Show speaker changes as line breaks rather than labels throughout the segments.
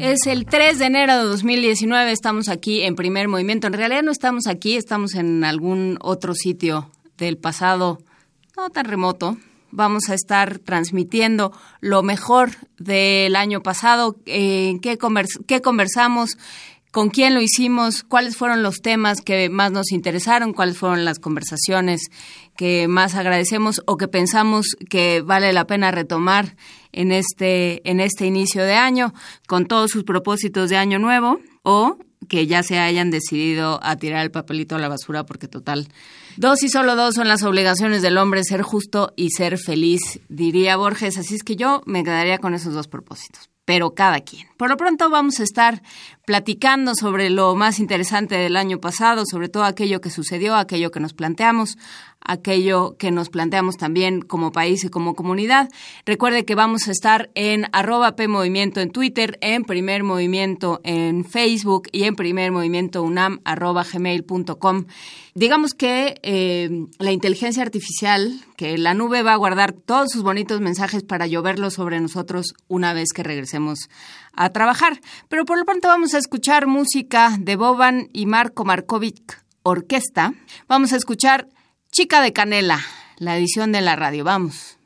Es el 3 de enero de 2019, estamos aquí en primer movimiento. En realidad no estamos aquí, estamos en algún otro sitio del pasado no tan remoto. Vamos a estar transmitiendo lo mejor del año pasado, eh, qué, qué conversamos, con quién lo hicimos, cuáles fueron los temas que más nos interesaron, cuáles fueron las conversaciones que más agradecemos o que pensamos que vale la pena retomar en este, en este inicio de año, con todos sus propósitos de año nuevo, o que ya se hayan decidido a tirar el papelito a la basura, porque total, dos y solo dos son las obligaciones del hombre, ser justo y ser feliz, diría Borges. Así es que yo me quedaría con esos dos propósitos pero cada quien. Por lo pronto vamos a estar platicando sobre lo más interesante del año pasado, sobre todo aquello que sucedió, aquello que nos planteamos, aquello que nos planteamos también como país y como comunidad. Recuerde que vamos a estar en arroba PMovimiento en Twitter, en Primer Movimiento en Facebook y en Primer Movimiento UNAM arroba gmail.com. Digamos que eh, la inteligencia artificial, que la nube va a guardar todos sus bonitos mensajes para lloverlos sobre nosotros una vez que regresemos a trabajar. Pero por lo pronto vamos a escuchar música de Boban y Marco Markovic Orquesta. Vamos a escuchar Chica de Canela, la edición de la radio. Vamos.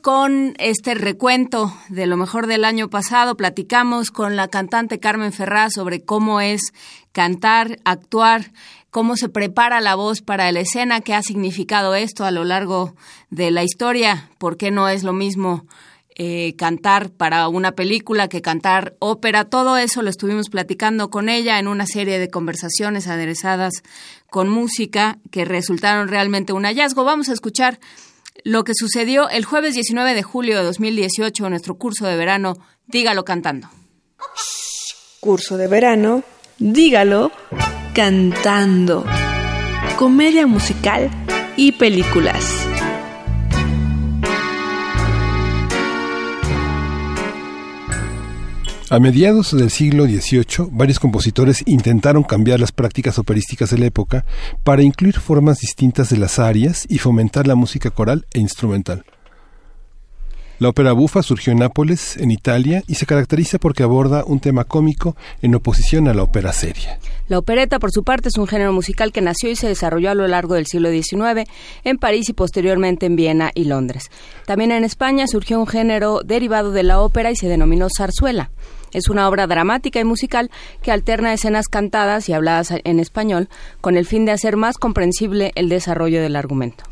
Con este recuento de lo mejor del año pasado. Platicamos con la cantante Carmen Ferraz sobre cómo es cantar, actuar, cómo se prepara la voz para la escena, qué ha significado esto a lo largo de la historia, por qué no es lo mismo eh, cantar para una película que cantar ópera. Todo eso lo estuvimos platicando con ella en una serie de conversaciones aderezadas con música que resultaron realmente un hallazgo. Vamos a escuchar lo que sucedió el jueves 19 de julio de 2018 en nuestro curso de verano Dígalo cantando.
Curso de verano, dígalo cantando. Comedia musical y películas.
A mediados del siglo XVIII, varios compositores intentaron cambiar las prácticas operísticas de la época para incluir formas distintas de las arias y fomentar la música coral e instrumental. La ópera bufa surgió en Nápoles, en Italia, y se caracteriza porque aborda un tema cómico en oposición a la ópera seria.
La opereta, por su parte, es un género musical que nació y se desarrolló a lo largo del siglo XIX en París y posteriormente en Viena y Londres. También en España surgió un género derivado de la ópera y se denominó zarzuela. Es una obra dramática y musical que alterna escenas cantadas y habladas en español con el fin de hacer más comprensible el desarrollo del argumento.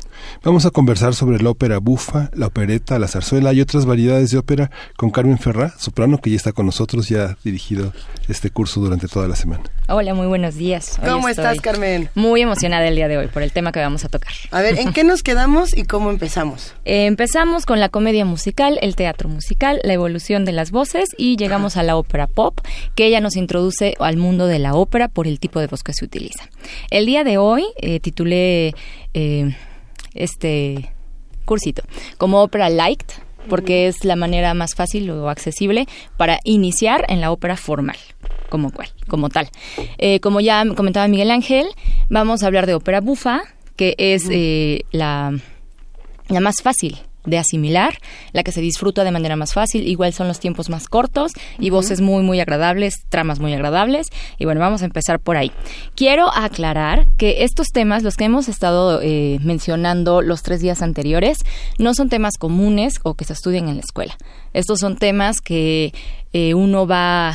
Vamos a conversar sobre la ópera bufa, la opereta, la zarzuela y otras variedades de ópera con Carmen Ferrá, soprano, que ya está con nosotros, ya ha dirigido este curso durante toda la semana.
Hola, muy buenos días.
¿Cómo estás, Carmen?
Muy emocionada el día de hoy por el tema que vamos a tocar.
A ver, ¿en qué nos quedamos y cómo empezamos?
Eh, empezamos con la comedia musical, el teatro musical, la evolución de las voces y llegamos a la ópera pop, que ella nos introduce al mundo de la ópera por el tipo de voz que se utiliza. El día de hoy eh, titulé... Eh, este cursito como ópera light porque es la manera más fácil o accesible para iniciar en la ópera formal como cual como tal. Eh, como ya comentaba Miguel Ángel vamos a hablar de ópera bufa que es eh, la la más fácil de asimilar, la que se disfruta de manera más fácil, igual son los tiempos más cortos y voces muy muy agradables, tramas muy agradables y bueno, vamos a empezar por ahí. Quiero aclarar que estos temas, los que hemos estado eh, mencionando los tres días anteriores, no son temas comunes o que se estudian en la escuela. Estos son temas que eh, uno va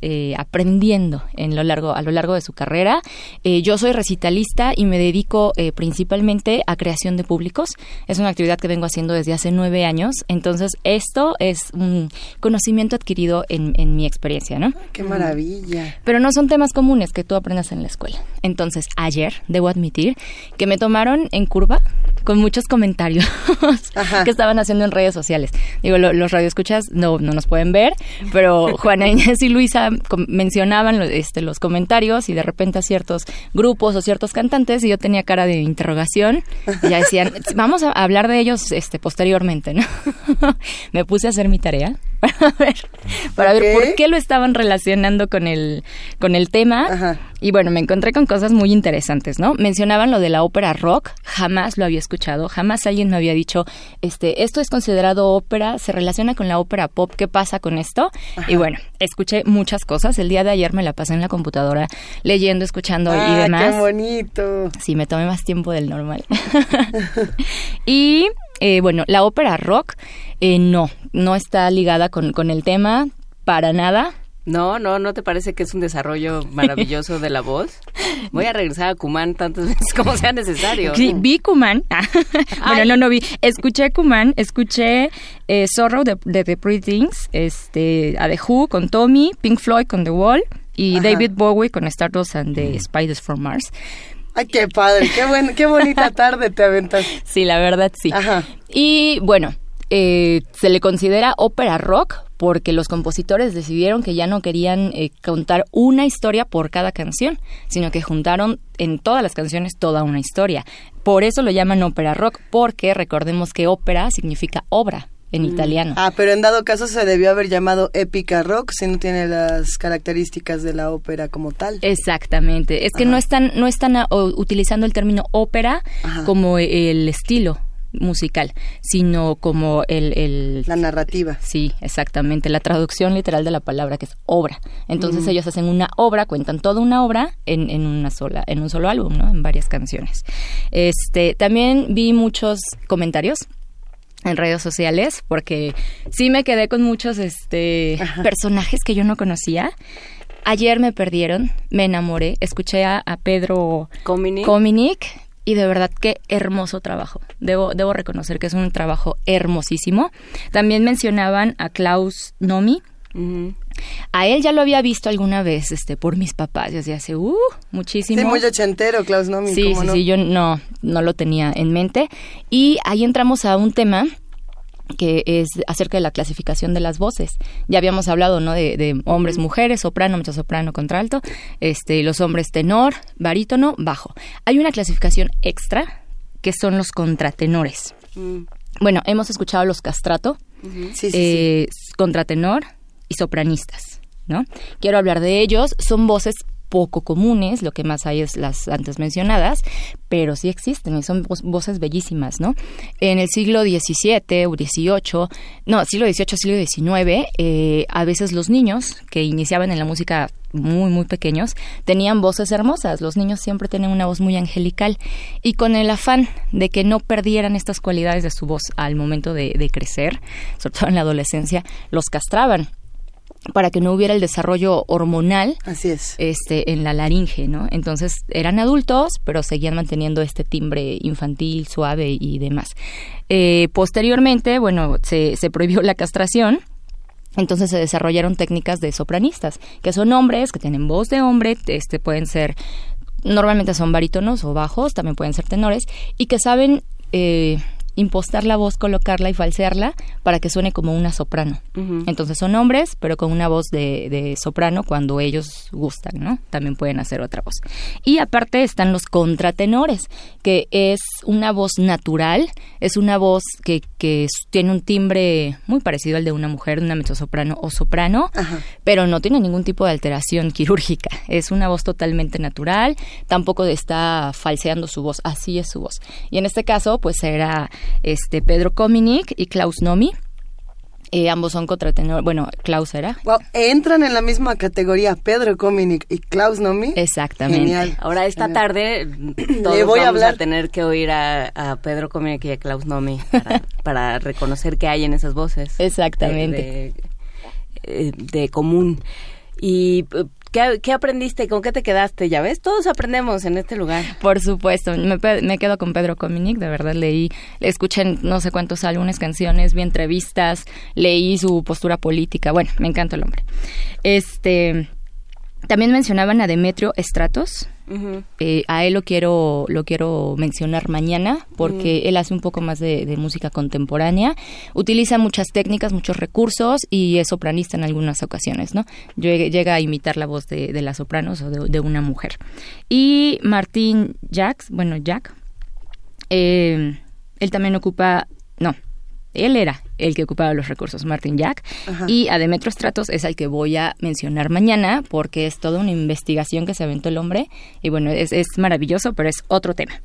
eh, aprendiendo en lo largo, a lo largo de su carrera. Eh, yo soy recitalista y me dedico eh, principalmente a creación de públicos. Es una actividad que vengo haciendo desde hace nueve años. Entonces, esto es un conocimiento adquirido en, en mi experiencia, ¿no?
¡Qué maravilla!
Pero no son temas comunes que tú aprendas en la escuela. Entonces, ayer, debo admitir, que me tomaron en curva con muchos comentarios que estaban haciendo en redes sociales. Digo, los radioescuchas no, no nos pueden ver, pero Juana Inés y Luisa mencionaban este, los comentarios y de repente a ciertos grupos o ciertos cantantes y yo tenía cara de interrogación y ya decían, vamos a hablar de ellos este, posteriormente, ¿no? Me puse a hacer mi tarea para ver, para ver por qué lo estaban relacionando con el, con el tema. Y bueno, me encontré con cosas muy interesantes, ¿no? Mencionaban lo de la ópera rock, jamás lo había escuchado, jamás alguien me había dicho, este, esto es considerado ópera, se relaciona con la ópera pop, ¿qué pasa con esto? Y bueno, escuché muchas cosas. El día de ayer me la pasé en la computadora leyendo, escuchando y demás.
¡Qué bonito!
Sí, me tomé más tiempo del normal. y eh, bueno, la ópera rock eh, no, no está ligada con, con el tema para nada.
No, no, ¿no te parece que es un desarrollo maravilloso de la voz? Voy a regresar a Kuman tantas veces como sea necesario.
Sí, vi Kuman. bueno, no, no vi. Escuché Kuman, escuché eh, Zorro de, The Pretty Things, este, a The Who con Tommy, Pink Floyd con The Wall y David Bowie con Stardust and the Spiders from Mars.
Ay, qué padre, qué, buen, qué bonita tarde te aventas.
Sí, la verdad sí. Ajá. Y bueno, eh, se le considera ópera rock porque los compositores decidieron que ya no querían eh, contar una historia por cada canción, sino que juntaron en todas las canciones toda una historia. Por eso lo llaman ópera rock, porque recordemos que ópera significa obra en mm. italiano.
Ah, pero en dado caso se debió haber llamado épica rock si no tiene las características de la ópera como tal.
Exactamente. Es que no están no están utilizando el término ópera como el estilo musical, sino como el,
La narrativa.
Sí, exactamente, la traducción literal de la palabra que es obra. Entonces ellos hacen una obra, cuentan toda una obra en, en una sola, en un solo álbum, ¿no? En varias canciones. Este, también vi muchos comentarios en redes sociales porque sí me quedé con muchos este personajes que yo no conocía. Ayer me perdieron, me enamoré, escuché a, a Pedro
Cominic.
Cominic y de verdad qué hermoso trabajo. Debo, debo reconocer que es un trabajo hermosísimo. También mencionaban a Klaus Nomi. A él ya lo había visto alguna vez este por mis papás desde hace uh, muchísimo.
Sí, muy ochentero, Klaus Nomi.
Sí,
¿cómo
sí,
no?
sí, yo no, no lo tenía en mente. Y ahí entramos a un tema que es acerca de la clasificación de las voces. Ya habíamos hablado, ¿no? De, de hombres, mujeres, soprano, mezzosoprano, contralto, este, los hombres tenor, barítono, bajo. Hay una clasificación extra que son los contratenores.
Mm.
Bueno, hemos escuchado los castrato,
Sí, sí, sí.
eh, contratenor y sopranistas, ¿no? Quiero hablar de ellos, son voces poco comunes, lo que más hay es las antes mencionadas, pero sí existen y son vo- voces bellísimas, ¿no? En el siglo XVII o XVIII, no, siglo XVIII, siglo XIX, eh, a veces los niños que iniciaban en la música muy, muy pequeños, tenían voces hermosas. Los niños siempre tienen una voz muy angelical. Y con el afán de que no perdieran estas cualidades de su voz al momento de, de crecer, sobre todo en la adolescencia, los castraban para que no hubiera el desarrollo hormonal
Así es.
este en la laringe, ¿no? Entonces eran adultos, pero seguían manteniendo este timbre infantil, suave y demás. Eh, posteriormente, bueno, se, se prohibió la castración. Entonces se desarrollaron técnicas de sopranistas, que son hombres que tienen voz de hombre, este pueden ser normalmente son barítonos o bajos, también pueden ser tenores, y que saben eh, impostar la voz, colocarla y falsearla para que suene como una soprano. Entonces son hombres, pero con una voz de, de soprano cuando ellos gustan, ¿no? También pueden hacer otra voz. Y aparte están los contratenores, que es una voz natural, es una voz que, tiene un timbre muy parecido al de una mujer, una mezzosoprano o soprano, pero no tiene ningún tipo de alteración quirúrgica. Es una voz totalmente natural, tampoco está falseando su voz, así es su voz. Y en este caso, pues era este Pedro Cominic y Klaus Nomi. Eh, ambos son contratenor, bueno, Klaus era.
Wow, entran en la misma categoría Pedro Cominic y Klaus Nomi.
Exactamente.
Genial.
Ahora esta
Genial.
tarde todos
Le voy a
vamos
hablar.
tener que oír a, a Pedro Cominic y a Klaus Nomi para, para reconocer qué hay en esas voces.
Exactamente.
De, de- eh, de común. ¿Y eh, ¿qué, qué aprendiste? ¿Con qué te quedaste? Ya ves, todos aprendemos en este lugar.
Por supuesto, me, me quedo con Pedro Cominic, de verdad leí, escuché no sé cuántos álbumes, canciones, vi entrevistas, leí su postura política, bueno, me encanta el hombre. Este, también mencionaban a Demetrio Estratos,
Ujú.
eh, a él lo quiero lo quiero mencionar mañana porque él hace un poco más de, de música contemporánea. Utiliza muchas técnicas muchos recursos y es sopranista en algunas ocasiones no Llega, llega a imitar la voz de, de las sopranos o de, de una mujer. Y Martín Jacks bueno Jack eh, él también ocupa no él era el que ocupaba los recursos, Martin Jack,
Ajá.
y a Demetrio Stratos es al que voy a mencionar mañana porque es toda una investigación que se aventó el hombre y bueno, es, es maravilloso, pero es otro tema.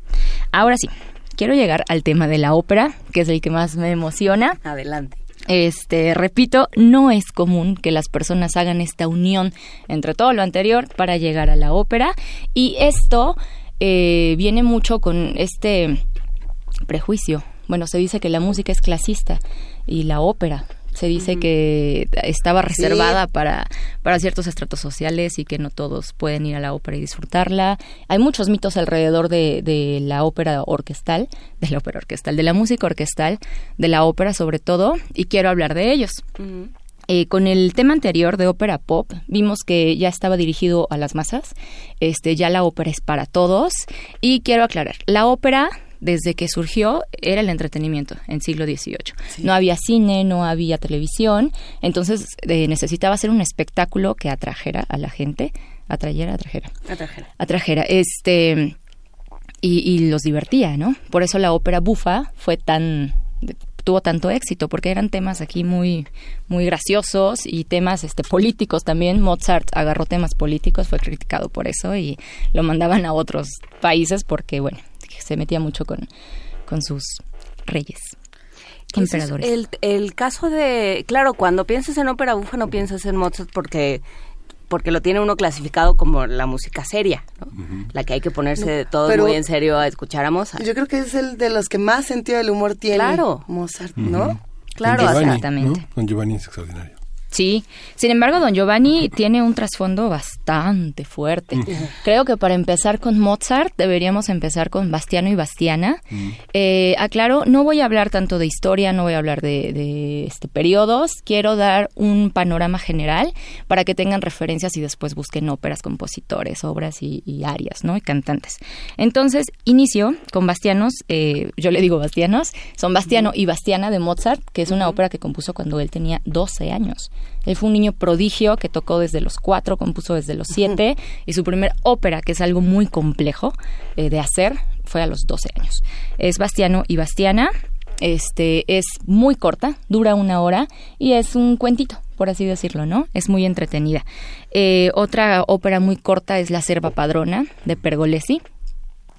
Ahora sí, quiero llegar al tema de la ópera, que es el que más me emociona.
Adelante.
Este, repito, no es común que las personas hagan esta unión entre todo lo anterior para llegar a la ópera y esto eh, viene mucho con este prejuicio. Bueno, se dice que la música es clasista y la ópera se dice que estaba reservada para, para ciertos estratos sociales y que no todos pueden ir a la ópera y disfrutarla. Hay muchos mitos alrededor de, de la ópera orquestal, de la ópera orquestal, de la música orquestal, de la ópera sobre todo, y quiero hablar de ellos. Eh, con el tema anterior de ópera pop, vimos que ya estaba dirigido a las masas, este, ya la ópera es para todos, y quiero aclarar, la ópera desde que surgió era el entretenimiento en siglo XVIII. No había cine, no había televisión, entonces eh, necesitaba ser un espectáculo que atrajera a la gente, atrayera, atrajera,
Atrajera.
atrajera, este y, y los divertía, ¿no? Por eso la ópera bufa fue tan tuvo tanto éxito porque eran temas aquí muy muy graciosos y temas este políticos también Mozart agarró temas políticos fue criticado por eso y lo mandaban a otros países porque bueno se metía mucho con con sus reyes. Emperadores.
El, el caso de, claro, cuando piensas en ópera bufa no piensas en Mozart porque porque lo tiene uno clasificado como la música seria, ¿no? la que hay que ponerse de todo
pero-
muy en serio a escuchar a Mozart.
Yo creo que es el de los que más sentido del humor tiene.
Claro.
Mozart, ¿no?
Claro,
Giovanni,
exactamente.
¿no? Don Giovanni es extraordinario.
Sí, sin embargo, don Giovanni tiene un trasfondo bastante fuerte. Creo que para empezar con Mozart deberíamos empezar con Bastiano y Bastiana. Eh, aclaro, no voy a hablar tanto de historia, no voy a hablar de, de, este, periodos, quiero dar un panorama general para que tengan referencias y después busquen óperas, compositores, obras y, y arias, ¿no? Y cantantes. Entonces, inicio con Bastianos, eh, yo le digo Bastianos, son Bastiano y Bastiana de Mozart, que es una ópera que compuso cuando él tenía 12 años. Él fue un niño prodigio que tocó desde los 4, compuso desde los 7 y su primer ópera, que es algo muy complejo eh, de hacer, fue a los 12 años. Es Bastiano y Bastiana. Este es muy corta, dura una hora y es un cuentito, por así decirlo, ¿no? Es muy entretenida. Eh, otra ópera muy corta es La Serva Padrona de Pergolesi.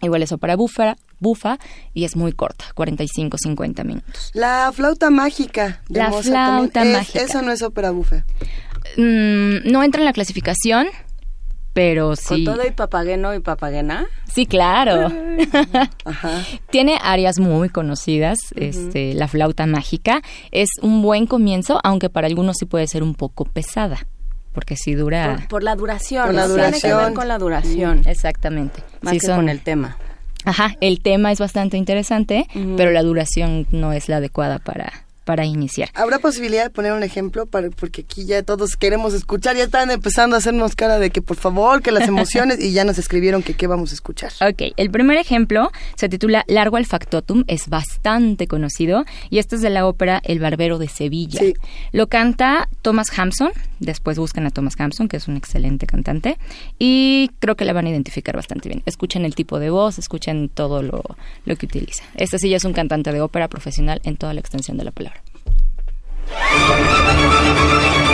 Igual es ópera bufa, bufa y es muy corta, 45-50 minutos.
La flauta mágica. de
La
Mozart
flauta
también. Es-
mágica.
Eso no es ópera bufa.
Mm, no entra en la clasificación, pero sí.
Con todo y papageno y papagena.
Sí, claro.
Ajá.
Tiene áreas muy conocidas, este, la flauta mágica. Es un buen comienzo, aunque para algunos sí puede ser un poco pesada, porque sí dura...
Por, por la duración.
Por la
¿no? Tiene que ver
duración.
con la duración.
Exactamente.
Más
Sí
que
son-
con el tema.
Ajá, el tema es bastante interesante, pero la duración no es la adecuada para, para iniciar.
¿Habrá posibilidad de poner un ejemplo? Para, porque aquí ya todos queremos escuchar, ya están empezando a hacernos cara de que por favor, que las emociones, y ya nos escribieron que qué vamos a escuchar.
Ok, el primer ejemplo se titula Largo al Factotum, es bastante conocido y este es de la ópera El Barbero de Sevilla.
Sí.
Lo canta Thomas Hampson, después buscan a Thomas Hampson, que es un excelente cantante, y creo que la van a identificar bastante bien. Escuchen el tipo de voz, escuchen todo lo, lo que utiliza. Este sí ya es un cantante de ópera profesional en toda la extensión de la palabra.
Thank you.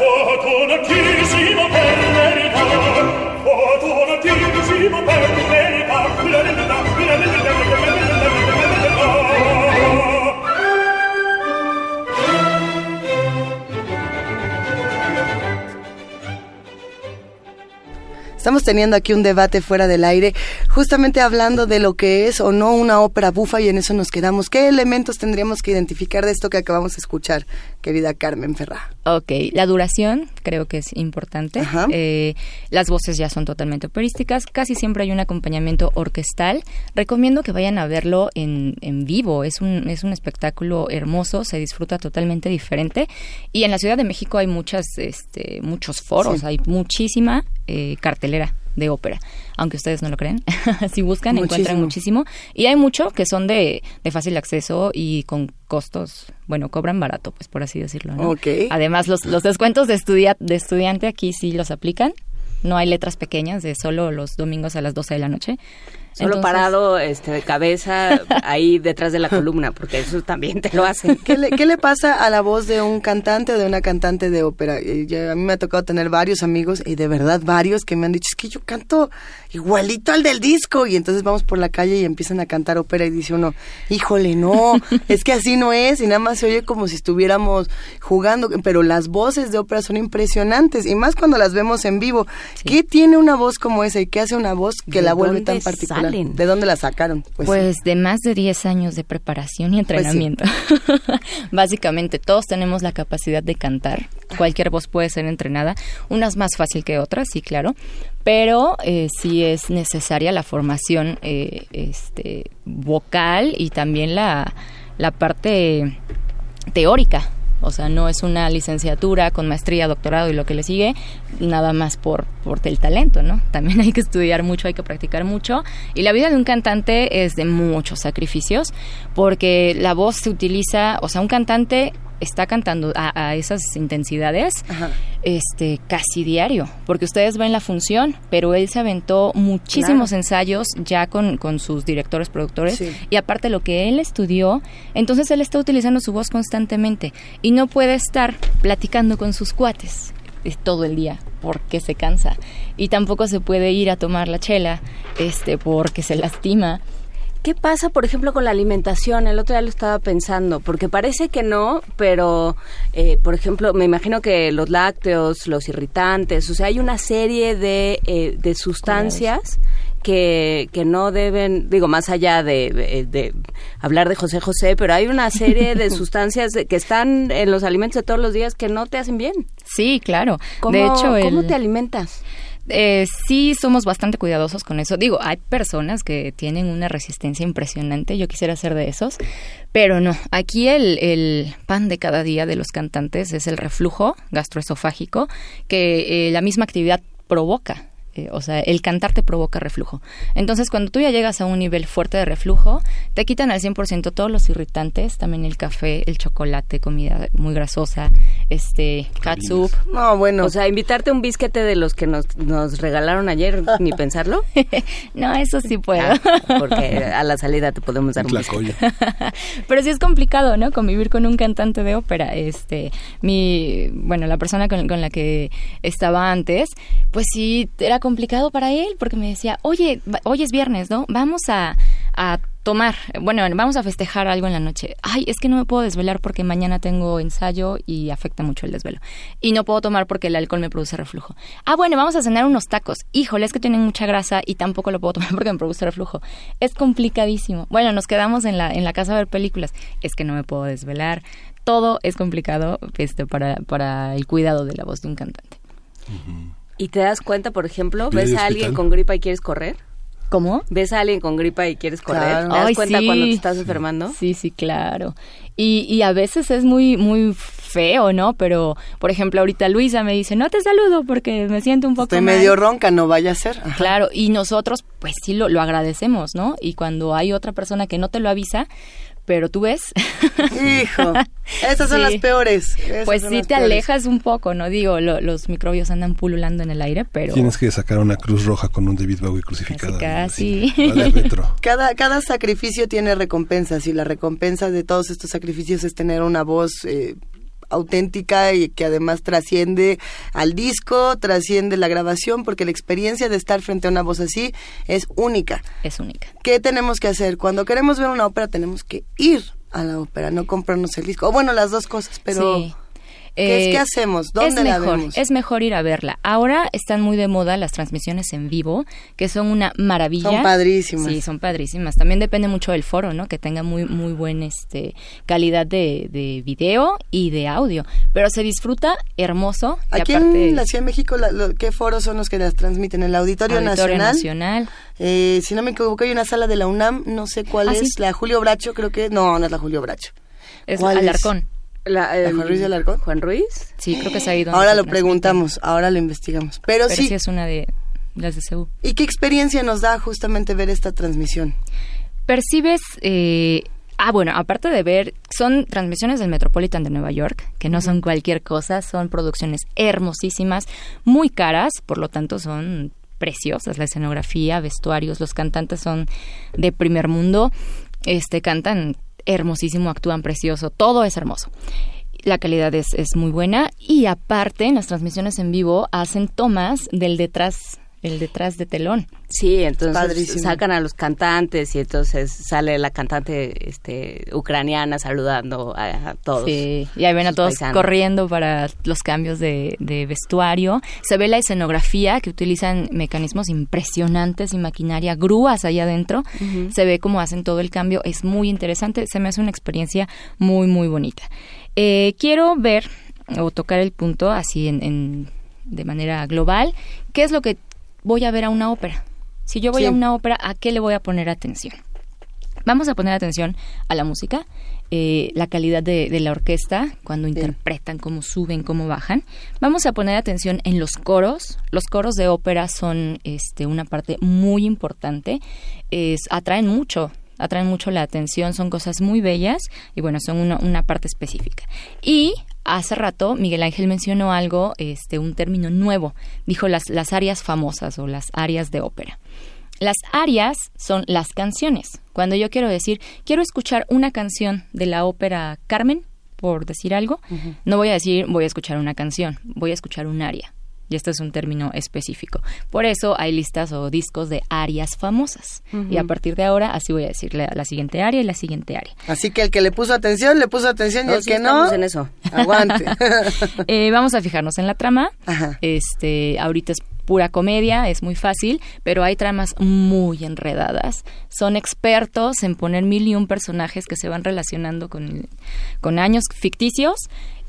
fortuna ti simo per merito fortuna ti simo per
Estamos teniendo aquí un debate fuera del aire, justamente hablando de lo que es o no una ópera bufa y en eso nos quedamos. ¿Qué elementos tendríamos que identificar de esto que acabamos de escuchar, querida Carmen Ferrá?
Ok, la duración creo que es importante. Eh, las voces ya son totalmente operísticas. Casi siempre hay un acompañamiento orquestal. Recomiendo que vayan a verlo en, en vivo. Es un, es un espectáculo hermoso, se disfruta totalmente diferente. Y en la Ciudad de México hay muchas, este, muchos foros,
Sí.
hay muchísima eh, cartelera de ópera, aunque ustedes no lo creen. si buscan, encuentran
Muchísimo.
Y hay mucho que son de, de fácil acceso y con costos, bueno, cobran barato, pues por así decirlo. ¿no?
Ok.
Además, los, los descuentos de, estudia- de estudiante aquí sí los aplican. No hay letras pequeñas de solo los domingos a las 12 de la noche.
Solo
Entonces-
parado este, de cabeza ahí detrás de la columna, porque eso también te lo hacen.
¿Qué le, qué le pasa a la voz de un cantante o de una cantante de ópera? A mí me ha tocado tener varios amigos y de verdad varios que me han dicho, es que yo canto igualito al del disco y entonces vamos por la calle y empiezan a cantar ópera y dice uno, híjole, no, es que así no es y nada más se oye como si estuviéramos jugando, pero las voces de ópera son impresionantes y más cuando las vemos en vivo. ¿Qué tiene una voz como esa y qué hace una voz que
¿De
la vuelve tan particular?
Salen?
¿De dónde la sacaron?
Pues,
Pues, sí.
de más de 10 años de preparación y
sí.
entrenamiento. Básicamente, todos tenemos la capacidad de cantar. Cualquier voz puede ser entrenada. Unas más fácil que otras, sí, claro. Pero eh, sí es necesaria la formación eh, este, vocal y también la, la parte teórica. O sea, no es una licenciatura con maestría, doctorado y lo que le sigue, nada más por, por el talento, ¿no? También hay que estudiar mucho, hay que practicar mucho. Y la vida de un cantante es de muchos sacrificios, porque la voz se utiliza, o sea, un cantante está cantando a, a esas intensidades
Ajá.
este casi diario, porque ustedes ven la función, pero él se aventó muchísimos ensayos ya con, con sus directores, productores,
Sí.
y aparte lo que él estudió, entonces él está utilizando su voz constantemente y no puede estar platicando con sus cuates eh, todo el día porque se cansa y tampoco se puede ir a tomar la chela este porque se lastima
¿Qué pasa, por ejemplo, con la alimentación? El otro día lo estaba pensando, porque parece que no, pero, eh, por ejemplo, me imagino que los lácteos, los irritantes, o sea, hay una serie de, eh, de sustancias que, que no deben, digo, más allá de, de- de hablar de José José, pero hay una serie de sustancias que están en los alimentos de todos los días que no te hacen bien.
sí claro
¿Cómo,
de hecho
¿cómo te alimentas?
Eh, sí, somos bastante cuidadosos con eso. Digo, hay personas que tienen una resistencia impresionante. Yo quisiera ser de esos. Pero no, aquí el, pan de cada día de los cantantes es el reflujo gastroesofágico que eh, la misma actividad provoca. Eh, o sea, el cantar te provoca reflujo. Entonces, cuando tú ya llegas a un nivel fuerte de reflujo, te quitan al 100% todos los irritantes, también el café, el chocolate, comida muy grasosa, este, catsup,
No, bueno.
O sea, invitarte a un bisquete de los que nos, nos regalaron ayer, ni pensarlo.
no, eso sí puedo.
Ah, porque a la salida te podemos dar un bisquete.
Pero sí es complicado, ¿no? Convivir con un cantante de ópera. Este, mi, bueno, la persona con, con la que estaba antes, pues sí era complicado para él porque me decía, oye, hoy es viernes, ¿no? Vamos a, a tomar, bueno, vamos a festejar algo en la noche. Ay, es que no me puedo desvelar porque mañana tengo ensayo y afecta mucho el desvelo. Y no puedo tomar porque el alcohol me produce reflujo. Ah, bueno, vamos a cenar unos tacos. Híjole, es que tienen mucha grasa y tampoco lo puedo tomar porque me produce reflujo. Es complicadísimo. Bueno, nos quedamos en la, en la casa a ver películas. Es que no me puedo desvelar. Todo es complicado este, para, para el cuidado de la voz de un cantante.
Y te das cuenta, por ejemplo, ves a alguien con gripa y quieres correr.
¿Cómo?
¿Ves a alguien con gripa y quieres correr?
Claro.
¿Te das
Ay,
cuenta
sí.
cuando te estás enfermando?
Sí, sí, claro. Y, y a veces es muy, muy feo, ¿no? Pero, por ejemplo, ahorita Luisa me dice, no te saludo porque me siento un poco
Estoy
mal".
medio ronca, no vaya a ser. Ajá.
Claro, y nosotros pues sí lo, lo agradecemos, ¿no? Y cuando hay otra persona que no te lo avisa, pero tú ves,
Hijo, esas son
Sí.
las peores. esas
pues sí te
peores.
alejas un poco, ¿no? Digo, lo- los microbios andan pululando en el aire, pero...
Tienes que sacar una cruz roja con un David Bowie crucificado.
Casi,
retro.
Cada, cada sacrificio tiene recompensas y la recompensa de todos estos sacrificios es tener una voz eh, auténtica y que además trasciende al disco, trasciende la grabación, porque la experiencia de estar frente a una voz así es única.
Es única.
¿Qué tenemos que hacer? Cuando queremos ver una ópera tenemos que ir a la ópera, no comprarnos el disco. O bueno, las dos cosas, pero...
Sí.
¿Qué, es-
Eh,
qué hacemos? ¿Dónde
es
la
mejor,
vemos?
Es mejor ir a verla. Ahora están muy de moda las transmisiones en vivo, que son una maravilla.
Son padrísimas.
Sí, son padrísimas. También depende mucho del foro, ¿no? Que tenga muy muy buen este calidad de, de video y de audio, pero se disfruta hermoso.
Aquí
aparte,
en la Ciudad de México, la- lo- ¿qué foros son los que las transmiten? El Auditorio,
Auditorio
Nacional.
Nacional.
Eh, si no me equivoco, hay una sala de la UNAM, no sé cuál
Ah,
es,
sí.
la Julio Bracho, creo que... No, no es la Julio Bracho.
Es
¿Cuál es?
La, el-
Juan Ruiz de Alarcón?
Juan Ruiz.
Sí, creo que es ahí donde
Ahora lo preguntamos, ahora lo investigamos. Pero,
Pero
sí,
sí es una de las de CEU.
¿y qué experiencia nos da justamente ver esta transmisión?
percibes eh, Ah, bueno, aparte de ver, son transmisiones del Metropolitan de Nueva York, que no son cualquier cosa, son producciones hermosísimas, muy caras, por lo tanto son preciosas, la escenografía, vestuarios, los cantantes son de primer mundo, este cantan hermosísimo, actúan precioso, todo es hermoso. La calidad es, es muy buena y aparte en las transmisiones en vivo hacen tomas del detrás el detrás de telón.
Sí, entonces
Padrísimo.
sacan a los cantantes y entonces sale la cantante este, ucraniana saludando a, a todos.
Sí, y ahí ven a todos
paisanos.
corriendo para los cambios de, de vestuario. Se ve la escenografía que utilizan mecanismos impresionantes y maquinaria, grúas ahí adentro. Se ve cómo hacen todo el cambio. Es muy interesante. Se me hace una experiencia muy, muy bonita. Eh, quiero ver o tocar el punto así en, en- de manera global. ¿Qué es lo que voy a ver a una ópera? Si yo voy
Sí.
a una ópera, ¿a qué le voy a poner atención? Vamos a poner atención a la música, eh, la calidad de, de la orquesta, cuando interpretan, cómo suben, cómo bajan. Vamos a poner atención en los coros. Los coros de ópera son este, una parte muy importante. Es, atraen mucho, atraen mucho la atención, son cosas muy bellas y bueno, son una, una parte específica. Y hace rato Miguel Ángel mencionó algo, este, un término nuevo. Dijo las, las áreas famosas o las áreas de ópera. Las arias son las canciones. Cuando yo quiero decir, quiero escuchar una canción de la ópera Carmen, por decir algo, no voy a decir voy a escuchar una canción, voy a escuchar un aria. Y este es un término específico. Por eso hay listas o discos de arias famosas. Y a partir de ahora, así voy a decir la, la siguiente aria y la siguiente aria.
Así que el que le puso atención, le puso atención y
No,
el
sí
que no,
en eso.
aguante.
Eh, vamos a fijarnos en la trama.
Ajá.
Este, ahorita es pura comedia, es muy fácil, pero hay tramas muy enredadas. Son expertos en poner mil y un personajes que se van relacionando con, con años ficticios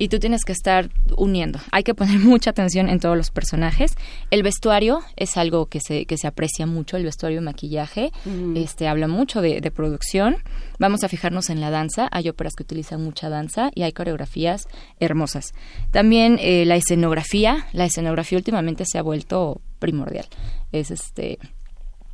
y tú tienes que estar uniendo. Hay que poner mucha atención en todos los personajes. El vestuario es algo que se, que se aprecia mucho, el vestuario y maquillaje. Este habla mucho de, de producción. Vamos a fijarnos en la danza. Hay óperas que utilizan mucha danza y hay coreografías hermosas. También eh, la escenografía. La escenografía últimamente se ha vuelto primordial. Es este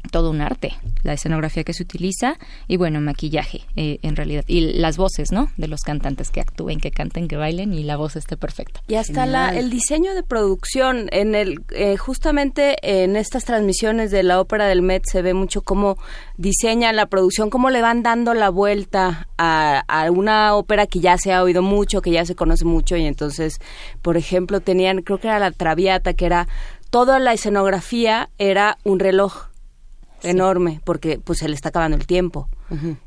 todo un arte, la escenografía que se utiliza y bueno, maquillaje eh, en realidad. Y las voces, ¿no? De los cantantes que actúen, que canten, que bailen y la voz esté perfecta.
Y hasta la, el diseño de producción, en el eh, justamente en estas transmisiones de la ópera del Met se ve mucho cómo diseñan la producción, cómo le van dando la vuelta a, a una ópera que ya se ha oído mucho, que ya se conoce mucho y entonces, por ejemplo, tenían, creo que era la Traviata, que era toda la escenografía era un reloj enorme porque pues se le está acabando el tiempo.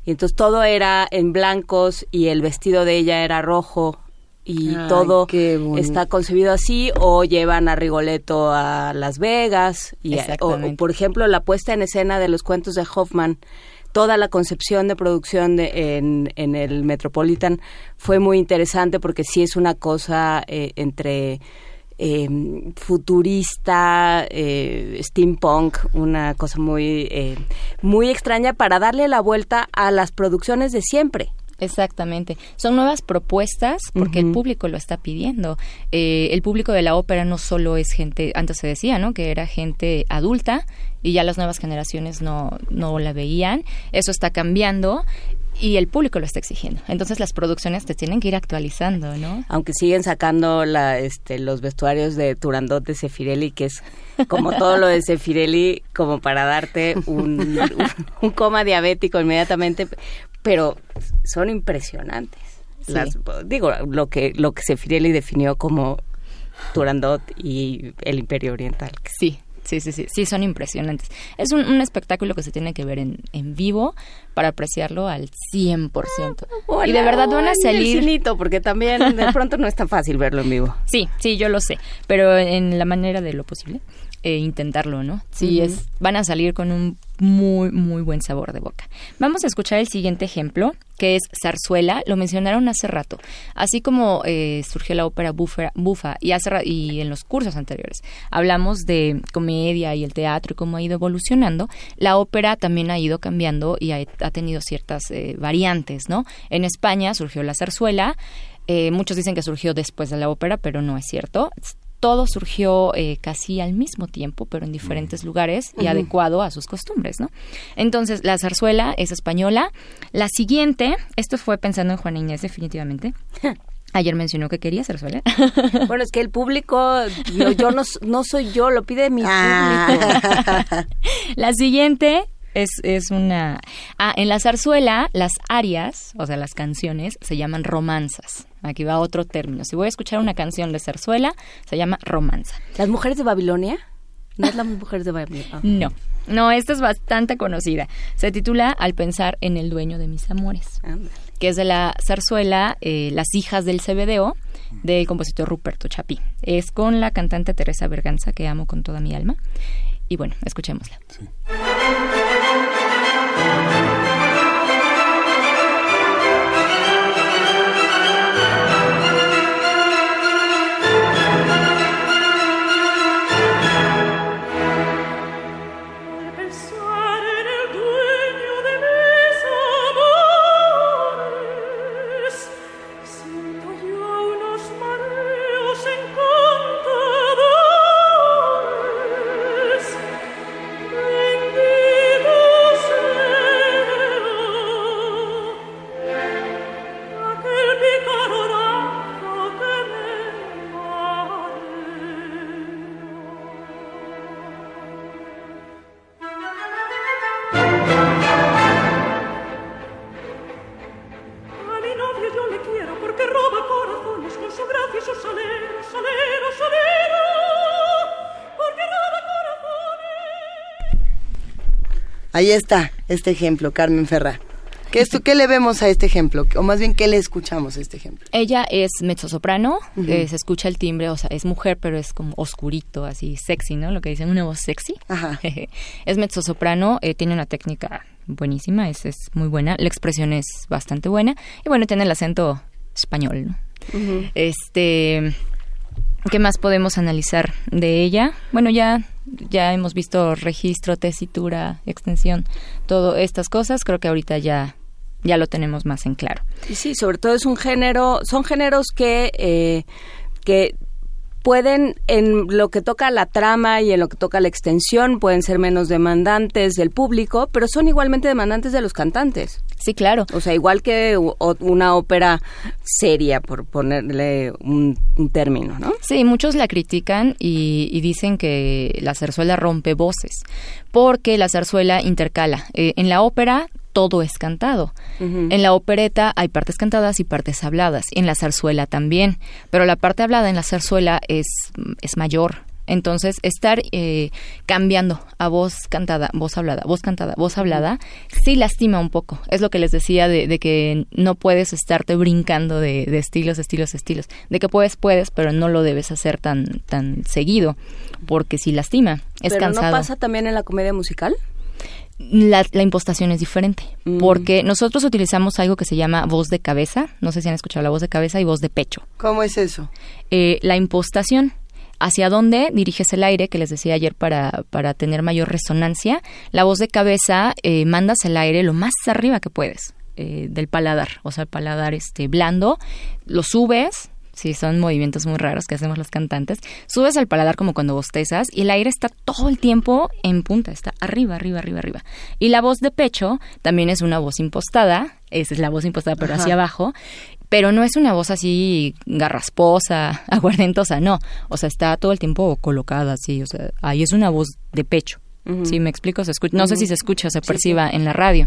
Y entonces todo era en blancos y el vestido de ella era rojo y
Ay,
todo está concebido así o llevan a Rigoletto a Las Vegas y o- o, por ejemplo la puesta en escena de los cuentos de Hoffman toda la concepción de producción de, en, en el Metropolitan fue muy interesante porque sí es una cosa eh, entre eh, futurista, eh, steampunk, una cosa muy, eh, muy extraña para darle la vuelta a las producciones de siempre.
Exactamente. Son nuevas propuestas porque el público lo está pidiendo. Eh, el público de la ópera no solo es gente, antes se decía, ¿no? Que era gente adulta y ya las nuevas generaciones no, no la veían. Eso está cambiando y el público lo está exigiendo. Entonces las producciones te tienen que ir actualizando, ¿no?
Aunque siguen sacando la, este, los vestuarios de Turandot de Sefirelli, que es como todo lo de Sefirelli, como para darte un, un, un coma diabético inmediatamente, pero son impresionantes.
Sí.
Las, digo, lo que, lo que Sefirelli definió como Turandot y el Imperio Oriental.
Sí, sí, sí, sí, sí, son impresionantes. Es un, un espectáculo que se tiene que ver en, en vivo para apreciarlo al 100%. y de verdad van a salir...
Cinito, porque también de pronto no es tan fácil verlo en vivo.
Sí, sí, yo lo sé, pero en la manera de lo posible, eh, intentarlo, ¿no? Sí, es, van a salir con un muy, muy buen sabor de boca. Vamos a escuchar el siguiente ejemplo, que es Zarzuela, lo mencionaron hace rato, así como eh, surgió la ópera bufa, bufa y, hace ra- y en los cursos anteriores hablamos de comedia y el teatro y cómo ha ido evolucionando, la ópera también ha ido cambiando y ha, ha tenido ciertas eh, variantes, ¿no? En España surgió la zarzuela, eh, muchos dicen que surgió después de la ópera, pero no es cierto. Todo surgió eh, casi al mismo tiempo, pero en diferentes lugares y adecuado a sus costumbres, ¿no? Entonces, la zarzuela es española. La siguiente, esto fue pensando en Juana Inés definitivamente. Ayer mencionó que quería zarzuela.
Bueno, es que el público, yo, yo no, no soy yo, lo pide mi
Ah.
público.
La siguiente es, es una... Ah, en la zarzuela, las arias, o sea, las canciones, se llaman romanzas. Aquí va otro término. Si voy a escuchar una canción de zarzuela, se llama romanza.
¿Las mujeres de Babilonia? No es las mujeres de Babilonia.
No, no, esta es bastante conocida. Se titula Al pensar en el dueño de mis amores, que es de la zarzuela eh, Las hijas del CBDO del compositor Ruperto Chapí. Es con la cantante Teresa Berganza, que amo con toda mi alma. Y bueno, escuchémosla.
Al
Ahí está este ejemplo, Carmen Ferra. ¿Qué, es tu- ¿Qué le vemos a este ejemplo? O más bien, ¿qué le escuchamos a este ejemplo?
Ella es mezzosoprano, eh, se escucha el timbre, o sea, es mujer, pero es como oscurito, así sexy, ¿no? Lo que dicen, una voz sexy.
Ajá.
es mezzosoprano, eh, tiene una técnica buenísima, es, es muy buena, la expresión es bastante buena, y bueno, tiene el acento español, ¿no? Este, ¿qué más podemos analizar de ella? Bueno, ya, ya hemos visto registro, tesitura, extensión, todo estas cosas, creo que ahorita ya, ya lo tenemos más en claro.
Y sí, sobre todo es un género, son géneros que, eh, que pueden, en lo que toca la trama y en lo que toca la extensión, pueden ser menos demandantes del público, pero son igualmente demandantes de los cantantes.
Sí, claro.
O sea, igual que una ópera seria, por ponerle un, un término, ¿no?
Sí, muchos la critican y, y dicen que la zarzuela rompe voces, porque la zarzuela intercala. Eh, en la ópera todo es cantado. En la opereta hay partes cantadas y partes habladas. En la zarzuela también. Pero la parte hablada en la zarzuela es, es mayor. Entonces, estar eh, cambiando a voz cantada, voz hablada, voz cantada, voz hablada, sí lastima un poco. Es lo que les decía de, de que no puedes estarte brincando de, de estilos, estilos, estilos. De que puedes, puedes, pero no lo debes hacer tan, tan seguido, porque sí lastima. Es
pero
cansado
no pasa también en la comedia musical.
La, la impostación es diferente,
Mm.
porque nosotros utilizamos algo que se llama voz de cabeza, no sé si han escuchado la voz de cabeza y voz de pecho.
¿Cómo es eso?
Eh, la impostación, hacia dónde diriges el aire, que les decía ayer para, para tener mayor resonancia, la voz de cabeza eh, mandas el aire lo más arriba que puedes eh, del paladar, o sea, el paladar este blando, lo subes, Sí, son movimientos muy raros que hacemos los cantantes. Subes al paladar como cuando bostezas y el aire está todo el tiempo en punta, está arriba, arriba, arriba, arriba. Y la voz de pecho también es una voz impostada, esa es la voz impostada pero hacia abajo, pero no es una voz así garrasposa, aguardentosa, no. O sea, está todo el tiempo colocada así, o sea, ahí es una voz de pecho. Sí, me explico, se escucha, no sé si se escucha o se perciba en la radio.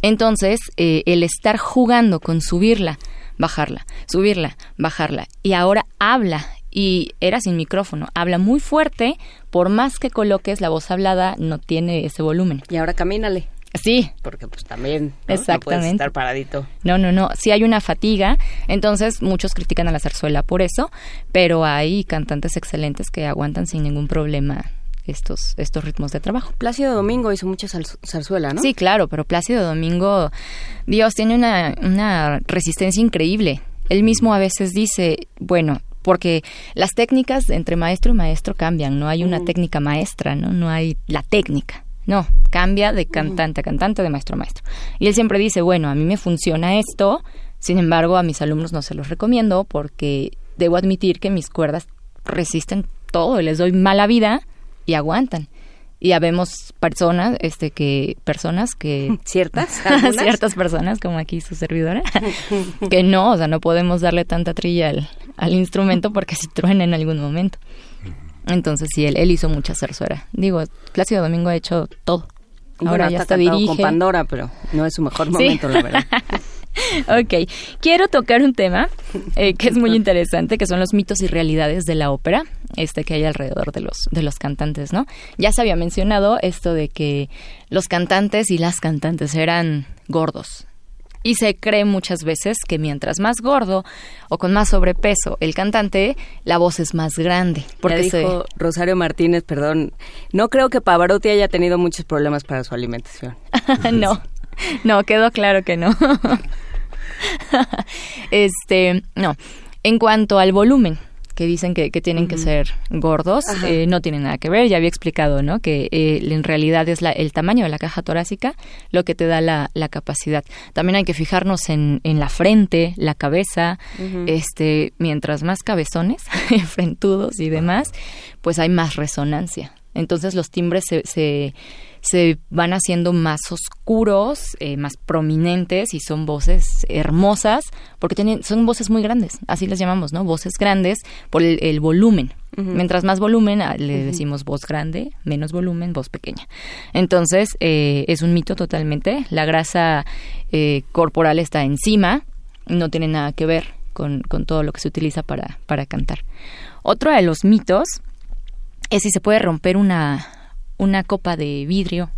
Entonces, eh, el estar jugando con subirla, bajarla, subirla, bajarla, y ahora habla, y era sin micrófono, habla muy fuerte, por más que coloques la voz hablada, no tiene ese volumen.
Y ahora camínale.
Sí,
Porque pues también ¿no? No puedes
Exactamente.
estar paradito.
no, no, no, sí hay una fatiga, entonces muchos critican a la zarzuela por eso, pero hay cantantes excelentes que aguantan sin ningún problema estos, estos ritmos de trabajo.
Plácido Domingo hizo mucha zar- zarzuela, ¿no?
Sí, claro, pero Plácido Domingo, Dios, tiene una, una resistencia increíble. Él mismo a veces dice, bueno, porque las técnicas entre maestro y maestro cambian, no hay una técnica maestra, ¿no? No hay la técnica. No, cambia de cantante a cantante, de maestro a maestro. Y él siempre dice, bueno, a mí me funciona esto, sin embargo, a mis alumnos no se los recomiendo porque debo admitir que mis cuerdas resisten todo y les doy mala vida y aguantan. y habemos personas, este, que, personas que...
¿Ciertas?
ciertas personas, como aquí su servidora, que no, o sea, no podemos darle tanta trilla al, al instrumento porque si truena en algún momento. Entonces sí, él, él hizo mucha zarzuela. Digo, Plácido Domingo ha hecho todo. Ahora
Bueno,
ya
está
está
cantado
dirige.
con Pandora, pero no es su mejor
Sí.
momento, la verdad.
ok, quiero tocar un tema eh, que es muy interesante, que son los mitos y realidades de la ópera, este que hay alrededor de los de los cantantes, ¿no? Ya se había mencionado esto de que los cantantes y las cantantes eran gordos. Y se cree muchas veces que mientras más gordo o con más sobrepeso el cantante, la voz es más grande.
Porque
se-
dijo Rosario Martínez, perdón, no creo que Pavarotti haya tenido muchos problemas para su alimentación.
no, no, quedó claro que no. este, no. En cuanto al volumen, que dicen que, que tienen que ser gordos, eh, no tiene nada que ver. Ya había explicado, ¿no? Que eh, en realidad es la, el tamaño de la caja torácica lo que te da la, la capacidad. También hay que fijarnos en, en la frente, la cabeza. Este, mientras más cabezones, frentudos y demás, pues hay más resonancia. Entonces los timbres se, se, se van haciendo más oscuros, eh, más prominentes y son voces hermosas porque tienen, son voces muy grandes, así las llamamos, ¿no? Voces grandes por el, el volumen. Mientras más volumen, ah, le decimos voz grande, menos volumen, voz pequeña. Entonces, eh, es un mito totalmente. La grasa eh, corporal está encima, no tiene nada que ver con, con todo lo que se utiliza para, para cantar. Otro de los mitos es si se puede romper una, una copa de vidrio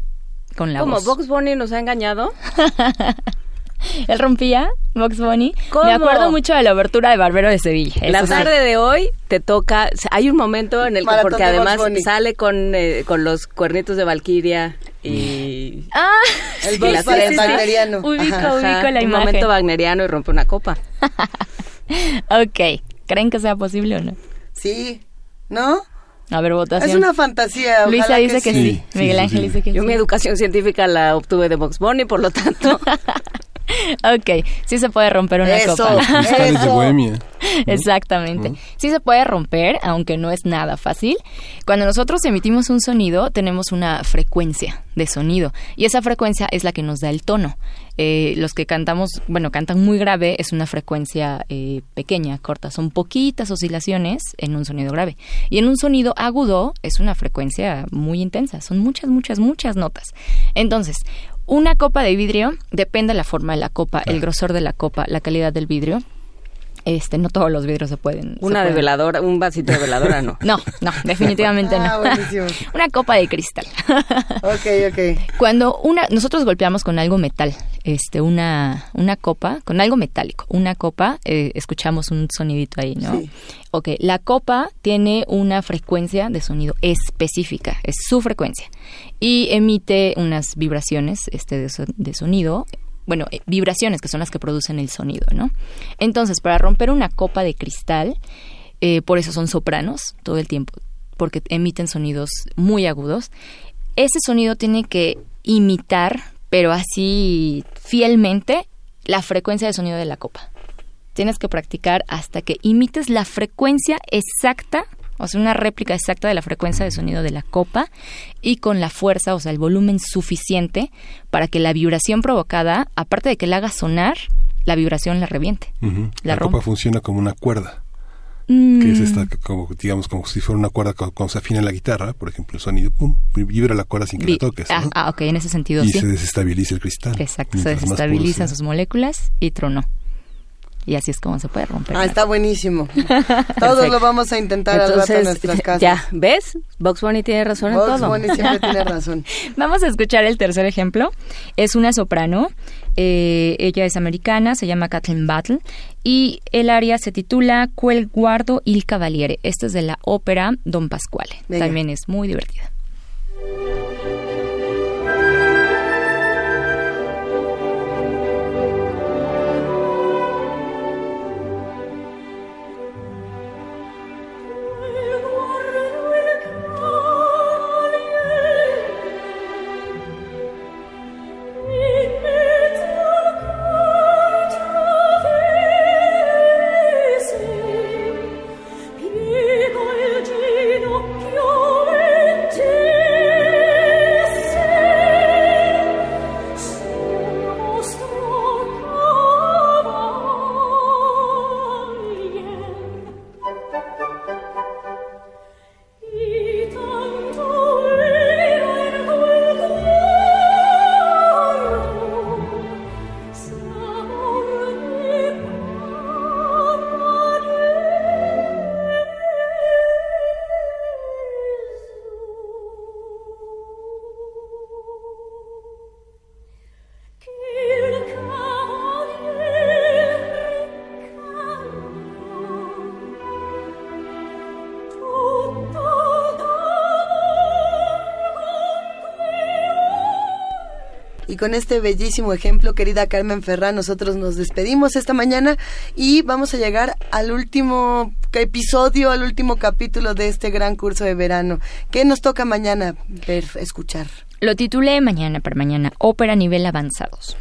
con la
¿Cómo?
voz.
¿Box Bunny nos ha engañado?
Él rompía, Box Bunny.
¿Cómo?
Me acuerdo mucho de la abertura de Barbero de Sevilla.
La
eso sí.
tarde de hoy te toca, o sea, hay un momento en el que,
Maratón
porque
de
además sale con, eh, con los cuernitos de Valkyria y...
Ah,
El
Y
Bugs
la
Bunny
trenza.
wagneriano.
Ubico,
Ajá.
ubico
Ajá,
la
un
imagen.
momento wagneriano y rompe una copa.
ok, ¿creen que sea posible o no?
Sí, ¿no?
A ver, votación.
Es una fantasía.
Luisa dice que, sí.
sí. Sí,
Miguel
sí,
Ángel
sí.
dice que
Yo
sí.
mi educación científica la obtuve de Box Bunny, por lo tanto...
Ok, sí se puede romper una
Eso.
copa.
De. Bohemia.
Exactamente. Sí se puede romper, aunque no es nada fácil. Cuando nosotros emitimos un sonido, tenemos una frecuencia de sonido y esa frecuencia es la que nos da el tono. Eh, los que cantamos, bueno, cantan muy grave, es una frecuencia eh, pequeña, corta. Son poquitas oscilaciones en un sonido grave. Y en un sonido agudo es una frecuencia muy intensa. Son muchas, muchas, muchas notas. Entonces, una copa de vidrio depende de la forma de la copa, el grosor de la copa, la calidad del vidrio. Este, no todos los vidrios se pueden. se
Una de
pueden-
veladora, un vasito de veladora, no.
No, no, definitivamente
Ah,
no.
buenísimo.
Una copa de cristal.
Ok, ok.
Cuando una, nosotros golpeamos con algo metal, este, una, una copa, con algo metálico, una copa, eh, escuchamos un sonidito ahí, ¿no?
Sí.
Ok, la copa tiene una frecuencia de sonido específica, es su frecuencia, y emite unas vibraciones este, de, so- de sonido, bueno, eh, vibraciones que son las que producen el sonido, ¿no? Entonces, para romper una copa de cristal, eh, por eso son sopranos todo el tiempo, porque emiten sonidos muy agudos. Ese sonido tiene que imitar, pero así fielmente, la frecuencia de sonido de la copa. Tienes que practicar hasta que imites la frecuencia exacta, o sea, una réplica exacta de la frecuencia de sonido de la copa y con la fuerza, o sea, el volumen suficiente para que la vibración provocada, aparte de que la haga sonar, la vibración la reviente. La
La, copa funciona como una cuerda,
Mm,
que es esta, como, digamos, como si fuera una cuerda cu- cuando se afina la guitarra, por ejemplo, el sonido, pum, vibra la cuerda sin que
vi-
la toques.
ah,
¿no?
ah, ok, en ese sentido
y
sí.
se desestabiliza el cristal.
Exacto, se desestabilizan sus moléculas y tronó. Y así es como se puede romper.
Ah, está buenísimo. Todos lo vamos a intentar al rato en nuestras casas.
ya, ¿ves? Box Bunny tiene razón en todo.
Bunny siempre tiene razón.
Vamos a escuchar el tercer ejemplo. Es una soprano. eh, ella es americana, se llama Kathleen Battle. Y el aria se titula Quel guardo il cavaliere. Esta es de la ópera Don Pasquale.
Venga.
También es muy divertida.
Con este bellísimo ejemplo, querida Carmen Ferrán, nosotros nos despedimos esta mañana y vamos a llegar al último episodio, al último capítulo de este gran curso de verano. ¿Qué nos toca mañana ver, escuchar?
Lo titulé mañana para mañana, Ópera nivel avanzados.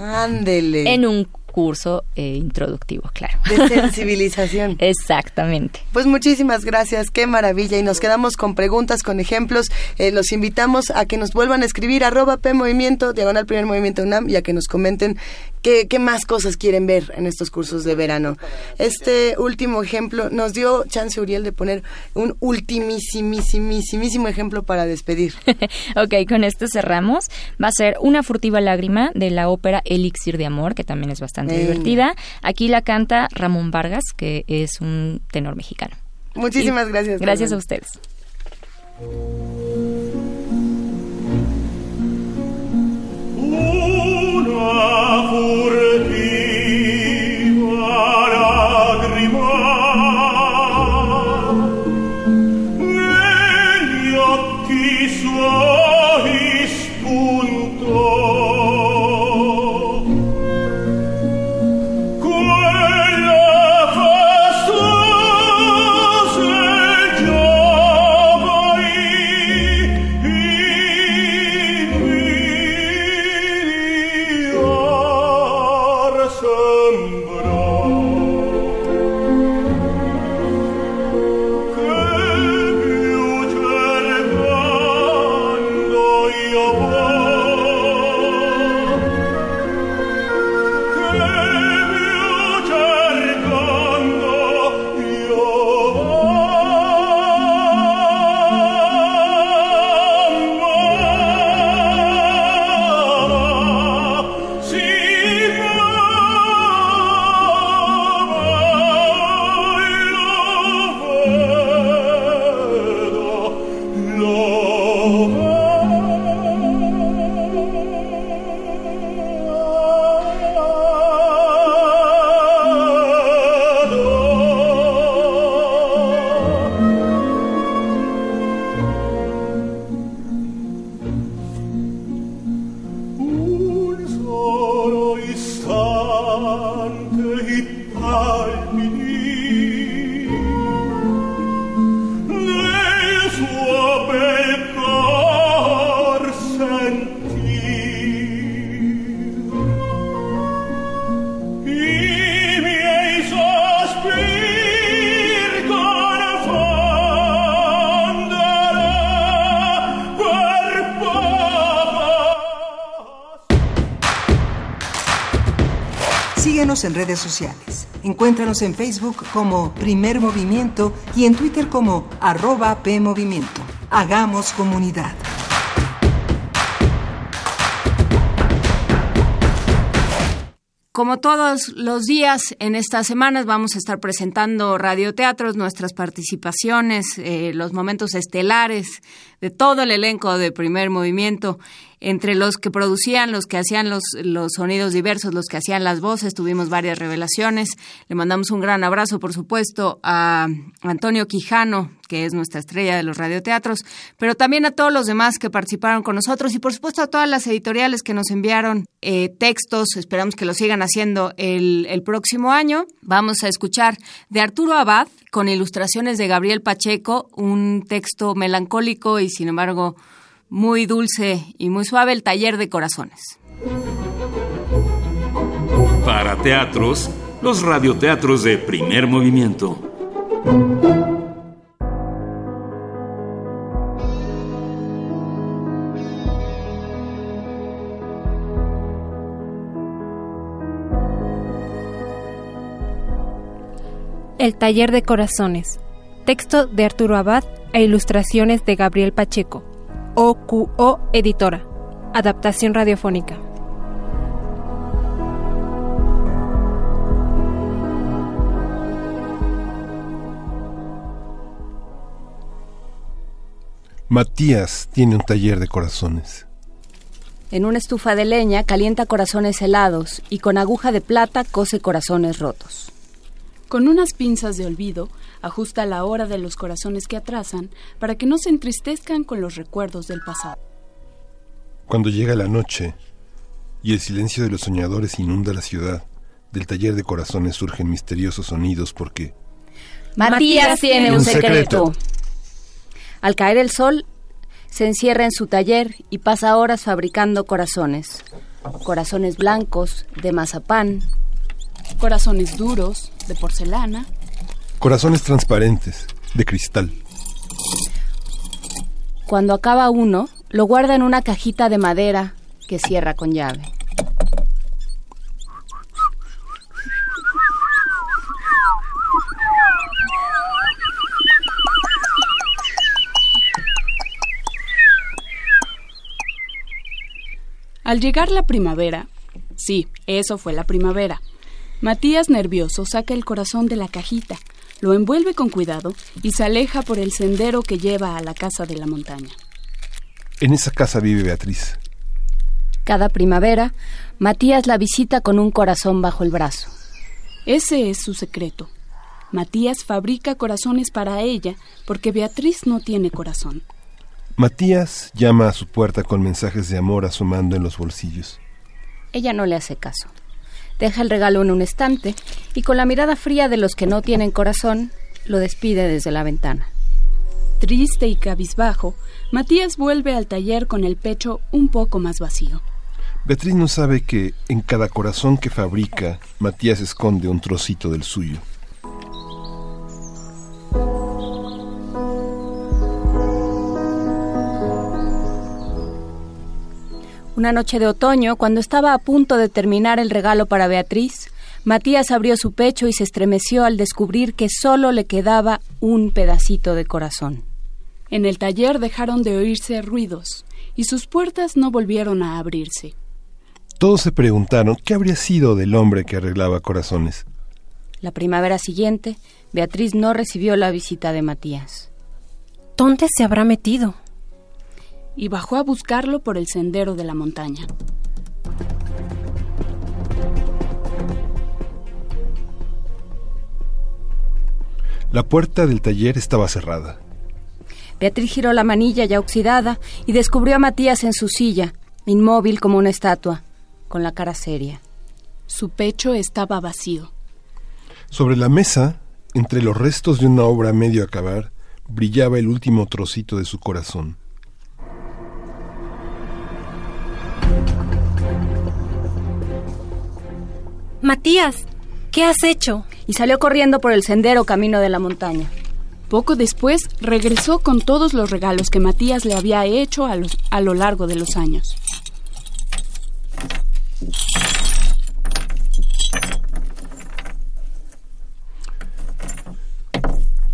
Ándele.
en un curso eh, introductivo, claro.
De sensibilización.
Exactamente.
Pues muchísimas gracias, qué maravilla. Y nos quedamos con preguntas, con ejemplos. Eh, los invitamos a que nos vuelvan a escribir arroba P Movimiento, diagonal primer movimiento UNAM, y a que nos comenten qué, qué más cosas quieren ver en estos cursos de verano. Este último ejemplo nos dio chance Uriel de poner un ultimísimísimísimo ejemplo para despedir.
ok, con esto cerramos. Va a ser Una furtiva lágrima de la ópera Elixir de Amor, que también es bastante divertida. Aquí la canta Ramón Vargas, que es un tenor mexicano.
Muchísimas
Y
gracias.
Gracias
Carmen.
a ustedes.
Una
en redes sociales. Encuéntranos en Facebook como Primer Movimiento y en Twitter como arroba PMovimiento. Hagamos comunidad.
Como todos los días en estas semanas vamos a estar presentando radioteatros, nuestras participaciones, eh, los momentos estelares de todo el elenco de primer movimiento, entre los que producían, los que hacían los, los sonidos diversos, los que hacían las voces, tuvimos varias revelaciones. Le mandamos un gran abrazo, por supuesto, a Antonio Quijano, que es nuestra estrella de los radioteatros, pero también a todos los demás que participaron con nosotros y por supuesto a todas las editoriales que nos enviaron eh, textos, esperamos que lo sigan haciendo el, el próximo año. Vamos a escuchar de Arturo Abad con ilustraciones de Gabriel Pacheco, un texto melancólico y sin embargo muy dulce y muy suave, el taller de corazones.
Para teatros, los radioteatros de primer movimiento.
El taller de corazones. Texto de Arturo Abad e ilustraciones de Gabriel Pacheco. OQO Editora. Adaptación radiofónica.
Matías tiene un taller de corazones.
En una estufa de leña calienta corazones helados y con aguja de plata cose corazones rotos.
Con unas pinzas de olvido, ajusta la hora de los corazones que atrasan para que no se entristezcan con los recuerdos del pasado.
Cuando llega la noche, y el silencio de los soñadores inunda la ciudad. Del taller de corazones surgen misteriosos sonidos porque...
Matías tiene un secreto. Al caer el sol, se encierra en su taller y pasa horas fabricando corazones. Corazones blancos, de mazapán,
Corazones duros, de porcelana.
Corazones transparentes, de cristal.
Cuando acaba uno, lo guarda en una cajita de madera que cierra con llave.
Al llegar la primavera, sí, eso fue la primavera, Matías nervioso saca el corazón de la cajita, lo envuelve con cuidado y se aleja por el sendero que lleva a la casa de la montaña.
En esa casa vive Beatriz.
Cada primavera, Matías la visita con un corazón bajo el brazo.
Ese es su secreto. Matías fabrica corazones para ella porque Beatriz no tiene corazón.
Matías llama a su puerta con mensajes de amor asomando en los bolsillos.
Ella no le hace caso. Deja el regalo en un estante y con la mirada fría de los que no tienen corazón, lo despide desde la ventana.
Triste y cabizbajo, Matías vuelve al taller con el pecho un poco más vacío.
Beatriz no sabe que en cada corazón que fabrica, Matías esconde un trocito del suyo.
Una noche de otoño, cuando estaba a punto de terminar el regalo para Beatriz, Matías abrió su pecho y se estremeció al descubrir que solo le quedaba un pedacito de corazón.
En el taller dejaron de oírse ruidos y sus puertas no volvieron a abrirse.
Todos se preguntaron qué habría sido del hombre que arreglaba corazones.
La primavera siguiente, Beatriz no recibió la visita de Matías.
¿Dónde se habrá metido?
Y bajó a buscarlo por el sendero de la montaña.
La puerta del taller estaba cerrada.
Beatriz giró la manilla ya oxidada y descubrió a Matías en su silla, inmóvil como una estatua, con la cara seria.
Su pecho estaba vacío.
Sobre la mesa, entre los restos de una obra a medio acabar, brillaba el último trocito de su corazón.
Matías, ¿qué has hecho?
Y salió corriendo por el sendero camino de la montaña.
Poco después regresó con todos los regalos que Matías le había hecho a, los- a lo largo de los años.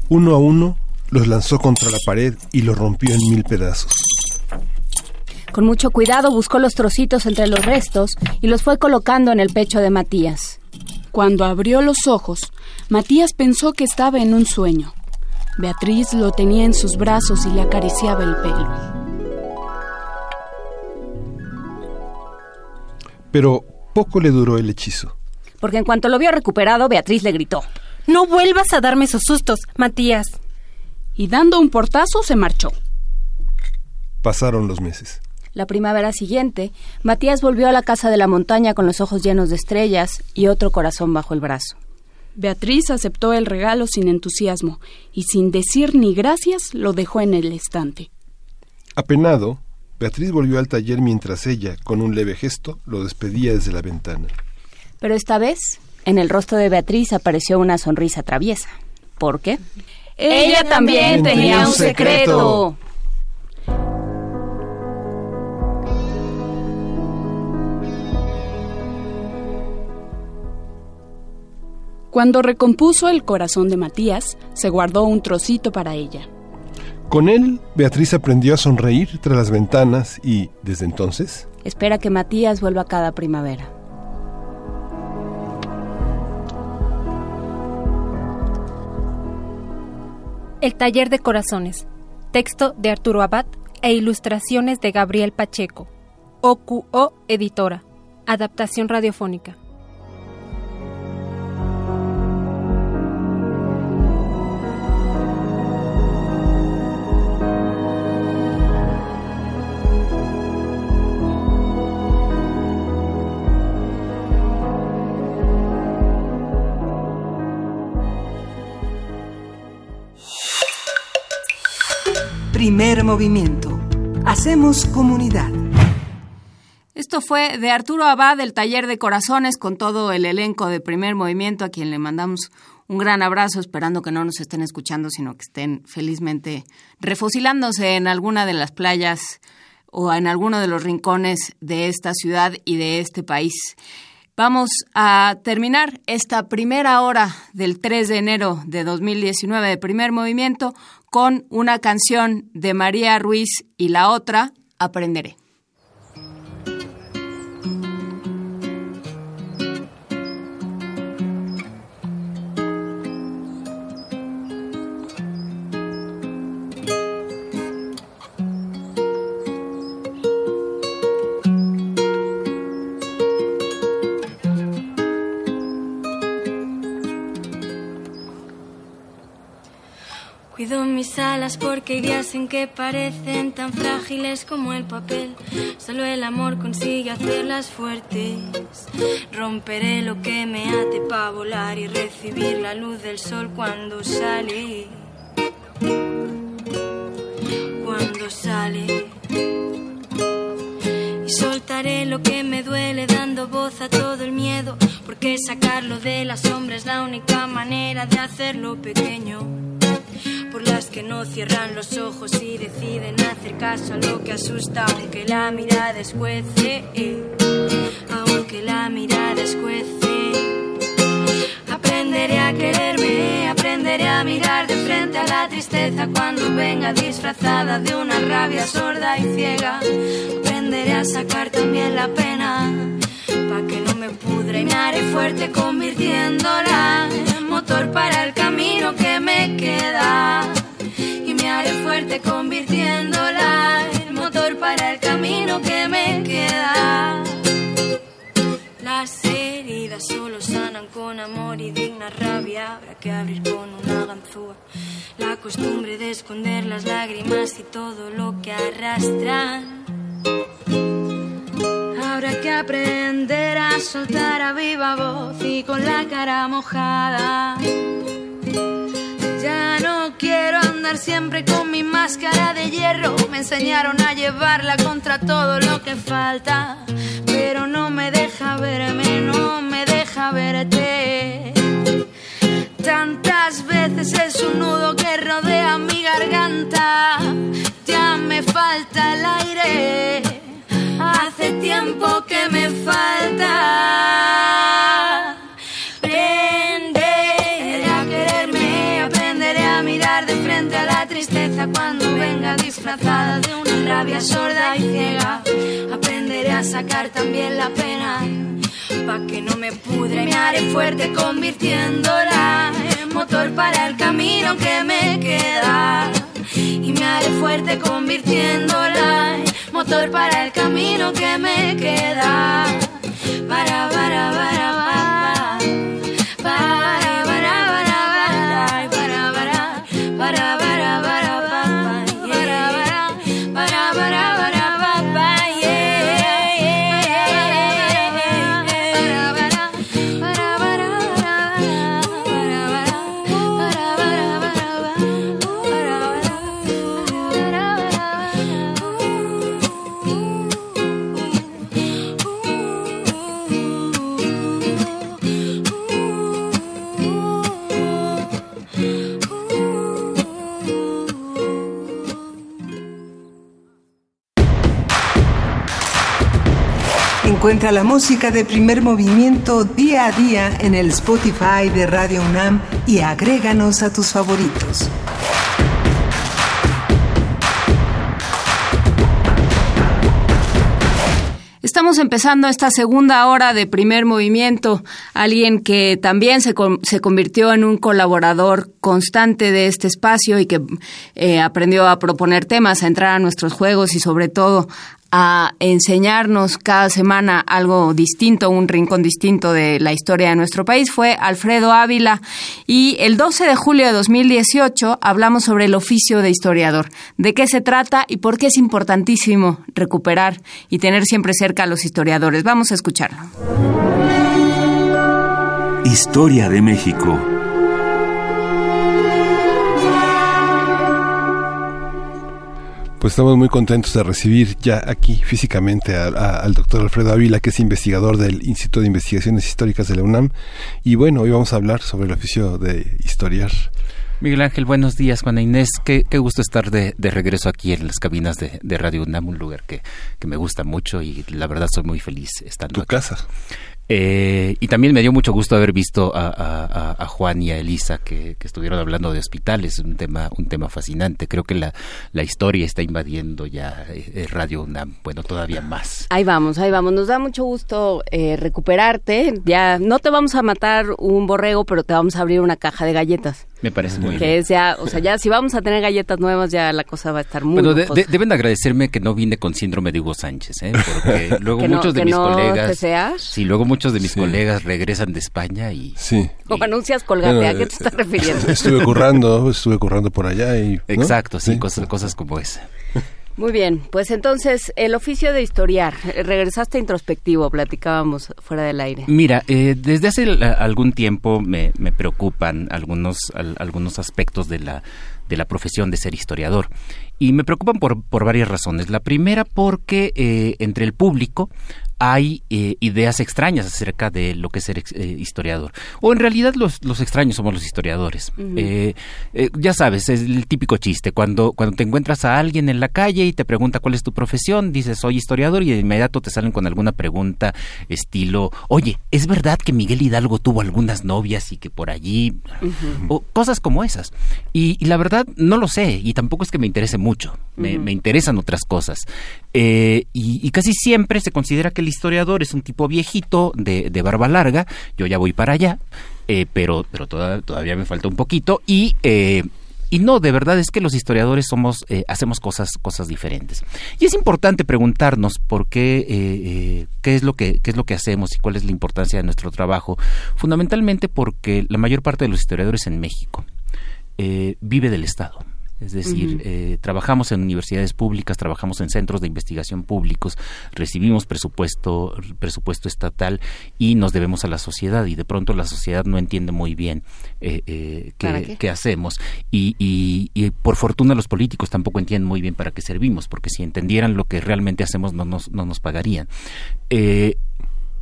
Uno a uno los lanzó contra la pared y los rompió en mil pedazos.
Con mucho cuidado buscó los trocitos entre los restos y los fue colocando en el pecho de Matías.
Cuando abrió los ojos, Matías pensó que estaba en un sueño. Beatriz lo tenía en sus brazos y le acariciaba el pelo.
Pero poco le duró el hechizo.
Porque en cuanto lo vio recuperado, Beatriz le gritó.
No vuelvas a darme esos sustos, Matías.
Y dando un portazo se marchó.
Pasaron los meses.
La primavera siguiente, Matías volvió a la casa de la montaña con los ojos llenos de estrellas y otro corazón bajo el brazo.
Beatriz aceptó el regalo sin entusiasmo y sin decir ni gracias lo dejó en el estante.
Apenado, Beatriz volvió al taller mientras ella, con un leve gesto, lo despedía desde la ventana.
Pero esta vez, en el rostro de Beatriz apareció una sonrisa traviesa. ¿Por qué?
Ella también tenía un
secreto.
Cuando recompuso el corazón de Matías, se guardó un trocito para ella.
Con él, Beatriz aprendió a sonreír tras las ventanas y, desde entonces,
Espera que Matías vuelva cada primavera.
El taller de corazones. Texto de Arturo Abad e ilustraciones de Gabriel Pacheco. OQO Editora. Adaptación radiofónica.
Primer movimiento. Hacemos comunidad.
Esto fue de Arturo Abad del Taller de Corazones con todo el elenco de Primer Movimiento, a quien le mandamos un gran abrazo, esperando que no nos estén escuchando, sino que estén felizmente refocilándose en alguna de las playas o en alguno de los rincones de esta ciudad y de este país. Vamos a terminar esta primera hora del 3 de enero de 2019 de primer movimiento con una canción de María Ruiz y la otra, Aprenderé.
Porque hay días en que parecen tan frágiles como el papel. Solo el amor consigue hacerlas fuertes. Romperé lo que me ate para volar y recibir la luz del sol cuando sale. Cuando sale. Y soltaré lo que me duele dando voz a todo el miedo. Porque sacarlo de la sombra es la única manera de hacerlo pequeño por las que no cierran los ojos y deciden hacer caso a lo que asusta, aunque la mirada escuece, aunque la mirada escuece. Aprenderé a quererme, aprenderé a mirar de frente a la tristeza cuando venga disfrazada de una rabia sorda y ciega. Aprenderé a sacar también la pena, que no me pudra y me haré fuerte convirtiéndola motor para el camino que me queda haré fuerte convirtiéndola en motor para el camino que me queda. Las heridas solo sanan con amor y digna rabia. Habrá que abrir con una ganzúa. La costumbre de esconder las lágrimas y todo lo que arrastran. Habrá que aprender a soltar a viva voz y con la cara mojada. Ya no quiero andar siempre con mi máscara de hierro. Me enseñaron a llevarla contra todo lo que falta. Pero no me deja verme, no me deja verte. Tantas veces es un nudo que rodea mi garganta. Ya me falta el aire. Hace tiempo que me falta. cuando venga disfrazada de una rabia sorda y ciega. Aprenderé a sacar también la pena, pa' que no me pudre. Me haré fuerte convirtiéndola en motor para el camino que me queda. Y me haré fuerte convirtiéndola en motor para el camino que me queda. Para, para, para, para.
Encuentra la música de primer movimiento día a día en el Spotify de Radio UNAM y agréganos a tus favoritos.
Estamos empezando esta segunda hora de primer movimiento. Alguien que también se, se convirtió en un colaborador constante de este espacio y que eh, aprendió a proponer temas, a entrar a nuestros juegos y sobre todo a enseñarnos cada semana algo distinto, un rincón distinto de la historia de nuestro país, fue Alfredo Ávila. Y el 12 de julio de 2018 hablamos sobre el oficio de historiador, de qué se trata y por qué es importantísimo recuperar y tener siempre cerca a los historiadores. Vamos a escucharlo.
Historia de México
Pues estamos muy contentos de recibir ya aquí físicamente al doctor Alfredo Ávila, que es investigador del Instituto de Investigaciones Históricas de la UNAM. Y bueno, hoy vamos a hablar sobre el oficio de historiar.
Miguel Ángel, buenos días. Juana Inés, qué, qué gusto estar de, de, regreso aquí en las cabinas de, de Radio UNAM, un lugar que, que, me gusta mucho y la verdad soy muy feliz estando
¿Tu
aquí.
casa?
Eh, y también me dio mucho gusto haber visto a, Juan y a Elisa que, que, estuvieron hablando de hospitales, un tema, un tema fascinante. Creo que la, la historia está invadiendo ya eh, Radio UNAM, bueno, todavía más.
Ahí vamos, ahí vamos. Nos da mucho gusto eh, recuperarte. Ya no te vamos a matar un borrego, pero te vamos a abrir una caja de galletas.
Me parece muy
que
bien.
es ya, o sea, ya si vamos a tener galletas nuevas, ya la cosa va a estar muy
Bueno, de, de, deben agradecerme que no vine con síndrome de Hugo Sánchez, ¿eh? porque luego
no,
muchos de mis
no
colegas... Sí, luego muchos de mis sí. colegas regresan de España y...
Sí.
O anuncias colgate, bueno, ¿a qué te estás refiriendo?
Estuve currando, estuve currando por allá y... ¿no?
Exacto, sí, sí, Cosas, cosas como esa.
Muy bien, pues entonces el oficio de historiar, regresaste introspectivo, platicábamos fuera del aire.
Mira, eh, desde hace algún tiempo me, me preocupan algunos, al, algunos aspectos de la, de la profesión de ser historiador. Y me preocupan por, por varias razones. La primera porque eh, entre el público hay eh, ideas extrañas acerca de lo que es ser eh, historiador. O en realidad los, los, extraños somos los historiadores. Uh -huh. eh, ya sabes, es el típico chiste. Cuando, cuando te encuentras a alguien en la calle y te pregunta cuál es tu profesión, dices soy historiador y de inmediato te salen con alguna pregunta estilo, oye, ¿es verdad que Miguel Hidalgo tuvo algunas novias y que por allí... Uh -huh. O cosas como esas. Y, y, la verdad no lo sé y tampoco es que me interese mucho. Me, uh -huh. me interesan otras cosas. Eh, y, y casi siempre se considera que el historiador es un tipo viejito de, de barba larga, yo ya voy para allá, eh, pero, pero toda, todavía me falta un poquito y... Eh, y no, de verdad es que los historiadores somos, eh, hacemos cosas, cosas diferentes. Y es importante preguntarnos por qué, eh, qué es lo que, qué es lo que hacemos y cuál es la importancia de nuestro trabajo. Fundamentalmente porque la mayor parte de los historiadores en México eh, vive del Estado. Es decir, uh -huh. eh, trabajamos en universidades públicas, trabajamos en centros de investigación públicos, recibimos presupuesto, presupuesto estatal y nos debemos a la sociedad y de pronto la sociedad no entiende muy bien eh, eh, qué, qué? qué, hacemos y, y, y, por fortuna los políticos tampoco entienden muy bien para qué servimos, porque si entendieran lo que realmente hacemos no nos, no nos pagarían.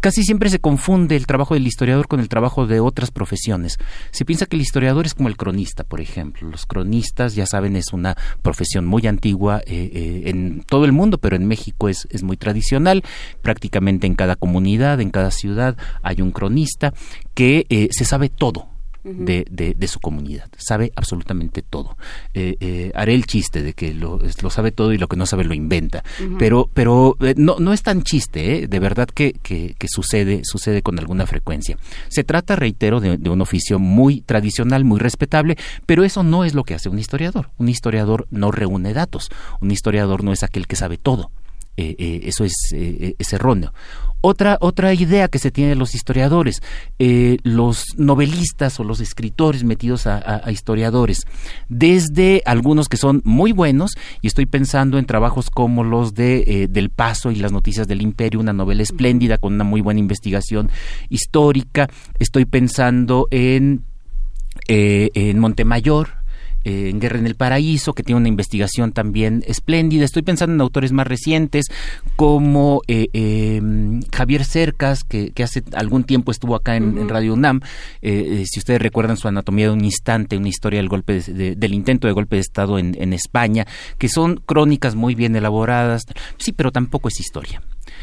Casi siempre se confunde el trabajo del historiador con el trabajo de otras profesiones. Se piensa que el historiador es como el cronista, por ejemplo. Los cronistas, ya saben, es una profesión muy antigua eh, eh, en todo el mundo, pero en México es, es muy tradicional. Prácticamente en cada comunidad, en cada ciudad, hay un cronista que eh, se sabe todo de, de, de, su comunidad. Sabe absolutamente todo. Eh, eh, haré el chiste de que lo, lo, sabe todo y lo que no sabe lo inventa. Uh -huh. Pero, pero eh, no, no es tan chiste, de verdad que, que, que, sucede, sucede con alguna frecuencia. Se trata, reitero, de, de, un oficio muy tradicional, muy respetable, pero eso no es lo que hace un historiador. Un historiador no reúne datos. Un historiador no es aquel que sabe todo. eso es, es erróneo. Otra, otra idea que se tiene de los historiadores, eh, los novelistas o los escritores metidos a, historiadores, desde algunos que son muy buenos, y estoy pensando en trabajos como los de eh, Del Paso y las Noticias del Imperio, una novela espléndida con una muy buena investigación histórica, estoy pensando en, eh, en Montemayor, eh, en Guerra en el Paraíso, que tiene una investigación también espléndida. Estoy pensando en autores más recientes como eh, eh, Javier Cercas, que, que, hace algún tiempo estuvo acá en, uh -huh. en Radio UNAM. si ustedes recuerdan su Anatomía de un Instante, una historia del, golpe de, de, del intento de golpe de Estado en, en, España, que son crónicas muy bien elaboradas. Sí, pero tampoco es historia.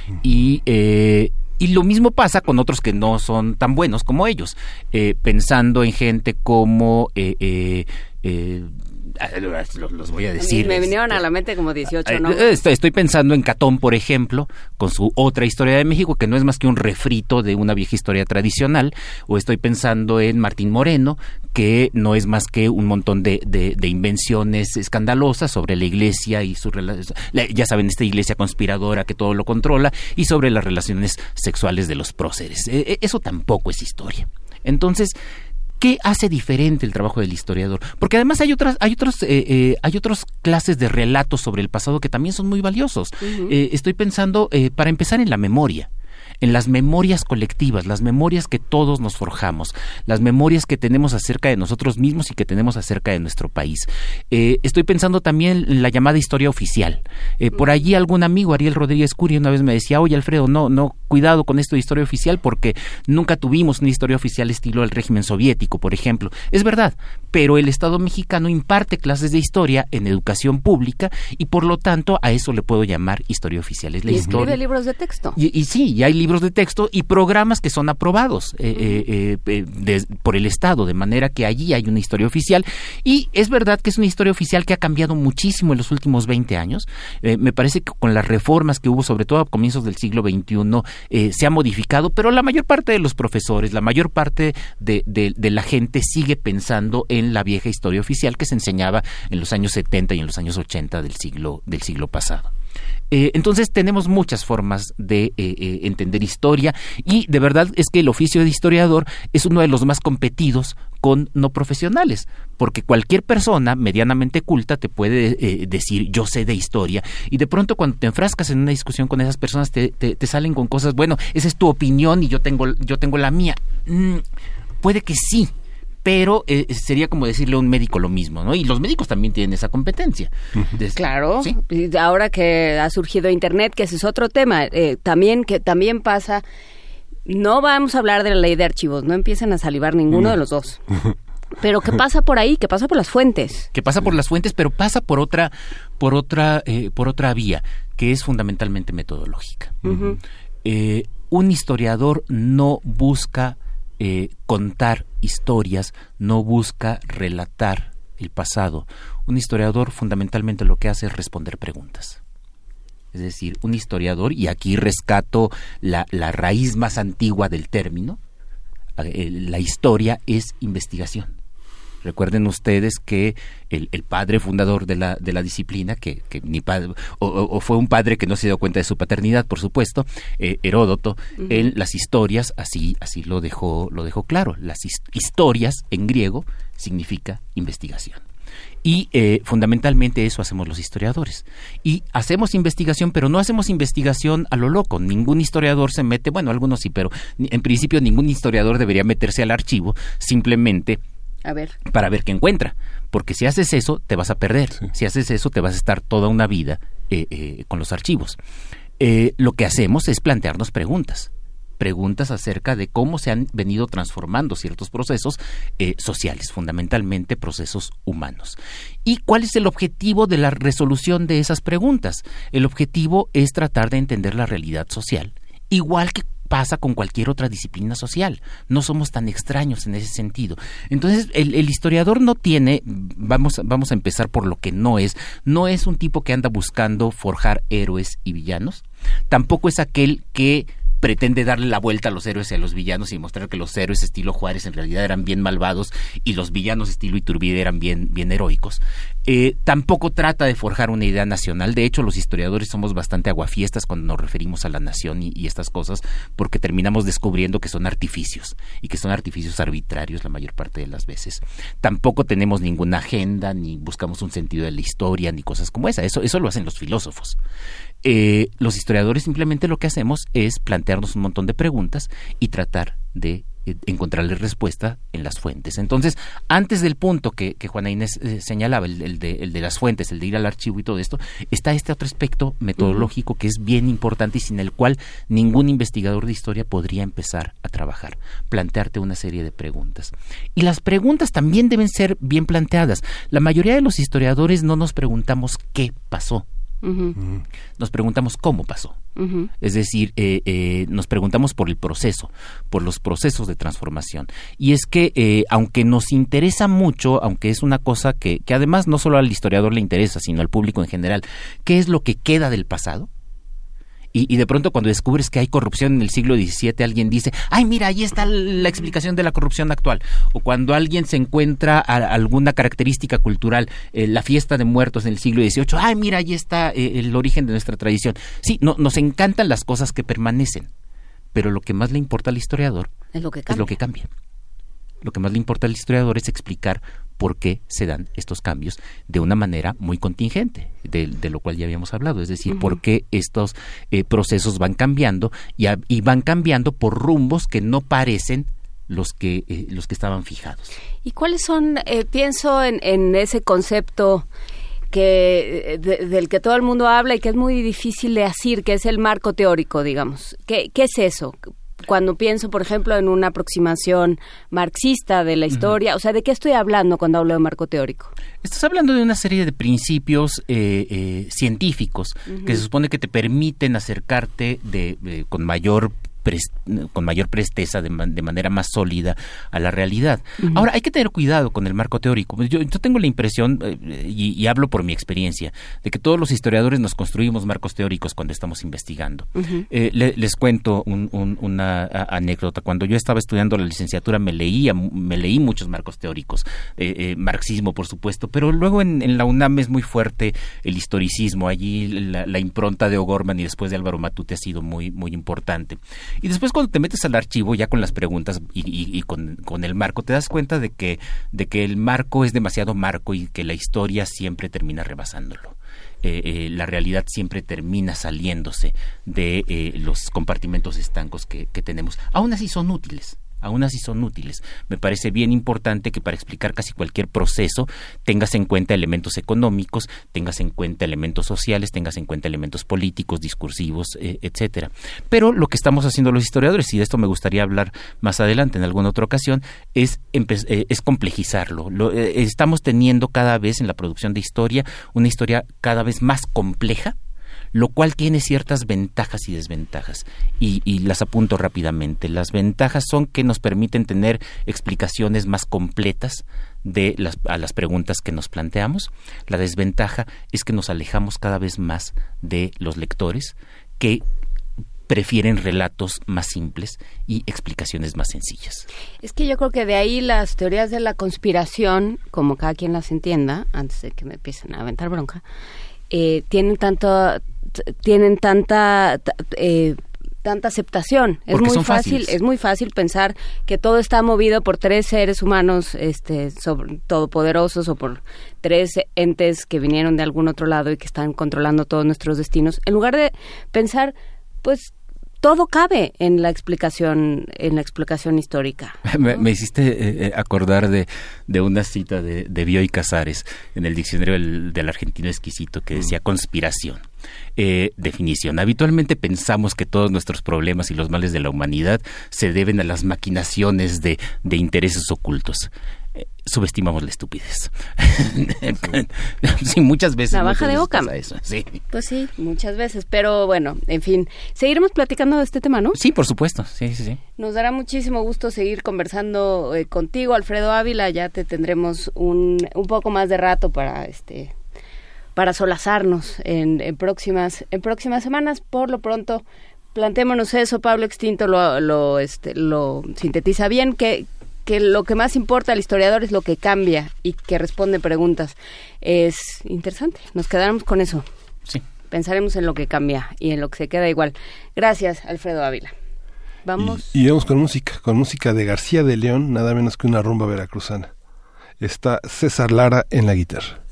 Uh -huh. Y y lo mismo pasa con otros que no son tan buenos como ellos, eh, pensando en gente como... Eh, eh, los voy a decir.
Me vinieron a la mente como 18, ¿no?
Estoy pensando en Catón, por ejemplo, con su otra historia de México, que no es más que un refrito de una vieja historia tradicional, o estoy pensando en Martín Moreno, que no es más que un montón de, de, de invenciones escandalosas sobre la iglesia y su ya saben, esta iglesia conspiradora que todo lo controla, y sobre las relaciones sexuales de los próceres. Eso tampoco es historia. Entonces, ¿Qué hace diferente el trabajo del historiador? Porque además hay otras, hay otros, eh, eh, hay otras clases de relatos sobre el pasado que también son muy valiosos. Uh -huh. eh, estoy pensando, para empezar, en la memoria. En las memorias colectivas, las memorias que todos nos forjamos, las memorias que tenemos acerca de nosotros mismos y que tenemos acerca de nuestro país. Eh, estoy pensando también en la llamada historia oficial. Eh, por allí algún amigo, Ariel Rodríguez Curia, una vez me decía, oye Alfredo, no, no, cuidado con esto de historia oficial porque nunca tuvimos una historia oficial estilo del régimen soviético, por ejemplo. Es verdad, pero el Estado mexicano imparte clases de historia en educación pública y por lo tanto a eso le puedo llamar historia oficial. Es la
y
historia.
escribe libros de texto.
Y, y sí, y hay libros de texto y programas que son aprobados eh, eh, eh, por el Estado, de manera que allí hay una historia oficial. Y es verdad que es una historia oficial que ha cambiado muchísimo en los últimos 20 años. Me parece que con las reformas que hubo, sobre todo a comienzos del siglo XXI, se ha modificado, pero la mayor parte de los profesores, la mayor parte de, de- de la gente sigue pensando en la vieja historia oficial que se enseñaba en los años 70 y en los años 80 del siglo, del siglo pasado. Eh, entonces tenemos muchas formas de eh, eh, entender historia y de verdad es que el oficio de historiador es uno de los más competidos con no profesionales, porque cualquier persona medianamente culta te puede eh, decir yo sé de historia y de pronto cuando te enfrascas en una discusión con esas personas te, te- salen con cosas, bueno, esa es tu opinión y yo tengo, yo tengo la mía. Mm, puede que sí, pero eh, sería como decirle a un médico lo mismo, ¿no? Y los médicos también tienen esa competencia.
Claro, y ahora que ha surgido Internet, que ese es otro tema, eh, también que también pasa, no vamos a hablar de la ley de archivos, no empiecen a salivar ninguno
Mm.
de los dos, pero que pasa por ahí, que pasa por las fuentes.
que pasa por las fuentes, pero pasa por otra, por otra, eh, por otra vía, que es fundamentalmente metodológica. Eh, un historiador no busca eh, contar historias, no busca relatar el pasado. Un historiador fundamentalmente lo que hace es responder preguntas. Es decir, un historiador, y aquí rescato la, raíz más antigua del término, eh, la historia es investigación. Recuerden ustedes que el, el padre fundador de la, de la disciplina, que, que ni padre, o, fue un padre que no se dio cuenta de su paternidad, por supuesto, eh, Heródoto,
Ujú.
en las historias así, así lo dejó, lo dejó claro. Las his- historias en griego significa investigación. Y eh, fundamentalmente eso hacemos los historiadores. Y hacemos investigación, pero no hacemos investigación a lo loco. Ningún historiador se mete, bueno, algunos sí, pero en principio ningún historiador debería meterse al archivo simplemente
A ver.
para ver qué encuentra. Porque si haces eso, te vas a perder. Si haces eso, te vas a estar toda una vida eh, eh, con los archivos. Eh, lo que hacemos es plantearnos preguntas. Preguntas acerca de cómo se han venido transformando ciertos procesos eh, sociales, fundamentalmente procesos humanos. ¿Y cuál es el objetivo de la resolución de esas preguntas? El objetivo es tratar de entender la realidad social, igual que pasa con cualquier otra disciplina social. No somos tan extraños en ese sentido. Entonces, el, historiador no tiene, vamos, vamos a empezar por lo que no es, no es un tipo que anda buscando forjar héroes y villanos, tampoco es aquel que pretende darle la vuelta a los héroes y a los villanos y mostrar que los héroes estilo Juárez en realidad eran bien malvados y los villanos estilo Iturbide eran bien, bien heroicos. Eh, tampoco trata de forjar una idea nacional. De hecho, los historiadores somos bastante aguafiestas cuando nos referimos a la nación y, y estas cosas, porque terminamos descubriendo que son artificios y que son artificios arbitrarios la mayor parte de las veces. Tampoco tenemos ninguna agenda, ni buscamos un sentido de la historia, ni cosas como esa. Eso, eso lo hacen los filósofos. Eh, los historiadores simplemente lo que hacemos es plantearnos un montón de preguntas y tratar de eh, encontrarle respuesta en las fuentes. Entonces, antes del punto que, que Juana Inés eh, señalaba, el, el de, el de las fuentes, el de ir al archivo y todo esto, está este otro aspecto metodológico que es bien importante y sin el cual ningún investigador de historia podría empezar a trabajar, plantearte una serie de preguntas. Y las preguntas también deben ser bien planteadas. La mayoría de los historiadores no nos preguntamos qué pasó,
Ujú,
nos preguntamos cómo pasó. Es decir, eh, eh, nos preguntamos por el proceso, por los procesos de transformación. Y es que, eh, aunque nos interesa mucho, aunque es una cosa que, que además no solo al historiador le interesa, sino al público en general, ¿qué es lo que queda del pasado? Y, y de pronto cuando descubres que hay corrupción en el siglo XVII, alguien dice, ay, mira, ahí está la explicación de la corrupción actual. O cuando alguien se encuentra a- alguna característica cultural, eh, la fiesta de muertos en el siglo XVIII, ay, mira, ahí está eh, el origen de nuestra tradición. Sí, no, nos encantan las cosas que permanecen, pero lo que más le importa al historiador
Es lo que
es lo que cambia. Lo que más le importa al historiador es explicar por qué se dan estos cambios de una manera muy contingente, de, lo cual ya habíamos hablado, es decir, por qué estos eh, procesos van cambiando y, y, van cambiando por rumbos que no parecen los que, eh, los que estaban fijados.
¿Y cuáles son, eh, pienso en, en, ese concepto que, del que todo el mundo habla y que es muy difícil de decir, que es el marco teórico, digamos? ¿Qué, qué es eso? Cuando pienso, por ejemplo, en una aproximación marxista de la historia, o sea, ¿de qué estoy hablando cuando hablo de marco teórico?
Estás hablando de una serie de principios eh, eh, científicos que se supone que te permiten acercarte de, con mayor con mayor presteza, de, manera más sólida a la realidad. Ahora, hay que tener cuidado con el marco teórico. Yo, yo tengo la impresión, eh, y, hablo por mi experiencia, de que todos los historiadores nos construimos marcos teóricos cuando estamos investigando. Eh, les cuento una anécdota. Cuando yo estaba estudiando la licenciatura me leía, me leí muchos marcos teóricos, eh, marxismo por supuesto, pero luego en, la UNAM es muy fuerte el historicismo. Allí la, impronta de O'Gorman y después de Álvaro Matute ha sido muy, muy importante. Y después cuando te metes al archivo ya con las preguntas y, con, el marco, te das cuenta de que, de que el marco es demasiado marco y que la historia siempre termina rebasándolo. Eh, eh, la realidad siempre termina saliéndose de eh, los compartimentos estancos que, que tenemos. Aún así son útiles aún así son útiles. Me parece bien importante que para explicar casi cualquier proceso tengas en cuenta elementos económicos, tengas en cuenta elementos sociales, tengas en cuenta elementos políticos, discursivos, eh, etcétera. Pero lo que estamos haciendo los historiadores, y de esto me gustaría hablar más adelante en alguna otra ocasión, es, eh, es complejizarlo. Lo, eh, estamos teniendo cada vez en la producción de historia una historia cada vez más compleja lo cual tiene ciertas ventajas y desventajas. Y, las apunto rápidamente. Las ventajas son que nos permiten tener explicaciones más completas de las, a las preguntas que nos planteamos. La desventaja es que nos alejamos cada vez más de los lectores que prefieren relatos más simples y explicaciones más sencillas.
Es que yo creo que de ahí las teorías de la conspiración, como cada quien las entienda, antes de que me empiecen a aventar bronca, eh, tienen tanto tienen tanta eh, tanta aceptación. Es muy fácil, es muy fácil pensar que todo está movido por tres seres humanos este sobre, todopoderosos o por tres entes que vinieron de algún otro lado y que están controlando todos nuestros destinos, en lugar de pensar pues todo cabe en la explicación en la explicación histórica.
Me, hiciste eh, eh, acordar de, de, una cita de, de Bioy Casares en el diccionario del, argentino exquisito que decía mm. conspiración. Eh, definición. Habitualmente pensamos que todos nuestros problemas y los males de la humanidad se deben a las maquinaciones de, de intereses ocultos subestimamos la estupidez. sí, muchas veces.
La baja de.
Eso, sí.
Pues sí, muchas veces. Pero bueno, en fin, seguiremos platicando de este tema, ¿no?
Sí, por supuesto. Sí, sí, sí.
Nos dará muchísimo gusto seguir conversando eh, contigo, Alfredo Ávila. Ya te tendremos un, un poco más de rato para este para solazarnos en, en próximas en próximas semanas. Por lo pronto, plantémonos eso. Pablo Extinto lo, lo, este, lo sintetiza bien. que que lo que más importa al historiador es lo que cambia y que responde preguntas. Es interesante. Nos quedaremos con eso.
Sí.
Pensaremos en lo que cambia y en lo que se queda igual. Gracias, Alfredo Ávila. Vamos.
Y, y vamos con música, con música de García de León, nada menos que una rumba veracruzana. Está César Lara en la guitarra.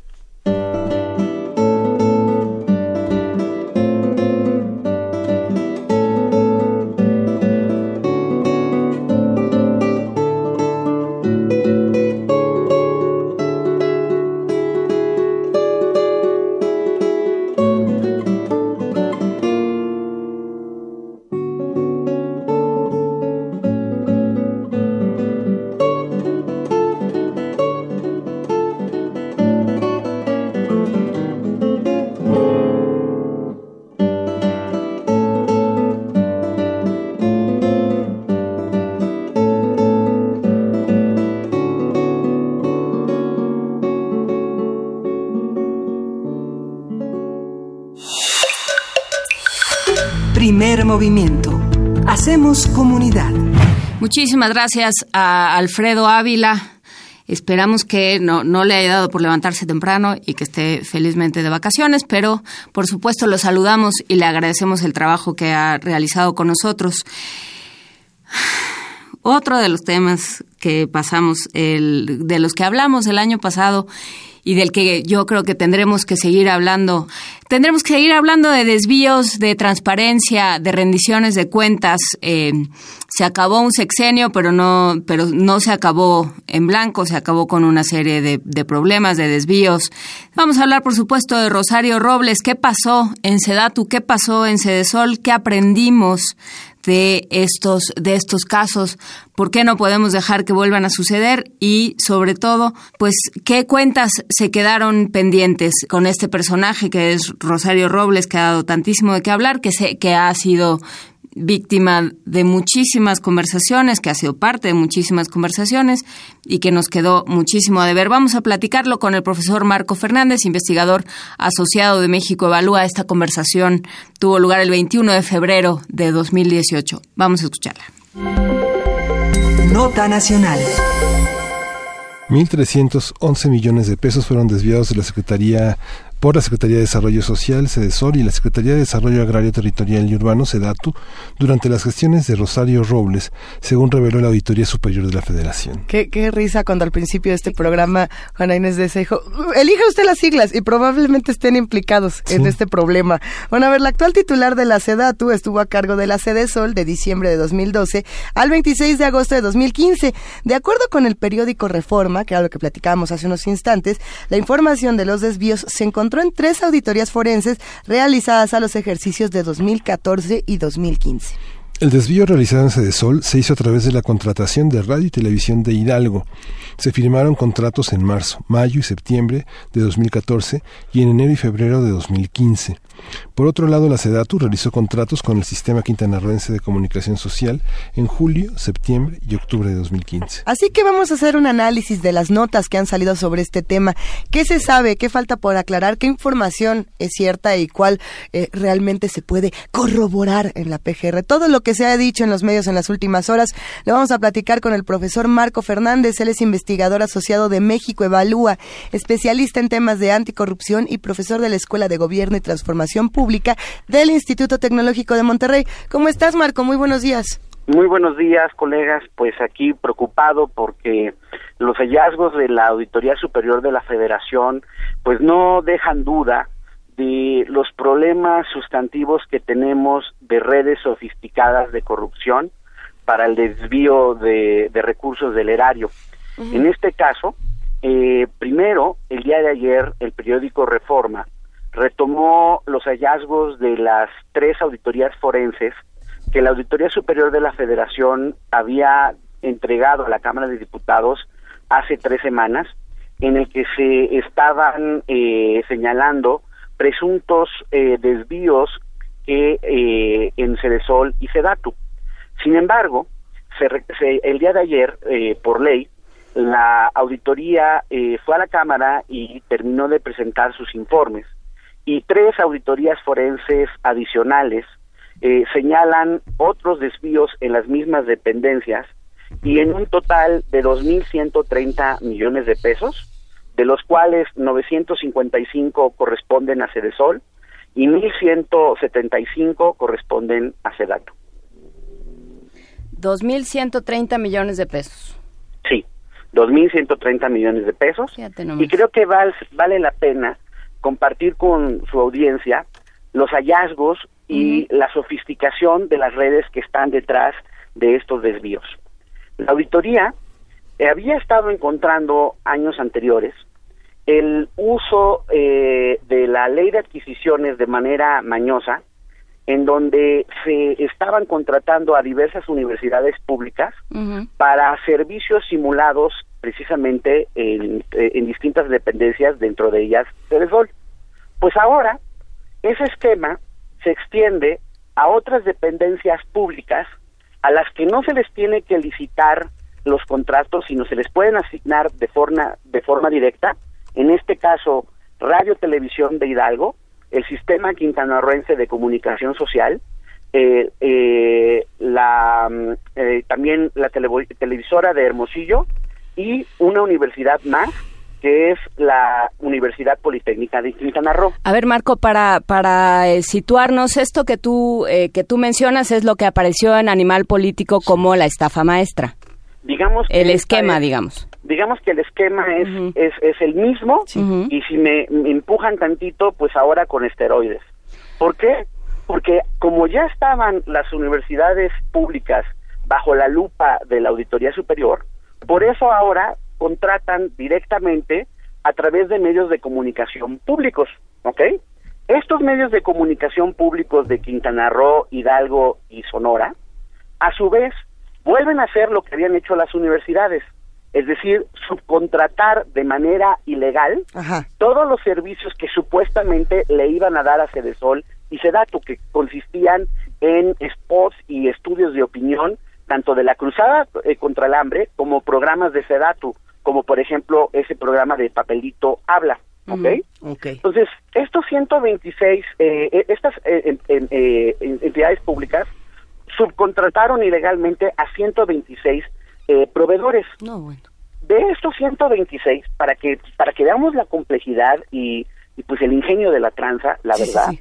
Muchísimas gracias a Alfredo Ávila. Esperamos que no, no, le haya dado por levantarse temprano y que esté felizmente de vacaciones, pero por supuesto lo saludamos y le agradecemos el trabajo que ha realizado con nosotros. otro de los temas que pasamos, el, de los que hablamos el año pasado y del que yo creo que tendremos que seguir hablando. Tendremos que seguir hablando de desvíos, de transparencia, de rendiciones de cuentas. Eh, se acabó un sexenio, pero no, pero no se acabó en blanco, se acabó con una serie de, de problemas, de desvíos. Vamos a hablar, por supuesto, de Rosario Robles. ¿Qué pasó en Sedatu? ¿Qué pasó en Sedesol? ¿Qué aprendimos de estos, de estos casos, por qué no podemos dejar que vuelvan a suceder y sobre todo, pues qué cuentas se quedaron pendientes con este personaje que es Rosario Robles, que ha dado tantísimo de qué hablar, que, se, que ha sido víctima de muchísimas conversaciones, que ha sido parte de muchísimas conversaciones y que nos quedó muchísimo a deber. Vamos a platicarlo con el profesor Marco Fernández, investigador asociado de México Evalúa. Esta conversación tuvo lugar el 21 de febrero de 2018. Vamos a escucharla.
Nota Nacional.
1.311 millones de pesos fueron desviados de la Secretaría por la Secretaría de Desarrollo Social, SEDESOR, y la Secretaría de Desarrollo Agrario Territorial y Urbano, SEDATU, durante las gestiones de Rosario Robles, según reveló la Auditoría Superior de la Federación.
Qué, qué risa cuando al principio de este programa Juana Inés de elija usted las siglas y probablemente estén implicados en este problema. Bueno, a ver, la actual titular de la SEDATU estuvo a cargo de la SEDESOL de diciembre de 2012 al 26 de agosto de 2015. De acuerdo con el periódico Reforma, que era lo que platicábamos hace unos instantes, la información de los desvíos se encontró en tres auditorías forenses realizadas a los ejercicios de 2014 y 2015.
El desvío realizado en Sedesol se hizo a través de la contratación de radio y televisión de Hidalgo. Se firmaron contratos en marzo, mayo y septiembre de 2014 y en enero y febrero de 2015. Por otro lado, la SEDATU realizó contratos con el Sistema Quintanarroense de Comunicación Social en julio, septiembre y octubre de 2015.
Así que vamos a hacer un análisis de las notas que han salido sobre este tema. ¿Qué se sabe? ¿Qué falta por aclarar? ¿Qué información es cierta y cuál eh, realmente se puede corroborar en la PGR? Todo lo que se ha dicho en los medios en las últimas horas lo vamos a platicar con el profesor Marco Fernández. Él es investigador asociado de México Evalúa, especialista en temas de anticorrupción y profesor de la Escuela de Gobierno y Transformación Pública del Instituto Tecnológico de Monterrey. ¿Cómo estás, Marco? Muy buenos días.
Muy buenos días, colegas. Pues aquí preocupado porque los hallazgos de la Auditoría Superior de la Federación pues no dejan duda de los problemas sustantivos que tenemos de redes sofisticadas de corrupción para el desvío de, de recursos del erario. En este caso, eh, primero, el día de ayer, el periódico Reforma retomó los hallazgos de las tres auditorías forenses que la Auditoría Superior de la Federación había entregado a la Cámara de Diputados hace tres semanas, en el que se estaban eh, señalando presuntos eh, desvíos que eh, en Cedesol y Sedatu. Sin embargo, se, el día de ayer, eh, por ley, la auditoría eh, fue a la Cámara y terminó de presentar sus informes y tres auditorías forenses adicionales eh, señalan otros desvíos en las mismas dependencias y en un total de 2.130 millones de pesos, de los cuales 955 corresponden a Cedesol y 1.175 corresponden a Sedato.
2.130 millones de pesos.
Sí, 2.130 millones de pesos. Y creo que val, vale la pena compartir con su audiencia los hallazgos y la sofisticación de las redes que están detrás de estos desvíos. La auditoría había estado encontrando años anteriores el uso eh, de la ley de adquisiciones de manera mañosa, en donde se estaban contratando a diversas universidades públicas para servicios simulados precisamente en, en, distintas dependencias, dentro de ellas Telesol. Pues ahora ese esquema se extiende a otras dependencias públicas a las que no se les tiene que licitar los contratos, sino se les pueden asignar de forma, de forma directa, en este caso Radio Televisión de Hidalgo, el Sistema Quintanarroense de Comunicación Social, eh, eh, la, eh, también la televisora de Hermosillo y una universidad más que es la Universidad Politécnica de Quintana Roo.
A ver, Marco, para, para eh, situarnos, esto que tú, eh, que tú mencionas es lo que apareció en Animal Político como la estafa maestra.
Digamos que
El esquema,
es-
digamos.
digamos que el esquema es, es, es el mismo y si me, me empujan tantito, pues ahora con esteroides. ¿Por qué? Porque como ya estaban las universidades públicas bajo la lupa de la Auditoría Superior, por eso ahora contratan directamente a través de medios de comunicación públicos, ¿ok? Estos medios de comunicación públicos de Quintana Roo, Hidalgo y Sonora, a su vez, vuelven a hacer lo que habían hecho las universidades, es decir, subcontratar de manera ilegal todos los servicios que supuestamente le iban a dar a Cedesol y Sedatu, que consistían en spots y estudios de opinión, tanto de la cruzada eh, contra el hambre como programas de Sedatu, como por ejemplo ese programa de Papelito Habla, ¿ok? Entonces, estos 126, eh, eh, estas eh, eh, en- entidades públicas subcontrataron ilegalmente a 126 eh, proveedores. De estos 126, para que para que veamos la complejidad y, y, pues el ingenio de la tranza, la
sí,
verdad,
sí.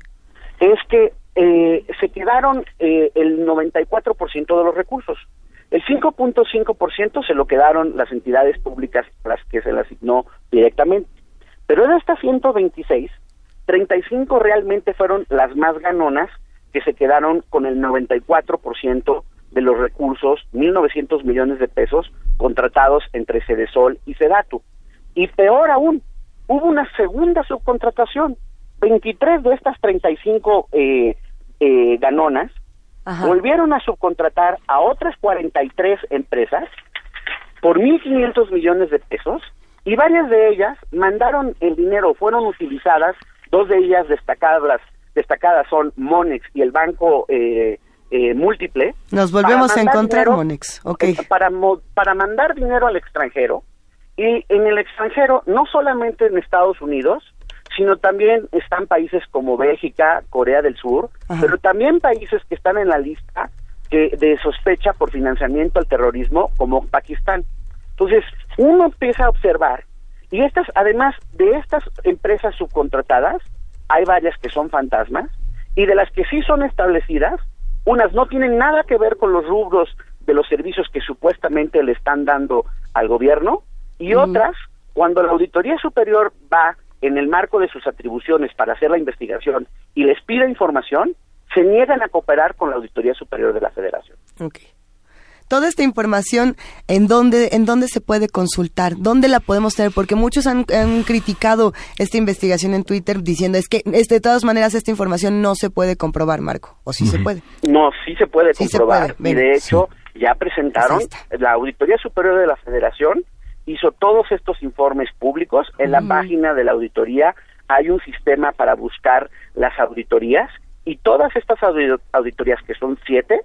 es que eh, se quedaron eh, el 94% de los recursos. El 5.5% se lo quedaron las entidades públicas a las que se le asignó directamente. Pero de estas 126, 35 realmente fueron las más ganonas que se quedaron con el 94% de los recursos, 1.900 millones de pesos, contratados entre Cedesol y Sedatu. Y peor aún, hubo una segunda subcontratación. 23 de estas 35 eh, eh, ganonas volvieron a subcontratar a otras 43 empresas por 1.500 millones de pesos y varias de ellas mandaron el dinero, fueron utilizadas, dos de ellas destacadas, destacadas son Monex y el Banco eh, eh, Múltiple.
Nos volvemos a encontrar,
dinero-
Monex. Ok.
eh, Para, para mandar dinero al extranjero y en el extranjero, no solamente en Estados Unidos, sino también están países como Bélgica, Corea del Sur, pero también países que están en la lista que, de sospecha por financiamiento al terrorismo, como Pakistán. Entonces, uno empieza a observar, y estas, además de estas empresas subcontratadas, hay varias que son fantasmas, y de las que sí son establecidas, unas no tienen nada que ver con los rubros de los servicios que supuestamente le están dando al gobierno, y otras, cuando la Auditoría Superior va en el marco de sus atribuciones para hacer la investigación y les pide información, se niegan a cooperar con la Auditoría Superior de la Federación.
Ok. Toda esta información, ¿en dónde, ¿en dónde se puede consultar? ¿Dónde la podemos tener? Porque muchos han, han criticado esta investigación en Twitter diciendo es que de todas maneras esta información no se puede comprobar, Marco. ¿O sí se puede?
No, sí se puede
Sí se
comprobar. y de hecho, ya presentaron, la Auditoría Superior de la Federación hizo todos estos informes públicos. En la página de la auditoría hay un sistema para buscar las auditorías y todas estas audi- auditorías, que son siete,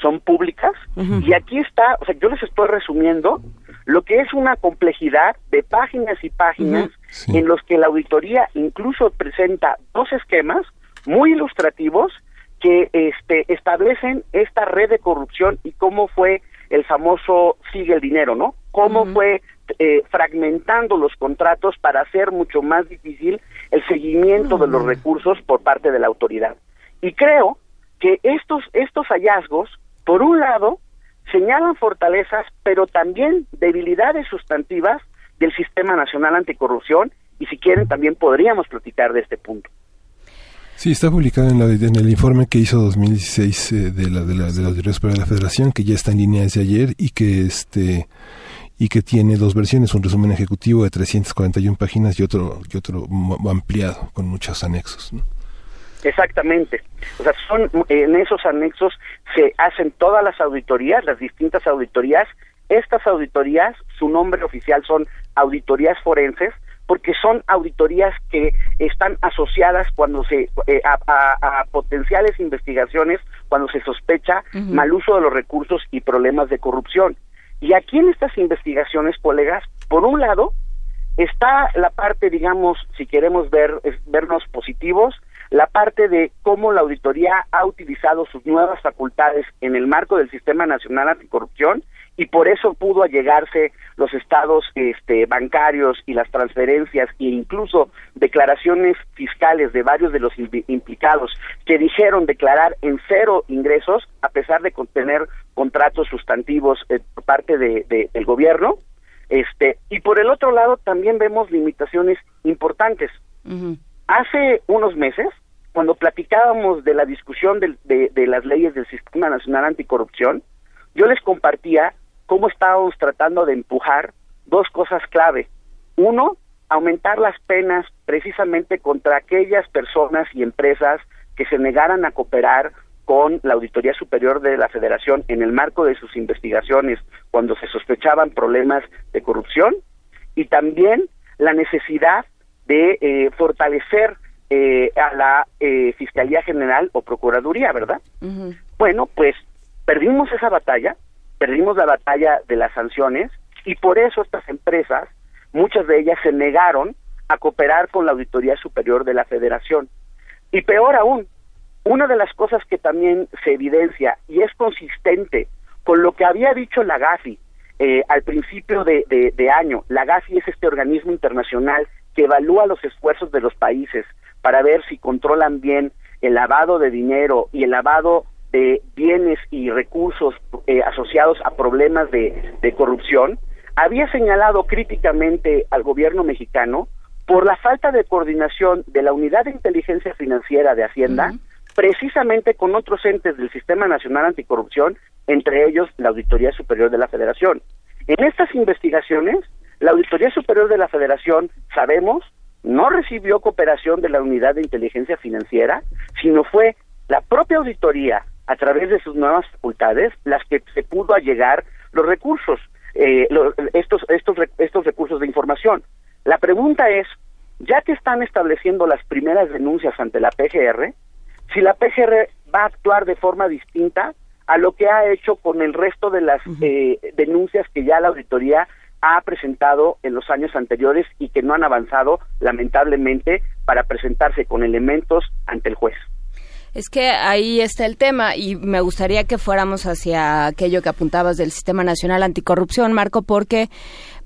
son públicas. Y aquí está, o sea, yo les estoy resumiendo lo que es una complejidad de páginas y páginas en los que la auditoría incluso presenta dos esquemas muy ilustrativos que este, establecen esta red de corrupción y cómo fue el famoso sigue el dinero, ¿no? Cómo fue eh, fragmentando los contratos para hacer mucho más difícil el seguimiento de los recursos por parte de la autoridad. Y creo que estos, estos hallazgos, por un lado, señalan fortalezas, pero también debilidades sustantivas del Sistema Nacional Anticorrupción, y si quieren también podríamos platicar de este punto.
Sí, está publicado en, la- en el informe que hizo 2016 eh, de la de la de la Auditoría Superior de la Federación, que ya está en línea desde ayer y que este y que tiene dos versiones, un resumen ejecutivo de 341 páginas y otro y otro ampliado con muchos anexos. ¿no?
Exactamente. O sea, son en esos anexos se hacen todas las auditorías, las distintas auditorías. Estas auditorías, su nombre oficial son auditorías forenses, porque son auditorías que están asociadas cuando se eh, a, a- a potenciales investigaciones, cuando se sospecha mal uso de los recursos y problemas de corrupción. Y aquí en estas investigaciones, colegas, por un lado, está la parte, digamos, si queremos ver vernos positivos, la parte de cómo la auditoría ha utilizado sus nuevas facultades en el marco del Sistema Nacional Anticorrupción y por eso pudo allegarse los estados este, bancarios y las transferencias e incluso declaraciones fiscales de varios de los implicados que dijeron declarar en cero ingresos a pesar de contener contratos sustantivos eh, por parte de, del gobierno. Este y por el otro lado también vemos limitaciones importantes hace unos meses cuando platicábamos de la discusión de, de las leyes del sistema nacional anticorrupción yo les compartía cómo estábamos tratando de empujar dos cosas clave. Uno, aumentar las penas precisamente contra aquellas personas y empresas que se negaran a cooperar con la Auditoría Superior de la Federación en el marco de sus investigaciones cuando se sospechaban problemas de corrupción y también la necesidad de eh, fortalecer eh, a la eh, Fiscalía General o Procuraduría, ¿verdad? Bueno, pues perdimos esa batalla, perdimos la batalla de las sanciones y por eso estas empresas, muchas de ellas se negaron a cooperar con la Auditoría Superior de la Federación. Y peor aún, una de las cosas que también se evidencia y es consistente con lo que había dicho la GAFI eh, al principio de, de año, la GAFI es este organismo internacional que evalúa los esfuerzos de los países para ver si controlan bien el lavado de dinero y el lavado de bienes y recursos eh, asociados a problemas de, de corrupción, había señalado críticamente al gobierno mexicano por la falta de coordinación de la Unidad de Inteligencia Financiera de Hacienda, precisamente con otros entes del Sistema Nacional Anticorrupción, entre ellos la Auditoría Superior de la Federación. En estas investigaciones, la Auditoría Superior de la Federación, sabemos, no recibió cooperación de la Unidad de Inteligencia Financiera, sino fue la propia auditoría a través de sus nuevas facultades las que se pudo allegar los recursos, eh, estos, estos, estos recursos de información. La pregunta es, ya que están estableciendo las primeras denuncias ante la PGR, si la PGR va a actuar de forma distinta a lo que ha hecho con el resto de las eh, denuncias que ya la auditoría ha presentado en los años anteriores y que no han avanzado lamentablemente para presentarse con elementos ante el juez.
Es que ahí está el tema y me gustaría que fuéramos hacia aquello que apuntabas del Sistema Nacional Anticorrupción, Marco, porque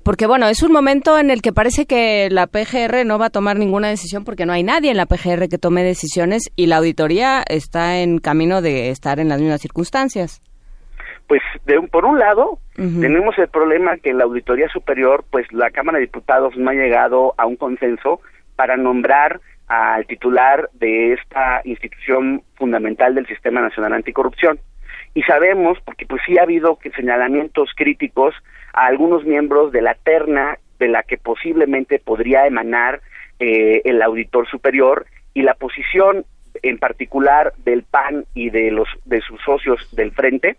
porque bueno, es un momento en el que parece que la PGR no va a tomar ninguna decisión porque no hay nadie en la PGR que tome decisiones y la auditoría está en camino de estar en las mismas circunstancias.
Pues de por un lado tenemos el problema que la auditoría superior, pues la Cámara de Diputados no ha llegado a un consenso para nombrar al titular de esta institución fundamental del Sistema Nacional Anticorrupción. Y sabemos, porque pues sí ha habido que señalamientos críticos a algunos miembros de la terna de la que posiblemente podría emanar eh, el auditor superior y la posición en particular del PAN y de los de sus socios del frente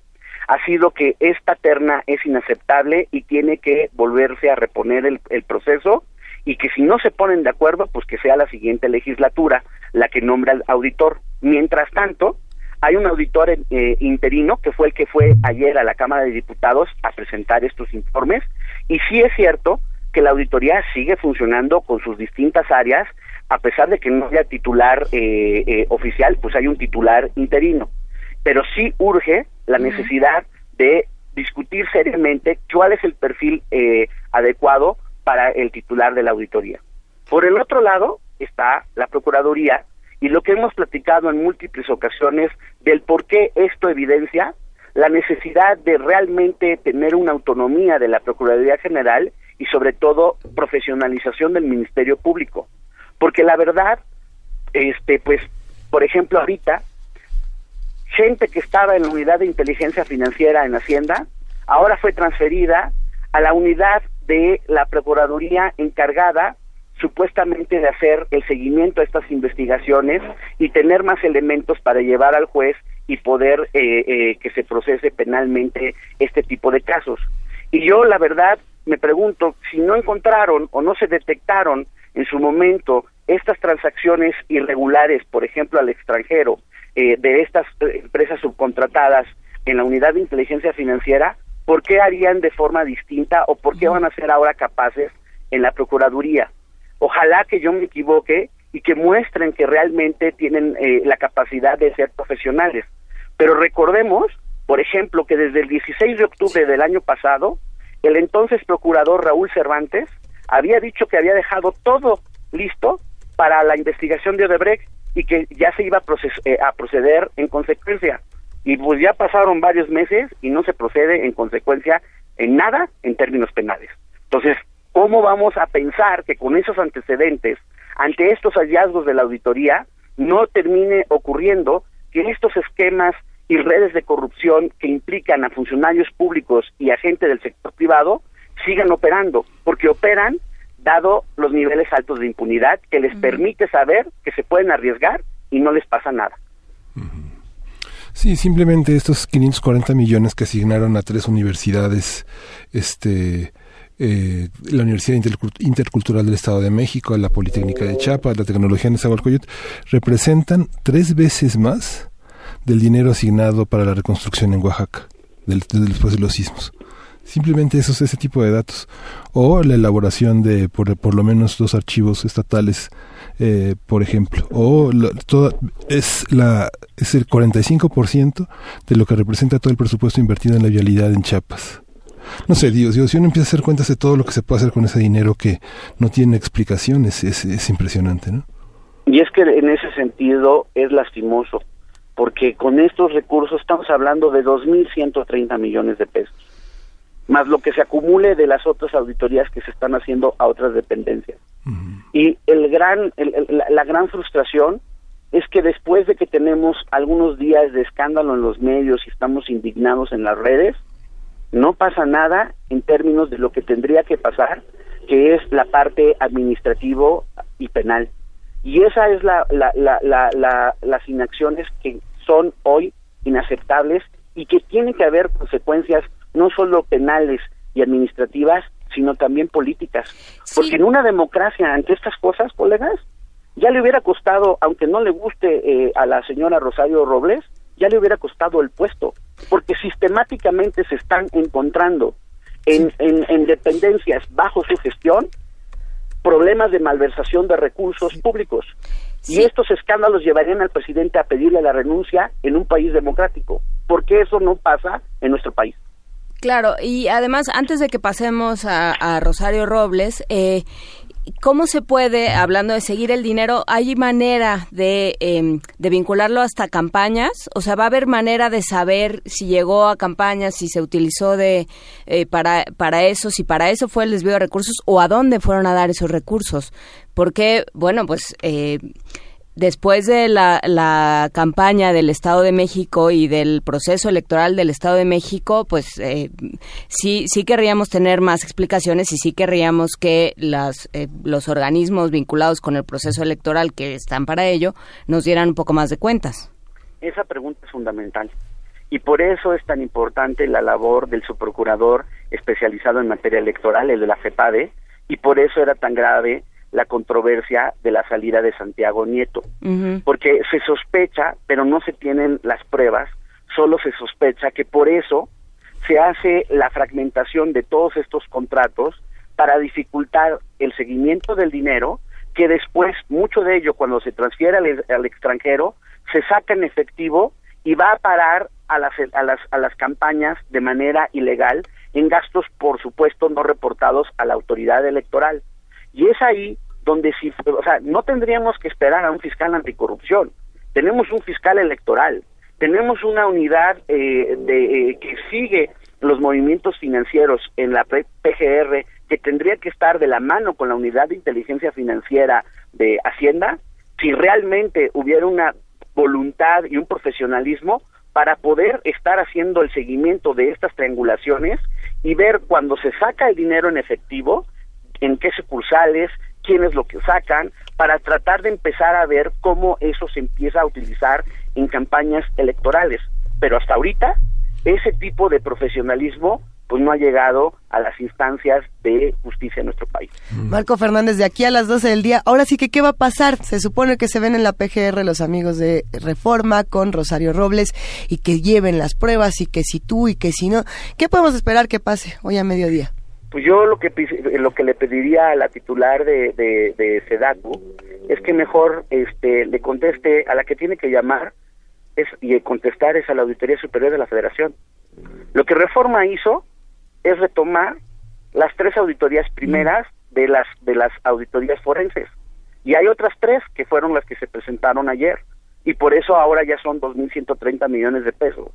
ha sido que esta terna es inaceptable y tiene que volverse a reponer el, el proceso y que si no se ponen de acuerdo, pues que sea la siguiente legislatura la que nombra al auditor. Mientras tanto, hay un auditor eh, interino que fue el que fue ayer a la Cámara de Diputados a presentar estos informes y sí es cierto que la auditoría sigue funcionando con sus distintas áreas a pesar de que no haya titular eh, eh, oficial, pues hay un titular interino. Pero sí urge la necesidad de discutir seriamente cuál es el perfil adecuado para el titular de la auditoría. Por el otro lado está la Procuraduría y lo que hemos platicado en múltiples ocasiones del por qué esto evidencia la necesidad de realmente tener una autonomía de la Procuraduría General y sobre todo profesionalización del Ministerio Público. Porque la verdad, este, pues, por ejemplo, ahorita, gente que estaba en la unidad de inteligencia financiera en Hacienda, ahora fue transferida a la unidad de la Procuraduría encargada supuestamente de hacer el seguimiento a estas investigaciones y tener más elementos para llevar al juez y poder eh, eh, que se procese penalmente este tipo de casos. Y yo, la verdad, me pregunto si no encontraron o no se detectaron en su momento estas transacciones irregulares, por ejemplo, al extranjero, eh, de estas empresas subcontratadas en la unidad de inteligencia financiera, ¿por qué harían de forma distinta o por qué van a ser ahora capaces en la Procuraduría? Ojalá que yo me equivoque y que muestren que realmente tienen eh, la capacidad de ser profesionales. Pero recordemos Por ejemplo, que desde el 16 de octubre del año pasado, el entonces procurador Raúl Cervantes había dicho que había dejado todo listo para la investigación de Odebrecht y que ya se iba eh, a proceder en consecuencia. Y pues ya pasaron varios meses y no se procede en consecuencia en nada en términos penales. Entonces, ¿cómo vamos a pensar que con esos antecedentes, ante estos hallazgos de la auditoría, no termine ocurriendo que estos esquemas y redes de corrupción que implican a funcionarios públicos y a gente del sector privado sigan operando? Porque operan dado los niveles altos de impunidad que les permite saber que se pueden arriesgar y no les pasa nada.
Sí, simplemente estos 540 millones que asignaron a tres universidades, este, eh, la Universidad Intercul- Intercultural del Estado de México, la Politécnica de Chiapas, la Tecnología de Nezahualcóyotl, representan tres veces más del dinero asignado para la reconstrucción en Oaxaca, del- del- después de los sismos. Simplemente esos, ese tipo de datos. O la elaboración de por, por lo menos dos archivos estatales, eh, por ejemplo. O la- toda, es, la, es el 45% de lo que representa todo el presupuesto invertido en la vialidad en Chiapas. No sé, Dios, Dios, si uno empieza a hacer cuentas de todo lo que se puede hacer con ese dinero que no tiene explicación, es, es, es impresionante, ¿no?
Y es que en ese sentido es lastimoso, porque con estos recursos estamos hablando de 2.130 millones de pesos, más lo que se acumule de las otras auditorías que se están haciendo a otras dependencias. Y el gran, el- el- la, la gran frustración es que después de que tenemos algunos días de escándalo en los medios y estamos indignados en las redes, no pasa nada en términos de lo que tendría que pasar, que es la parte administrativo y penal. Y esa es la, la- las inacciones que son hoy inaceptables y que tienen que haber consecuencias no solo penales y administrativas, sino también políticas. Porque en una democracia, ante estas cosas, colegas, ya le hubiera costado, aunque no le guste eh, a la señora Rosario Robles, ya le hubiera costado el puesto, porque sistemáticamente se están encontrando en, en, en dependencias bajo su gestión problemas de malversación de recursos públicos. Y estos escándalos llevarían al presidente a pedirle la renuncia en un país democrático. ¿Por qué eso no pasa en nuestro país?
Claro, y además, antes de que pasemos a, Rosario Robles, eh, ¿cómo se puede, hablando de seguir el dinero, hay manera de, em, de vincularlo hasta campañas? O sea, ¿va a haber manera de saber si llegó a campañas, si se utilizó de eh, para, para eso, si para eso fue el desvío de recursos o a dónde fueron a dar esos recursos? Porque, bueno, pues... Eh, Después de la, campaña del Estado de México y del proceso electoral del Estado de México, pues eh, sí, sí querríamos tener más explicaciones y sí querríamos que las, eh, los organismos vinculados con el proceso electoral que están para ello nos dieran un poco más de cuentas.
Esa pregunta es fundamental. Y por eso es tan importante la labor del subprocurador especializado en materia electoral, el de la FEPADE, y por eso era tan grave la controversia de la salida de Santiago Nieto. Porque se sospecha, pero no se tienen las pruebas, solo se sospecha que por eso se hace la fragmentación de todos estos contratos para dificultar el seguimiento del dinero, que después, mucho de ello, cuando se transfiere al, al extranjero, se saca en efectivo y va a parar a las, a, las, a las campañas de manera ilegal en gastos, por supuesto, no reportados a la autoridad electoral. Y es ahí donde si, o sea, no tendríamos que esperar a un fiscal anticorrupción. Tenemos un fiscal electoral, tenemos una unidad eh, de, eh, que sigue los movimientos financieros en la PGR que tendría que estar de la mano con la unidad de inteligencia financiera de Hacienda si realmente hubiera una voluntad y un profesionalismo para poder estar haciendo el seguimiento de estas triangulaciones y ver cuando se saca el dinero en efectivo, en qué sucursales, quiénes lo que sacan, para tratar de empezar a ver cómo eso se empieza a utilizar en campañas electorales. Pero hasta ahorita, ese tipo de profesionalismo pues no ha llegado a las instancias de justicia en nuestro país.
Marco Fernández, de aquí a las 12 del día, ahora sí que, ¿qué va a pasar? Se supone que se ven en la PGR los amigos de Reforma con Rosario Robles y que lleven las pruebas y que si tú y que si no. ¿Qué podemos esperar que pase hoy a mediodía?
Pues yo lo que lo que le pediría a la titular de, de, de SEDACU es que mejor este le conteste a la que tiene que llamar es, y contestar es a la Auditoría Superior de la Federación. Lo que Reforma hizo es retomar las tres auditorías primeras de las de las auditorías forenses y hay otras tres que fueron las que se presentaron ayer y por eso ahora ya son 2.130 millones de pesos.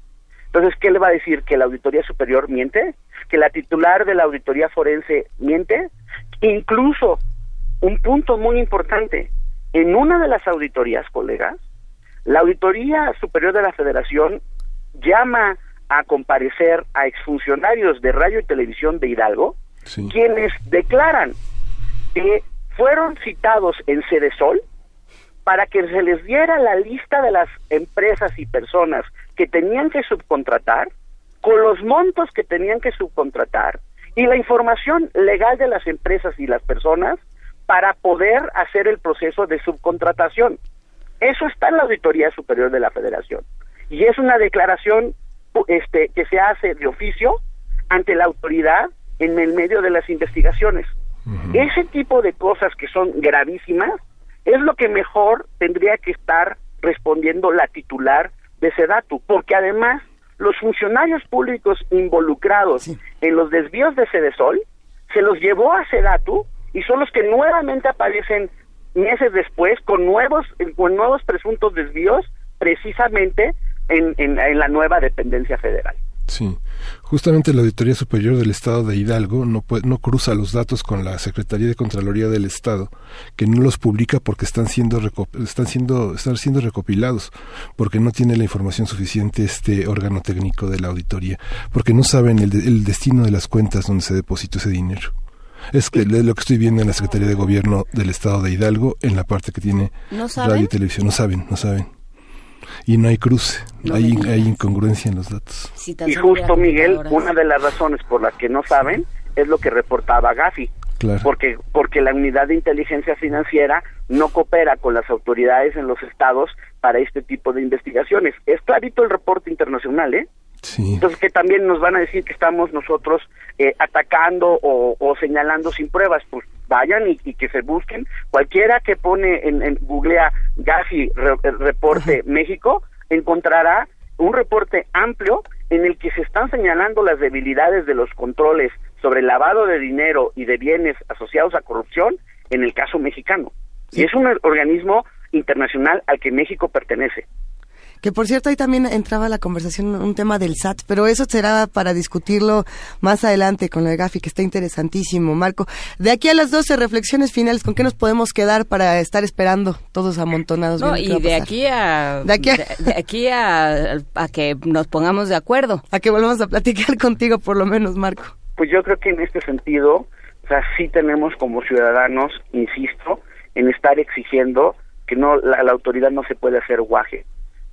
Entonces, ¿qué le va a decir? ¿Que la Auditoría Superior miente? ¿Que la titular de la Auditoría Forense miente? Incluso, un punto muy importante, en una de las auditorías, colegas, la Auditoría Superior de la Federación llama a comparecer a exfuncionarios de radio y televisión de Hidalgo, quienes declaran que fueron citados en Sol para que se les diera la lista de las empresas y personas que tenían que subcontratar, con los montos que tenían que subcontratar y la información legal de las empresas y las personas para poder hacer el proceso de subcontratación. Eso está en la Auditoría Superior de la Federación y es una declaración este, que se hace de oficio ante la autoridad en el medio de las investigaciones. Ese tipo de cosas que son gravísimas es lo que mejor tendría que estar respondiendo la titular de Sedatu, porque además los funcionarios públicos involucrados en los desvíos de Sedesol se los llevó a Sedatu y son los que nuevamente aparecen meses después con nuevos con nuevos presuntos desvíos precisamente en, en la nueva dependencia federal.
Sí, justamente la Auditoría Superior del Estado de Hidalgo no, no cruza los datos con la Secretaría de Contraloría del Estado, que no los publica porque están siendo, están siendo, están siendo recopilados, porque no tiene la información suficiente este órgano técnico de la auditoría, porque no saben el, el destino de las cuentas donde se depositó ese dinero. Es que lo que estoy viendo en la Secretaría de Gobierno del Estado de Hidalgo, en la parte que tiene radio y televisión, no saben, no saben y no hay cruce, hay, hay, incongruencia en los datos.
y justo, Miguel, una de las razones por las que no saben es lo que reportaba Gafi. Porque, porque la unidad de inteligencia financiera no coopera con las autoridades en los estados para este tipo de investigaciones. Es clarito el reporte internacional, ¿eh? Entonces, que también nos van a decir que estamos nosotros eh, atacando o, o, señalando sin pruebas. Pues vayan y, que se busquen. Cualquiera que pone en, en Googlea Gafi Reporte México encontrará un reporte amplio en el que se están señalando las debilidades de los controles sobre el lavado de dinero y de bienes asociados a corrupción en el caso mexicano. Y es un organismo internacional al que México pertenece.
Que por cierto, ahí también entraba la conversación un tema del SAT, pero eso será para discutirlo más adelante con la Gafi, que está interesantísimo. Marco, de aquí a las 12 reflexiones finales, ¿con qué nos podemos quedar para estar esperando todos amontonados?
No, y de aquí a, de aquí, a, a que nos pongamos de acuerdo.
A que volvamos a platicar contigo, por lo menos, Marco.
Pues yo creo que en este sentido, o sea, sí tenemos como ciudadanos, insisto, en estar exigiendo que no la, la autoridad no se puede hacer guaje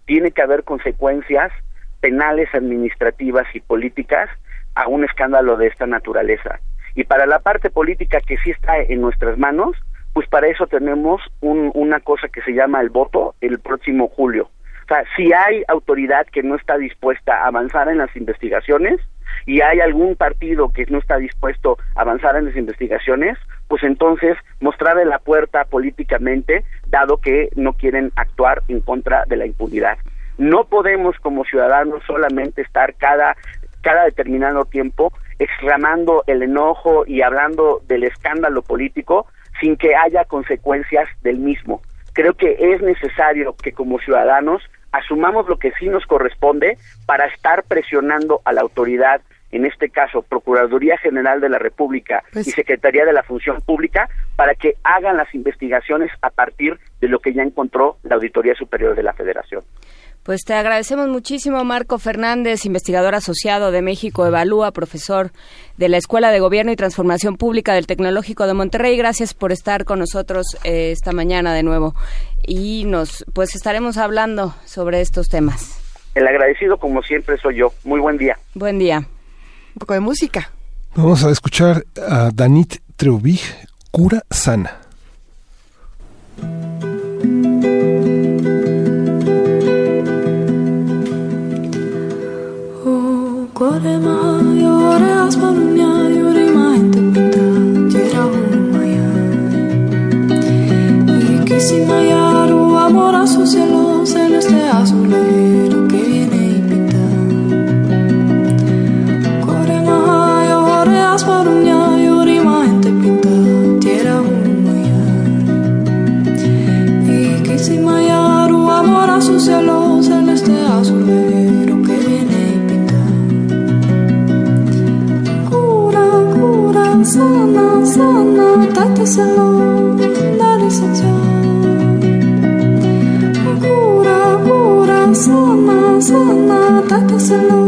tiene que haber consecuencias penales, administrativas y políticas a un escándalo de esta naturaleza. Y para la parte política que sí está en nuestras manos, pues para eso tenemos una cosa que se llama el voto el próximo julio. O sea, si hay autoridad que no está dispuesta a avanzar en las investigaciones y hay algún partido que no está dispuesto a avanzar en las investigaciones, pues entonces mostrarle la puerta políticamente, dado que no quieren actuar en contra de la impunidad. No podemos como ciudadanos solamente estar cada, cada determinado tiempo exclamando el enojo y hablando del escándalo político sin que haya consecuencias del mismo. Creo que es necesario que como ciudadanos asumamos lo que sí nos corresponde para estar presionando a la autoridad en este caso Procuraduría General de la República pues y Secretaría de la Función Pública, para que hagan las investigaciones a partir de lo que ya encontró la Auditoría Superior de la Federación.
Pues te agradecemos muchísimo, Marco Fernández, investigador asociado de México Evalúa, profesor de la Escuela de Gobierno y Transformación Pública del Tecnológico de Monterrey. Gracias por estar con nosotros eh, esta mañana de nuevo. Y nos, pues estaremos hablando sobre estos temas.
El agradecido, como siempre, soy yo. Muy buen día.
Buen día
un poco de música.
Vamos a escuchar a Danit Treubig, Cura Sana.
Oh, amor a su cielo celeste azul. Cielo celeste azulero que viene y pinta. Cura, cura, sana, sana, táteselo, la licencia. Cura, cura, sana, sana, táteselo, hazlo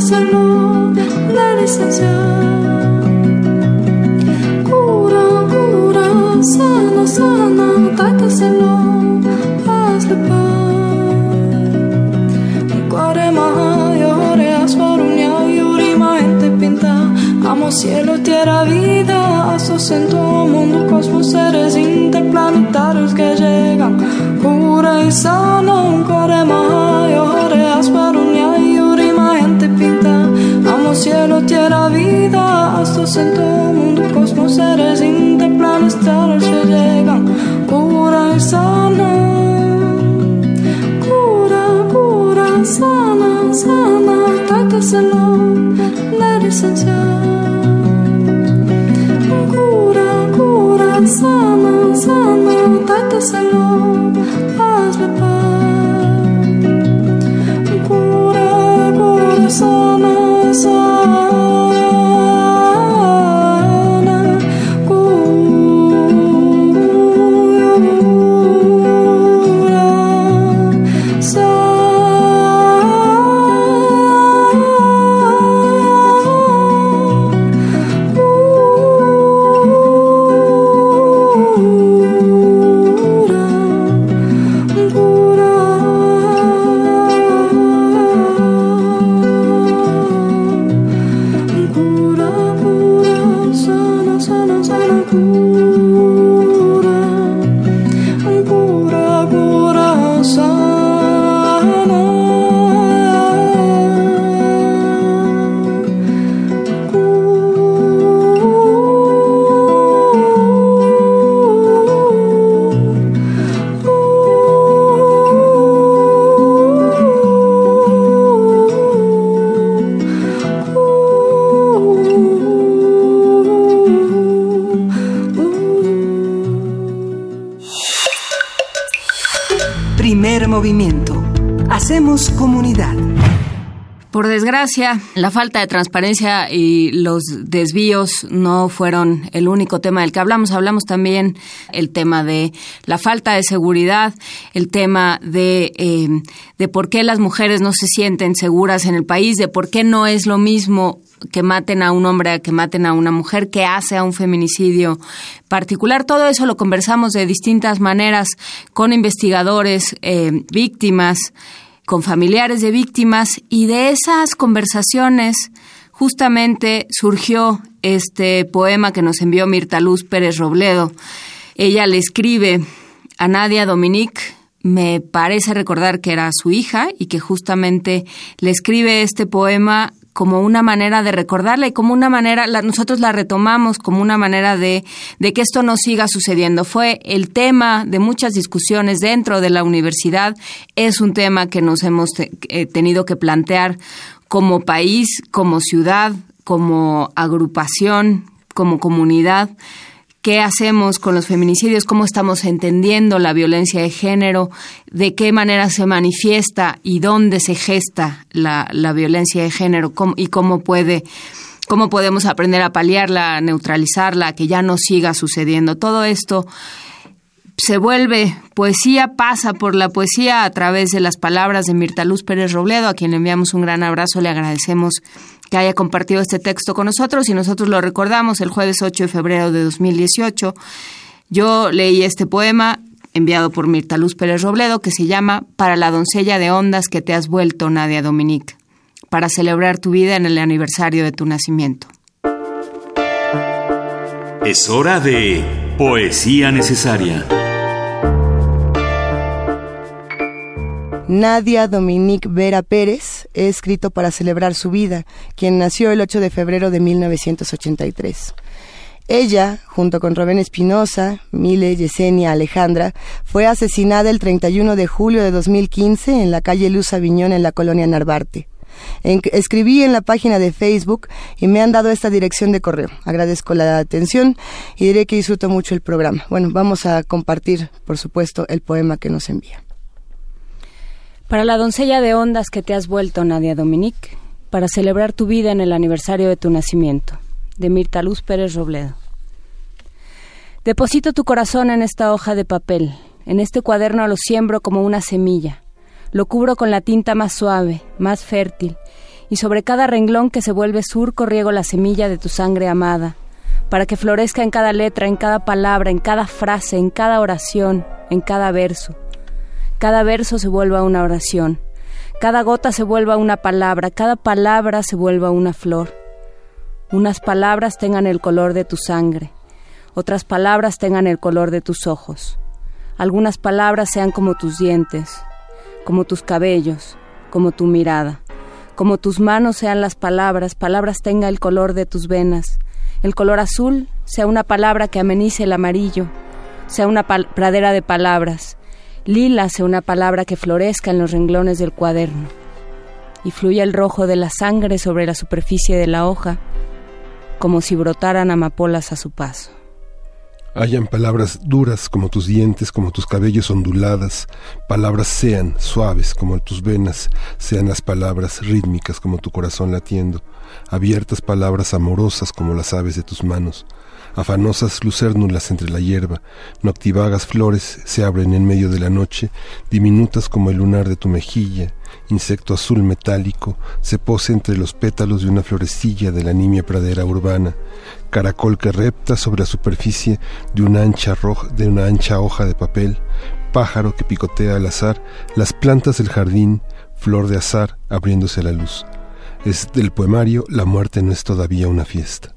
táteselo, la licencia. Cura, cura, sana, sana, táteselo, hazle paz. Cuore maha, llore, asparuña, yurima, gente pinta. Amo cielo, tierra, vida, asociento, mundo, cosmos, seres interplanetarios que llegan. Cura y sana, un vida, asociento, mundo, cosmos, seres interplanetarios que llegan. Cura y sana. Cura, cura, sana, sana, táteselo, la licencia.
La falta de transparencia y los desvíos no fueron el único tema del que hablamos. Hablamos también el tema de la falta de seguridad, el tema de, eh, de por qué las mujeres no se sienten seguras en el país, de por qué no es lo mismo que maten a un hombre que maten a una mujer, que hace a un feminicidio particular. Todo eso lo conversamos de distintas maneras con investigadores, eh, víctimas, con familiares de víctimas y de esas conversaciones justamente surgió este poema que nos envió Mirta Luz Pérez Robledo. Ella le escribe a Nadia Dominique, me parece recordar que era su hija y que justamente le escribe este poema como una manera de recordarla y como una manera, nosotros la retomamos como una manera de, de que esto no siga sucediendo. Fue el tema de muchas discusiones dentro de la universidad, es un tema que nos hemos eh, tenido que plantear como país, como ciudad, como agrupación, como comunidad qué hacemos con los feminicidios, cómo estamos entendiendo la violencia de género, de qué manera se manifiesta y dónde se gesta la, violencia de género y cómo puede cómo podemos aprender a paliarla, a neutralizarla, que ya no siga sucediendo. Todo esto se vuelve poesía, pasa por la poesía a través de las palabras de Mirta Luz Pérez Robledo, a quien le enviamos un gran abrazo, le agradecemos que haya compartido este texto con nosotros y nosotros lo recordamos el jueves 8 de febrero de 2018. Yo leí este poema enviado por Mirta Luz Pérez Robledo que se llama Para la doncella de ondas que te has vuelto, Nadia Dominique, para celebrar tu vida en el aniversario de tu nacimiento.
Es hora de poesía necesaria.
Nadia Dominique Vera Pérez, he escrito para celebrar su vida, quien nació el 8 de febrero de 1983. Ella, junto con Rubén Espinosa, Mile, Yesenia, Alejandra, fue asesinada el 31 de julio de 2015 en la calle Luz Aviñón en la colonia Narvarte. escribí en la página de Facebook y me han dado esta dirección de correo. Agradezco la atención y diré que disfruto mucho el programa. Bueno, vamos a compartir, por supuesto, el poema que nos envía.
Para la doncella de ondas que te has vuelto, Nadia Dominique, para celebrar tu vida en el aniversario de tu nacimiento, de Mirta Luz Pérez Robledo. Deposito tu corazón en esta hoja de papel, en este cuaderno lo siembro como una semilla, lo cubro con la tinta más suave, más fértil, y sobre cada renglón que se vuelve surco riego la semilla de tu sangre amada, para que florezca en cada letra, en cada palabra, en cada frase, en cada oración, en cada verso cada verso se vuelva una oración, cada gota se vuelva una palabra, cada palabra se vuelva una flor. Unas palabras tengan el color de tu sangre, otras palabras tengan el color de tus ojos. Algunas palabras sean como tus dientes, como tus cabellos, como tu mirada. Como tus manos sean las palabras, palabras tenga el color de tus venas. El color azul sea una palabra que amenice el amarillo, sea una pradera de palabras, Lila sea una palabra que florezca en los renglones del cuaderno y fluya el rojo de la sangre sobre la superficie de la hoja, como si brotaran amapolas a su paso.
Hayan palabras duras como tus dientes, como tus cabellos onduladas, palabras sean suaves como tus venas, sean las palabras rítmicas como tu corazón latiendo, abiertas palabras amorosas como las aves de tus manos, afanosas lucérnulas entre la hierba, noctivagas flores se abren en medio de la noche, diminutas como el lunar de tu mejilla, insecto azul metálico se pose entre los pétalos de una florecilla de la nimia pradera urbana, caracol que repta sobre la superficie de una ancha, de una ancha hoja de papel, pájaro que picotea al azar las plantas del jardín, flor de azar abriéndose a la luz. Es del poemario La muerte no es todavía una fiesta.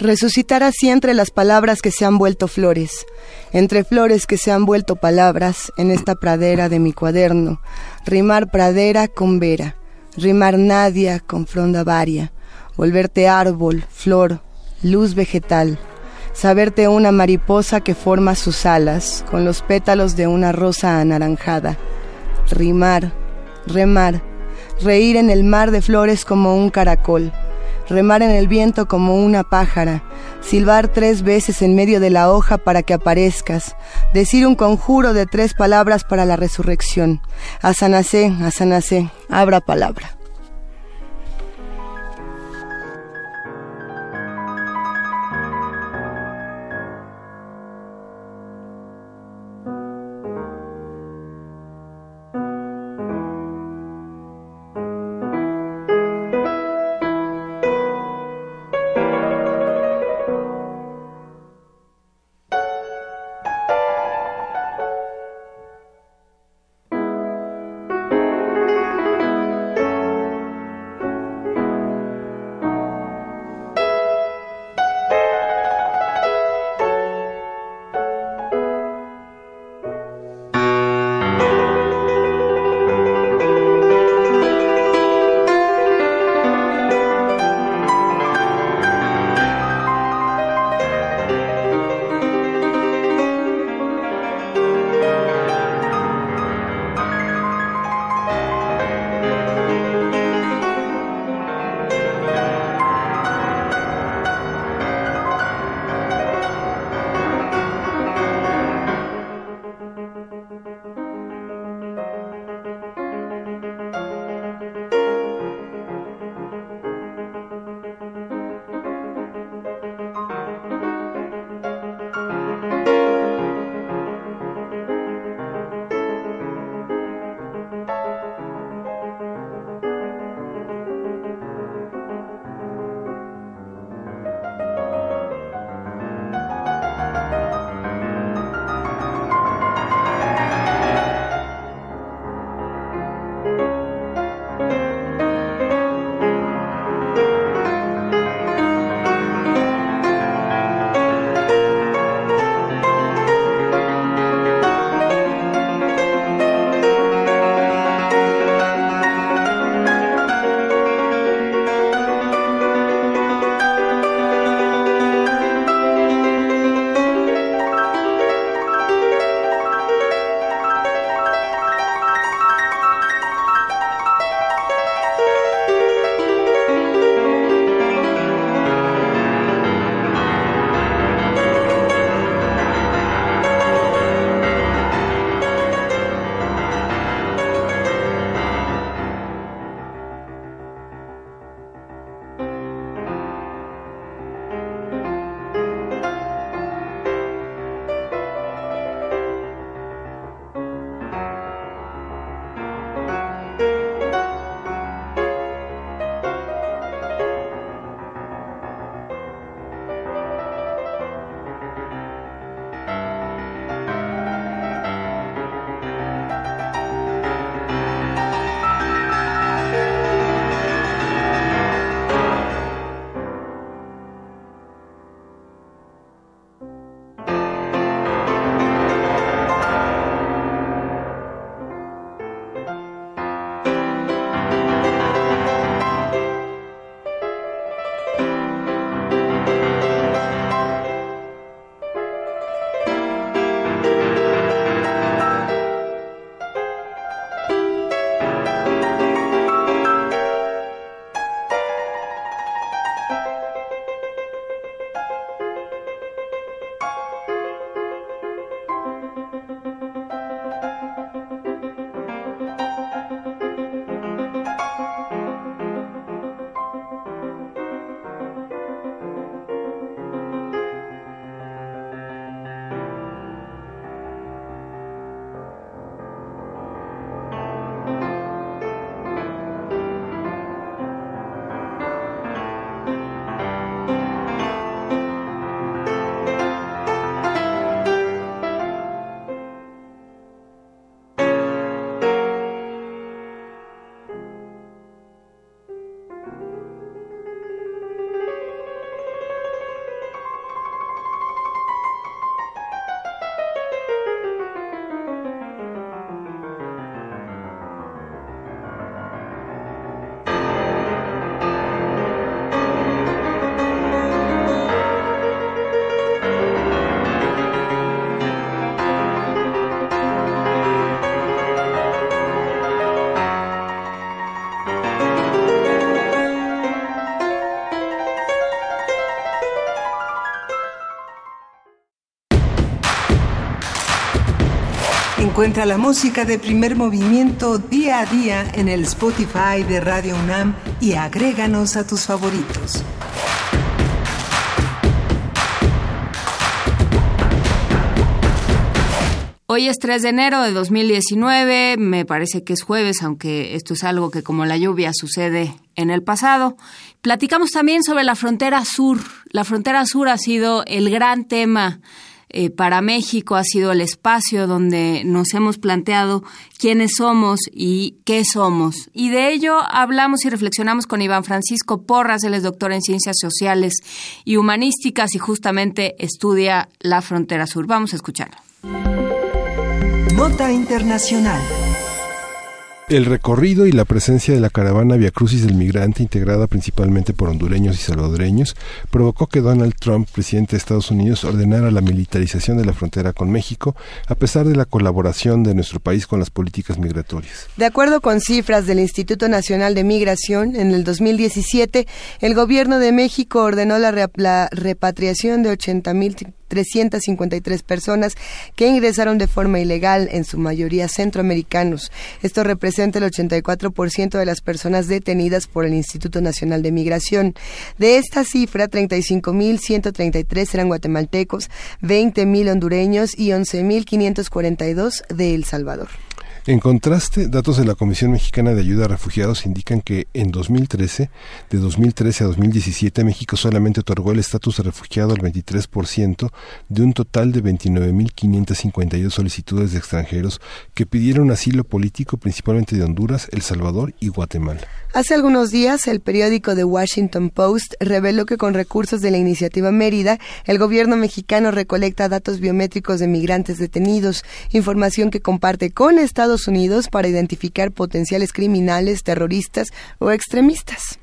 Resucitar así entre las palabras que se han vuelto flores, entre flores que se han vuelto palabras en esta pradera de mi cuaderno, rimar pradera con vera, rimar nadia con fronda varia, volverte árbol, flor, luz vegetal, saberte una mariposa que forma sus alas con los pétalos de una rosa anaranjada, rimar, remar, reír en el mar de flores como un caracol, remar en el viento como una pájara, silbar tres veces en medio de la hoja para que aparezcas, decir un conjuro de tres palabras para la resurrección. Asanacé, asanacé, abra palabra.
Encuentra la música de primer movimiento día a día en el Spotify de Radio UNAM y agréganos a tus favoritos.
Hoy es 3 de enero de 2019, me parece que es jueves, aunque esto es algo que como la lluvia sucede en el pasado. Platicamos también sobre la frontera sur. La frontera sur ha sido el gran tema eh, para México ha sido el espacio donde nos hemos planteado quiénes somos y qué somos. Y de ello hablamos y reflexionamos con Iván Francisco Porras, él es doctor en ciencias sociales y humanísticas y justamente estudia la frontera sur. Vamos a escucharlo.
Nota Internacional.
El recorrido y la presencia de la caravana Via Crucis del Migrante, integrada principalmente por hondureños y salvadoreños, provocó que Donald Trump, presidente de Estados Unidos, ordenara la militarización de la frontera con México, a pesar de la colaboración de nuestro país con las políticas migratorias.
De acuerdo con cifras del Instituto Nacional de Migración, en el 2017, el gobierno de México ordenó la, la repatriación de 80 mil 353 personas que ingresaron de forma ilegal, en su mayoría centroamericanos. Esto representa el 84% de las personas detenidas por el Instituto Nacional de Migración. De esta cifra, 35.133 eran guatemaltecos, 20.000 hondureños y 11.542 de El Salvador.
En contraste, datos de la Comisión Mexicana de Ayuda a Refugiados indican que en 2013, de 2013 a 2017, México solamente otorgó el estatus de refugiado al 23% de un total de 29.552 solicitudes de extranjeros que pidieron asilo político principalmente de Honduras, El Salvador y Guatemala.
Hace algunos días, el periódico The Washington Post reveló que con recursos de la iniciativa Mérida, el gobierno mexicano recolecta datos biométricos de migrantes detenidos, información que comparte con Estados Unidos para identificar potenciales criminales, terroristas o extremistas.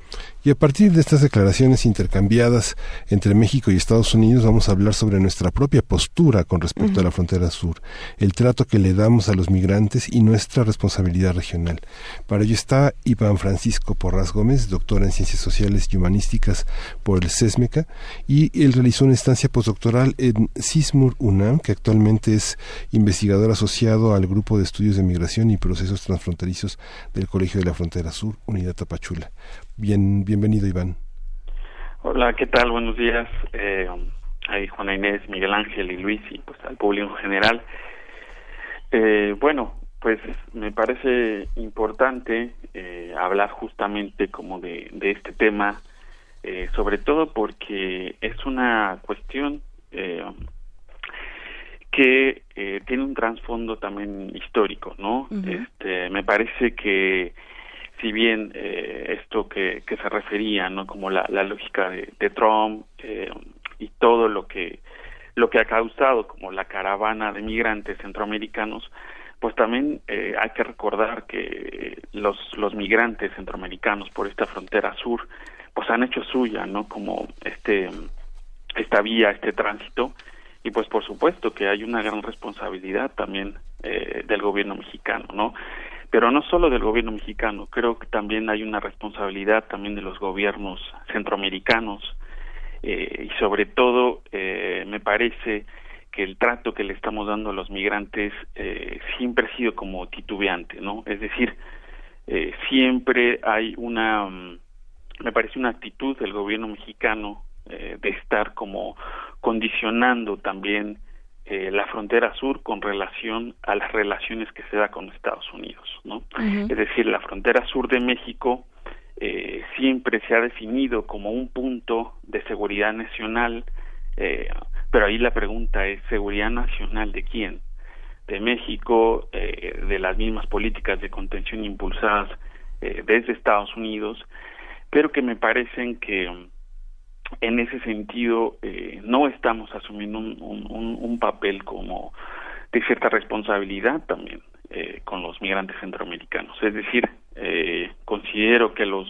Y a partir de estas declaraciones intercambiadas entre México y Estados Unidos vamos a hablar sobre nuestra propia postura con respecto a la frontera sur, el trato que le damos a los migrantes y nuestra responsabilidad regional. Para ello está Iván Francisco Porras Gómez, doctor en Ciencias Sociales y Humanísticas por el CESMECA, y él realizó una estancia postdoctoral en CISMUR UNAM, que actualmente es investigador asociado al Grupo de Estudios de Migración y Procesos Transfronterizos del Colegio de la Frontera Sur, Unidad Tapachula. Bien, bienvenido, Iván.
Hola, ¿qué tal? Buenos días. Eh, ahí Juana Inés, Miguel Ángel y Luis y pues al público en general. Eh, bueno, pues me parece importante eh, hablar justamente como de, de este tema, eh, sobre todo porque es una cuestión eh, que eh, tiene un trasfondo también histórico, ¿no? Este, me parece que si bien eh, esto que, que se refería, ¿no? Como la, la lógica de, Trump eh, y todo lo que lo que ha causado como la caravana de migrantes centroamericanos, pues también eh, hay que recordar que los los migrantes centroamericanos por esta frontera sur, pues han hecho suya, ¿no? Como este esta vía, este tránsito y pues por supuesto que hay una gran responsabilidad también eh, del gobierno mexicano, ¿no? Pero no solo del gobierno mexicano, creo que también hay una responsabilidad también de los gobiernos centroamericanos eh, y sobre todo eh, me parece que el trato que le estamos dando a los migrantes eh, siempre ha sido como titubeante, ¿no? Es decir, eh, siempre hay una, mm, me parece una actitud del gobierno mexicano eh, de estar como condicionando también eh, la frontera sur con relación a las relaciones que se da con Estados Unidos, ¿no? Es decir, la frontera sur de México eh, siempre se ha definido como un punto de seguridad nacional, eh, pero ahí la pregunta es seguridad nacional de quién? De México, eh, de las mismas políticas de contención impulsadas eh, desde Estados Unidos, pero que me parecen que en ese sentido eh, no estamos asumiendo un, un, un- papel como de cierta responsabilidad también eh, con los migrantes centroamericanos. Es decir, eh, considero que los,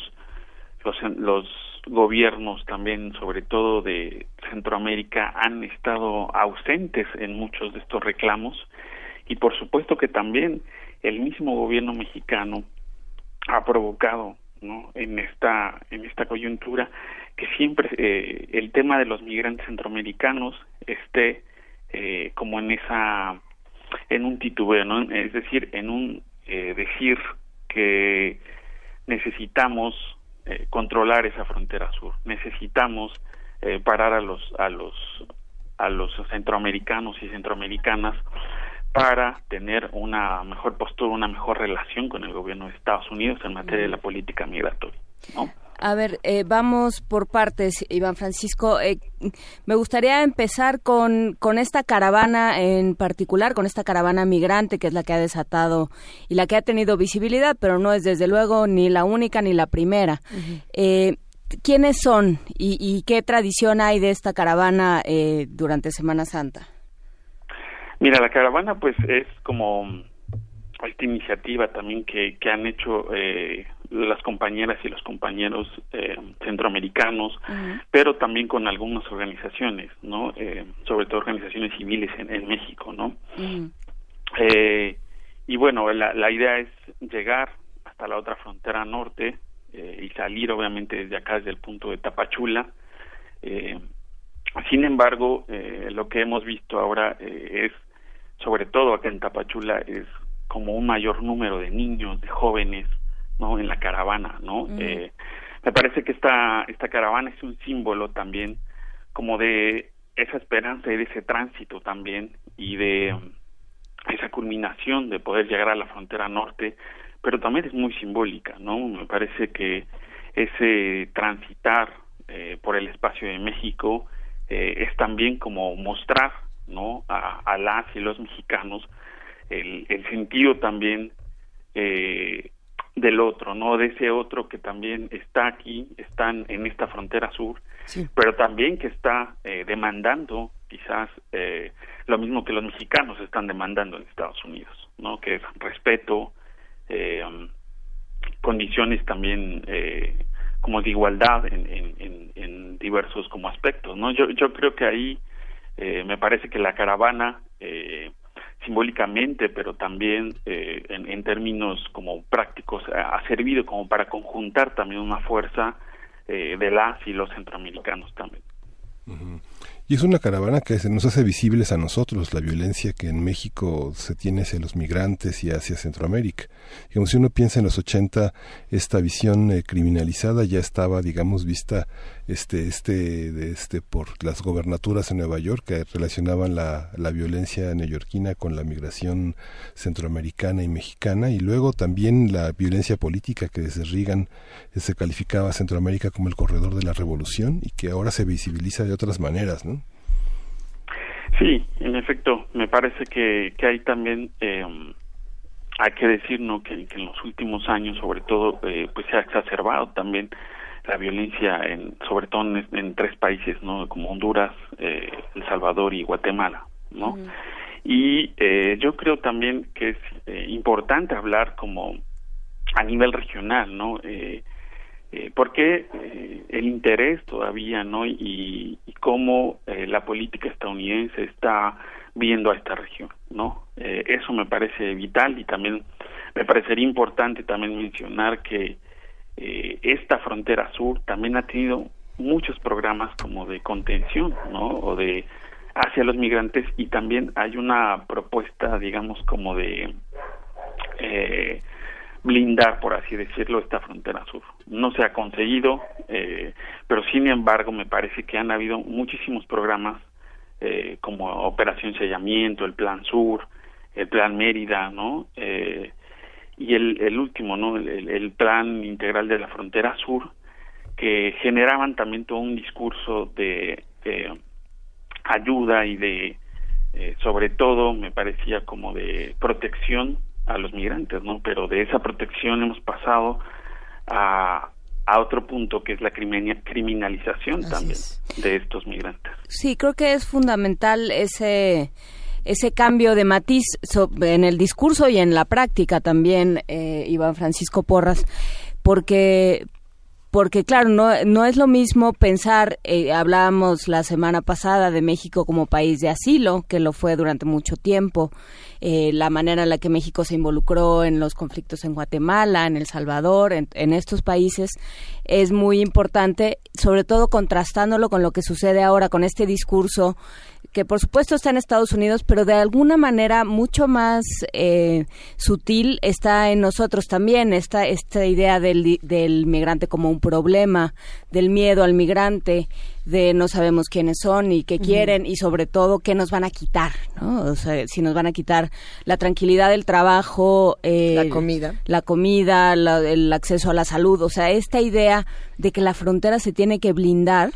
los los gobiernos también, sobre todo de Centroamérica, han estado ausentes en muchos de estos reclamos y por supuesto que también el mismo gobierno mexicano ha provocado ¿no? en esta en esta coyuntura que siempre eh, el tema de los migrantes centroamericanos esté eh, como en esa en un titubeo ¿no? es decir en un eh, decir que necesitamos eh, controlar esa frontera sur necesitamos eh, parar a los a los a los centroamericanos y centroamericanas para tener una mejor postura, una mejor relación con el gobierno de Estados Unidos en materia de la política migratoria. ¿no?
A ver, eh, vamos por partes, Iván Francisco. Eh, me gustaría empezar con, con esta caravana en particular, con esta caravana migrante, que es la que ha desatado y la que ha tenido visibilidad, pero no es desde luego ni la única ni la primera. Eh, ¿Quiénes son y, y qué tradición hay de esta caravana eh, durante Semana Santa?
Mira, la caravana pues es como esta iniciativa también que, que han hecho eh, las compañeras y los compañeros eh, centroamericanos, pero también con algunas organizaciones, ¿no? Eh, sobre todo organizaciones civiles en, en México, ¿no? Eh, y bueno, la, la idea es llegar hasta la otra frontera norte eh, y salir obviamente desde acá, desde el punto de Tapachula, eh, Sin embargo, eh, lo que hemos visto ahora es, sobre todo acá en Tapachula, es como un mayor número de niños, de jóvenes, ¿no? En la caravana, ¿no? Eh, me parece que esta, esta caravana es un símbolo también como de esa esperanza y de ese tránsito también y de um, esa culminación de poder llegar a la frontera norte, pero también es muy simbólica, ¿no? Me parece que ese transitar eh, por el espacio de México eh, es también como mostrar, ¿no? A, a las y los mexicanos el, el sentido también eh, del otro, ¿no? De ese otro que también está aquí, están en esta frontera sur, pero también que está eh, demandando quizás eh, lo mismo que los mexicanos están demandando en Estados Unidos, ¿no? Que es respeto, eh, condiciones también eh, como de igualdad en, en, en, en diversos como aspectos, ¿no? Yo, yo creo que ahí eh, me parece que la caravana eh, simbólicamente, pero también eh, en, en términos como prácticos, ha ha servido como para conjuntar también una fuerza eh, de las y los centroamericanos también.
Y es una caravana que nos hace visibles a nosotros la violencia que en México se tiene hacia los migrantes y hacia Centroamérica. Digamos, si uno piensa en los 80, esta visión eh, criminalizada ya estaba, digamos, vista este, este, de este, por las gobernaturas en Nueva York que relacionaban la, la violencia neoyorquina con la migración centroamericana y mexicana y luego también la violencia política que desde Reagan eh, se calificaba a Centroamérica como el corredor de la revolución y que ahora se visibiliza de otras maneras, ¿no?
Sí, en efecto, me parece que, que hay también, eh, hay que decir, ¿no? Que, que en los últimos años, sobre todo, eh, pues se ha exacerbado también la violencia, en, sobre todo en, en tres países, ¿no? Como Honduras, eh, El Salvador y Guatemala, ¿no? Y eh, yo creo también que es eh, importante hablar como a nivel regional, ¿no? Eh, eh, porque eh, el interés todavía, ¿no? Y, cómo eh, la política estadounidense está viendo a esta región, ¿no? Eh, eso me parece vital y también me parecería importante también mencionar que eh, esta frontera sur también ha tenido muchos programas como de contención, ¿no? O de hacia los migrantes y también hay una propuesta, digamos, como de eh, blindar, por así decirlo, esta frontera sur. No se ha conseguido, eh, pero sin embargo me parece que han habido muchísimos programas eh, como Operación Sellamiento, el Plan Sur, el Plan Mérida, ¿no? Eh, y el, el último, ¿no? El, el- Plan Integral de la Frontera Sur, que generaban también todo un discurso de ayuda y de, eh, sobre todo, me parecía como de protección a los migrantes, ¿no? Pero de esa protección hemos pasado a, a otro punto que es la criminalización también de estos migrantes.
Sí, creo que es fundamental ese ese cambio de matiz en el discurso y en la práctica también, eh, Iván Francisco Porras, porque porque claro, no, no es lo mismo pensar, eh, hablábamos la semana pasada de México como país de asilo, que lo fue durante mucho tiempo, eh, la manera en la que México se involucró en los conflictos en Guatemala, en El Salvador, en, en estos países, es muy importante, sobre todo contrastándolo con lo que sucede ahora, con este discurso que por supuesto está en Estados Unidos, pero de alguna manera mucho más eh, sutil está en nosotros también, esta, esta idea del, del migrante como un problema, del miedo al migrante, de no sabemos quiénes son y qué quieren y sobre todo qué nos van a quitar, ¿no? O sea, si nos van a quitar la tranquilidad del trabajo, eh,
La comida.
la comida, la- el acceso a la salud, o sea, esta idea de que la frontera se tiene que blindar,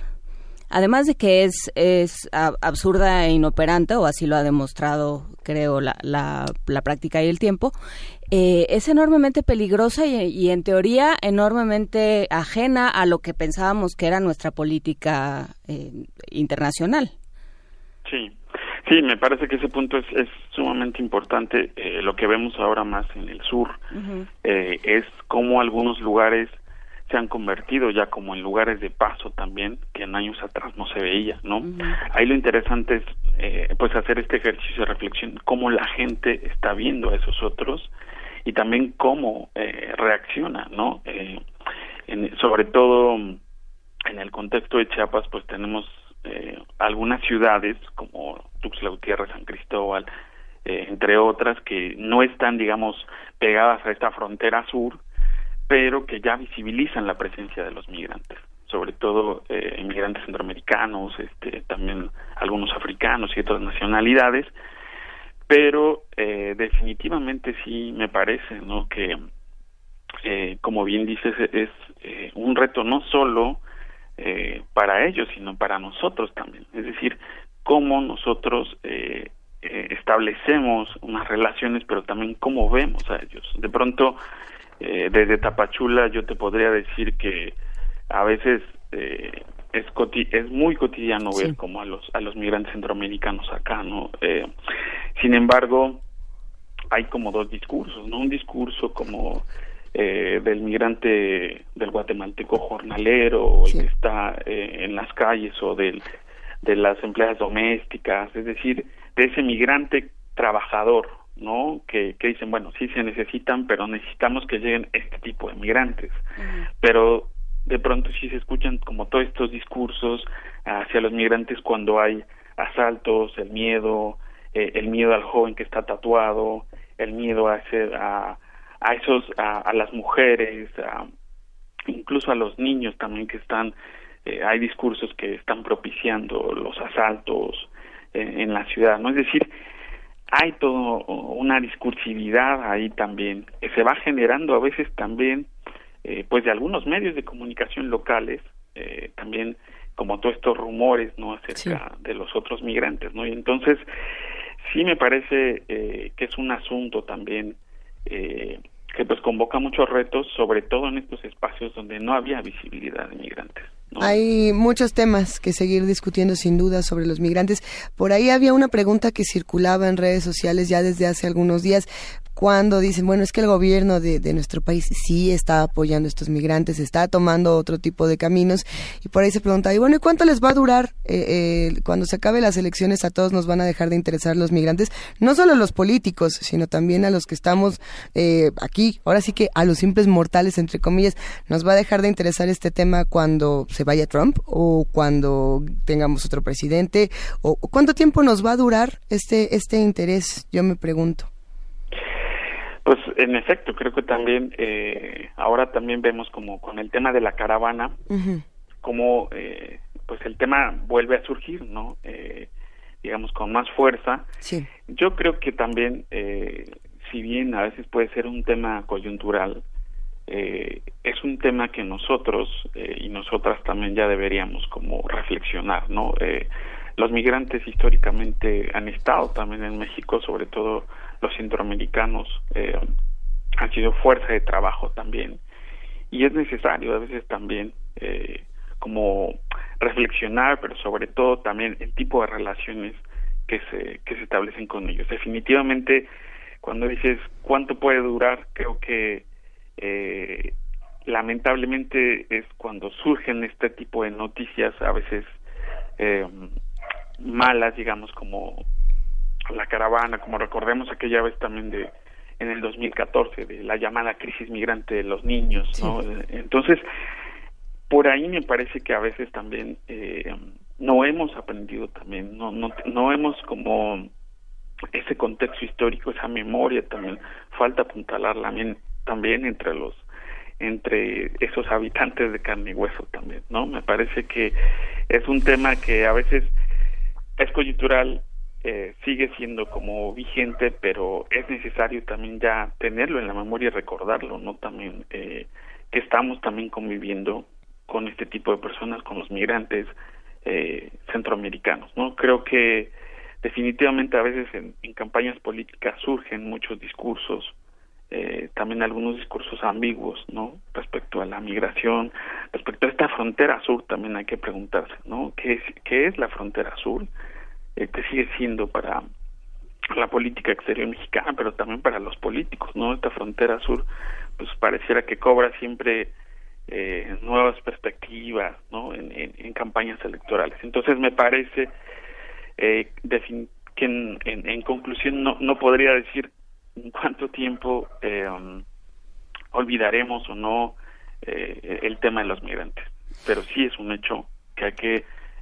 además de que es, es absurda e inoperante, o así lo ha demostrado, creo, la, la, la práctica y el tiempo, eh, es enormemente peligrosa y, y, en teoría enormemente ajena a lo que pensábamos que era nuestra política eh, internacional.
Sí, sí, me parece que ese punto es, es sumamente importante. Eh, lo que vemos ahora más en el sur eh, es cómo algunos lugares se han convertido ya como en lugares de paso también que en años atrás no se veía, ¿no? Ahí lo interesante es eh, pues hacer este ejercicio de reflexión, cómo la gente está viendo a esos otros y también cómo eh, reacciona, ¿no? Eh, en- sobre todo en el contexto de Chiapas, pues tenemos eh, algunas ciudades como Tuxtla Gutiérrez, San Cristóbal, eh, entre otras, que no están, digamos, pegadas a esta frontera sur, pero que ya visibilizan la presencia de los migrantes, sobre todo eh, inmigrantes centroamericanos, este, también algunos africanos y otras nacionalidades, pero eh, definitivamente sí me parece, ¿no? Que, eh, como bien dices, es eh, un reto no solo eh, para ellos, sino para nosotros también. Es decir, cómo nosotros establecemos unas relaciones, pero también cómo vemos a ellos. De pronto, eh, desde Tapachula yo te podría decir que a veces eh, es coti- es muy cotidiano ver como a los a los migrantes centroamericanos acá, ¿no? Eh, sin embargo, hay como dos discursos, ¿no? Un discurso como eh, del migrante del guatemalteco jornalero, o el que está eh, en las calles, o del, de las empleadas domésticas, es decir, de ese migrante trabajador, ¿no? Que, que dicen, bueno, sí se necesitan, pero necesitamos que lleguen este tipo de migrantes. Pero de pronto sí se escuchan como todos estos discursos hacia los migrantes cuando hay asaltos, el miedo, eh, el miedo al joven que está tatuado, el miedo a, ese- a, a esos, a, a las mujeres, a- incluso a los niños también que están, eh, hay discursos que están propiciando los asaltos eh, en la ciudad, ¿no? Es decir, hay toda una discursividad ahí también que se va generando a veces también eh, pues de algunos medios de comunicación locales eh, también como todos estos rumores no acerca de los otros migrantes no y entonces sí me parece eh, que es un asunto también eh, que pues convoca muchos retos sobre todo en estos espacios donde no había visibilidad de migrantes
Hay muchos temas que seguir discutiendo sin duda sobre los migrantes. Por ahí había una pregunta que circulaba en redes sociales ya desde hace algunos días cuando dicen, bueno, es que el gobierno de, nuestro país sí está apoyando a estos migrantes, está tomando otro tipo de caminos y por ahí se pregunta, y bueno, ¿y cuánto les va a durar eh, eh, cuando se acabe las elecciones a todos nos van a dejar de interesar los migrantes? No solo los políticos, sino también a los que estamos eh, aquí, ahora sí que a los simples mortales, entre comillas, nos va a dejar de interesar este tema cuando se vaya Trump o cuando tengamos otro presidente o cuánto tiempo nos va a durar este este interés, yo me pregunto.
Pues en efecto, creo que también eh, ahora también vemos como con el tema de la caravana, como eh, pues el tema vuelve a surgir, ¿no? Eh, digamos con más fuerza.
Sí.
Yo creo que también, eh, si bien a veces puede ser un tema coyuntural, eh, es un tema que nosotros eh, y nosotras también ya deberíamos como reflexionar, ¿no? Eh, los migrantes históricamente han estado también en México, sobre todo los centroamericanos, eh, han sido fuerza de trabajo también. Y es necesario a veces también eh, como reflexionar, pero sobre todo también el tipo de relaciones que se, que se establecen con ellos. Definitivamente, cuando dices cuánto puede durar, creo que eh, lamentablemente es cuando surgen este tipo de noticias a veces eh, malas, digamos, como la caravana, como recordemos aquella vez también de en el 2014 de la llamada crisis migrante de los niños, ¿no? Entonces, por ahí me parece que a veces también eh, no hemos aprendido también, no, no, no hemos como ese contexto histórico, esa memoria también, falta apuntalarla también, también entre los entre esos habitantes de carne y hueso también, ¿no? Me parece que es un tema que a veces es coyuntural, eh, sigue siendo como vigente, pero es necesario también ya tenerlo en la memoria y recordarlo, ¿no? También eh, que estamos también conviviendo con este tipo de personas, con los migrantes eh, centroamericanos, ¿no? Creo que definitivamente a veces en, campañas políticas surgen muchos discursos, eh, también algunos discursos ambiguos, ¿no? Respecto a la migración, respecto a esta frontera sur también hay que preguntarse, ¿no? ¿Qué es, qué es la frontera sur? ¿Qué sigue siendo para la política exterior mexicana, pero también para los políticos, ¿no? Esta frontera sur, pues pareciera que cobra siempre eh, nuevas perspectivas, ¿no? En, en, en campañas electorales. Entonces me parece eh, que en, en, conclusión no, no podría decir en cuánto tiempo eh, um, olvidaremos o no eh, el tema de los migrantes, pero sí es un hecho que hay que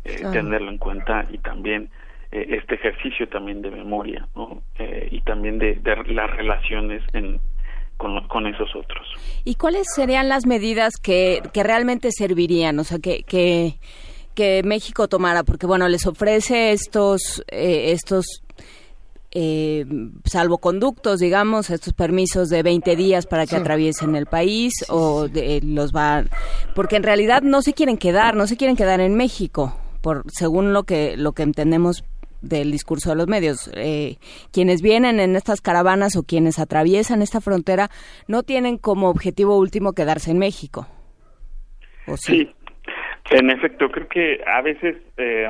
eh, tenerlo en cuenta y también eh, este ejercicio también de memoria, ¿no? Eh, y también de, de las relaciones en, con, con esos otros.
¿Y cuáles serían las medidas que, que realmente servirían? O sea, que, que, que México tomara, porque bueno, les ofrece estos, eh, estos eh, salvoconductos, digamos, estos permisos de 20 días para que
Sí.
atraviesen el país o de- los van, porque en realidad no se quieren quedar, no se quieren quedar en México, por según lo que lo que entendemos del discurso de los medios. Eh, quienes vienen en estas caravanas o quienes atraviesan esta frontera no tienen como objetivo último quedarse en México. ¿O sí?
Sí, en efecto, creo que a veces eh,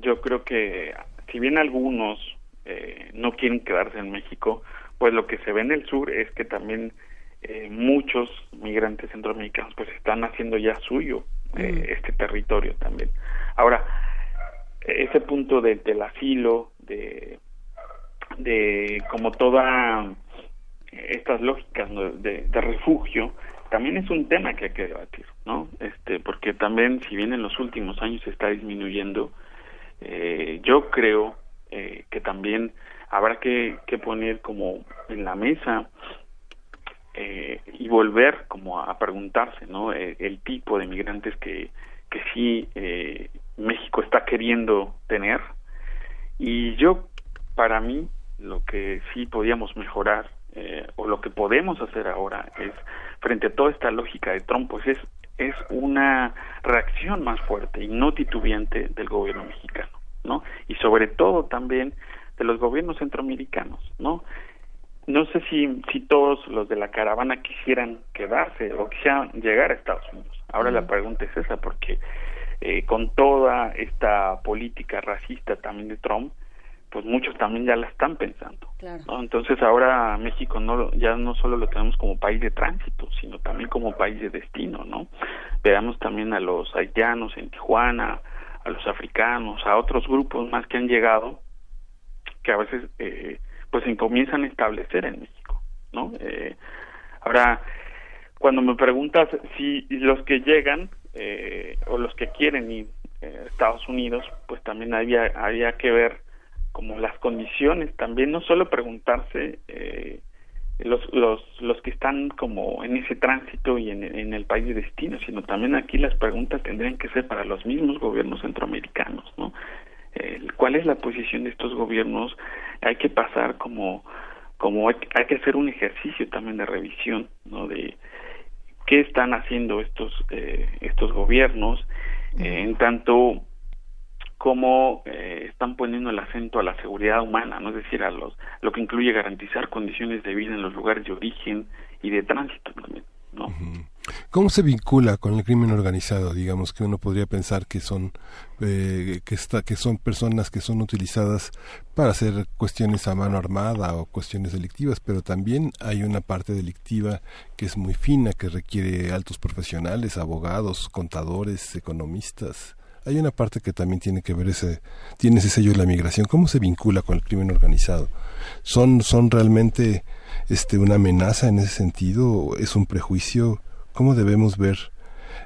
yo creo que si bien algunos eh, no quieren quedarse en México, pues lo que se ve en el sur es que también eh, muchos migrantes centroamericanos pues están haciendo ya suyo eh, este territorio también. Ahora, ese punto de- del asilo, de, de como toda estas lógicas de, de refugio también es un tema que hay que debatir no este porque también si bien en los últimos años se está disminuyendo eh, yo creo eh, que también habrá que, que poner como en la mesa eh, y volver como a preguntarse no Eh, el tipo de migrantes que que sí eh, México está queriendo tener. Y yo para mí lo que sí podíamos mejorar eh, o lo que podemos hacer ahora es frente a toda esta lógica de Trump pues es es una reacción más fuerte y no titubeante del gobierno mexicano no y sobre todo también de los gobiernos centroamericanos no no sé si, si todos los de la caravana quisieran quedarse o quisieran llegar a Estados Unidos. Ahora la pregunta es esa, porque eh, con toda esta política racista también de Trump, pues muchos también ya la están pensando. ¿no? Entonces ahora México no ya no solo lo tenemos como país de tránsito, sino también como país de destino, ¿no? Veamos también a los haitianos en Tijuana, a los africanos, a otros grupos más que han llegado, que a veces eh, pues se comienzan a establecer en México, ¿no? Eh, ahora, cuando me preguntas si los que llegan eh, o los que quieren ir eh, Estados Unidos, pues también había, había que ver como las condiciones, también no solo preguntarse eh, los, los, los que están como en ese tránsito y en, en el país de destino, sino también aquí las preguntas tendrían que ser para los mismos gobiernos centroamericanos, ¿no? ¿Cuál es la posición de estos gobiernos? Hay que pasar como, como hay, hay que hacer un ejercicio también de revisión, ¿no? De qué están haciendo estos eh, estos gobiernos, eh, en tanto como eh, están poniendo el acento a la seguridad humana, no es decir, a los lo que incluye garantizar condiciones de vida en los lugares de origen y de tránsito también, ¿no?
¿Cómo se vincula con el crimen organizado? Digamos que uno podría pensar que son eh, que está que son personas que son utilizadas para hacer cuestiones a mano armada o cuestiones delictivas, pero también hay una parte delictiva que es muy fina, que requiere altos profesionales, abogados, contadores, economistas. Hay una parte que también tiene que ver ese tiene ese sello de la migración. ¿Cómo se vincula con el crimen organizado? Son son realmente este una amenaza en ese sentido, es un prejuicio ¿Cómo debemos ver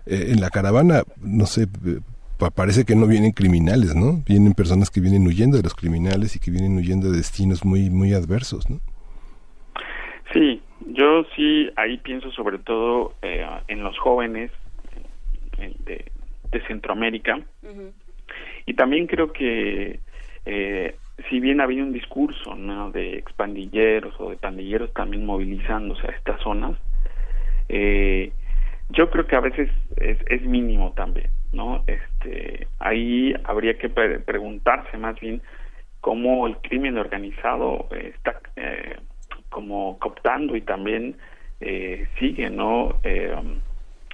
eh, en la caravana? No sé, eh, pa- parece que no vienen criminales, ¿no? Vienen personas que vienen huyendo de los criminales y que vienen huyendo de destinos muy muy adversos, ¿no?
Sí, yo sí ahí pienso sobre todo eh, en los jóvenes eh, de, de Centroamérica y también creo que eh, si bien ha habido un discurso ¿no? de expandilleros o de pandilleros también movilizándose a estas zonas, eh, yo creo que a veces es, mínimo también, ¿no? Este, ahí habría que pre- preguntarse más bien cómo el crimen organizado eh, está eh, como cooptando y también eh, sigue, ¿no? Eh,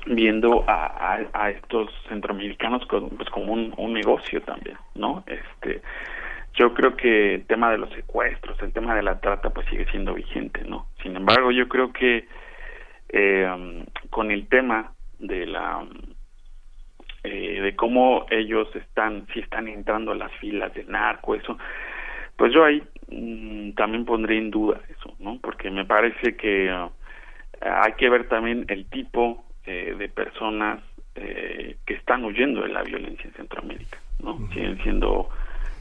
viendo a, a, estos centroamericanos como, pues como un, un negocio también, ¿no? Este, yo creo que el tema de los secuestros, el tema de la trata, pues sigue siendo vigente, ¿no? Sin embargo, yo creo que eh, con el tema de la eh, de cómo ellos están si están entrando a las filas de narco eso pues yo ahí mm, también pondré en duda eso no porque me parece que ah, hay que ver también el tipo eh, de personas eh, que están huyendo de la violencia en Centroamérica, ¿no? Siguen siendo,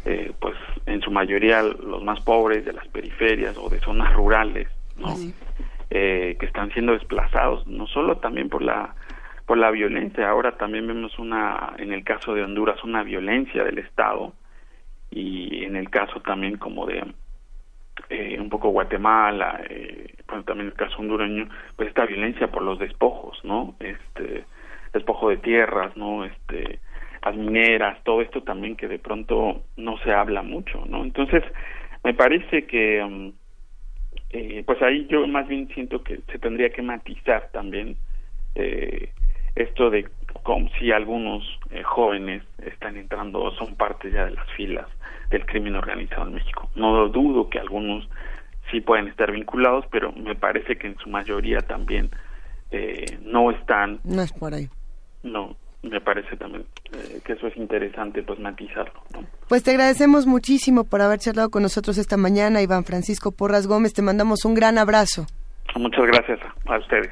eh, pues, en su mayoría los más pobres de las periferias o de zonas rurales, ¿no? Eh, que están siendo desplazados, no solo también por la por la violencia, ahora también vemos una, en el caso de Honduras, una violencia del Estado y en el caso también como de eh, un poco Guatemala, eh, bueno, también el caso hondureño, pues esta violencia por los despojos, ¿no? Este despojo de tierras, ¿no? Este las mineras, todo esto también que de pronto no se habla mucho, ¿no? Entonces, me parece que mm, eh, pues ahí yo más bien siento que se tendría que matizar también eh, esto de como si algunos eh, jóvenes están entrando o son parte ya de las filas del crimen organizado en México. No dudo que algunos sí pueden estar vinculados, pero me parece que en su mayoría también eh, no están.
No es por ahí.
No, me parece también eh, que eso es interesante, pues matizarlo. ¿no?
Pues te agradecemos muchísimo por haber charlado con nosotros esta mañana, Iván Francisco Porras Gómez. Te mandamos un gran abrazo.
Muchas gracias a, a ustedes.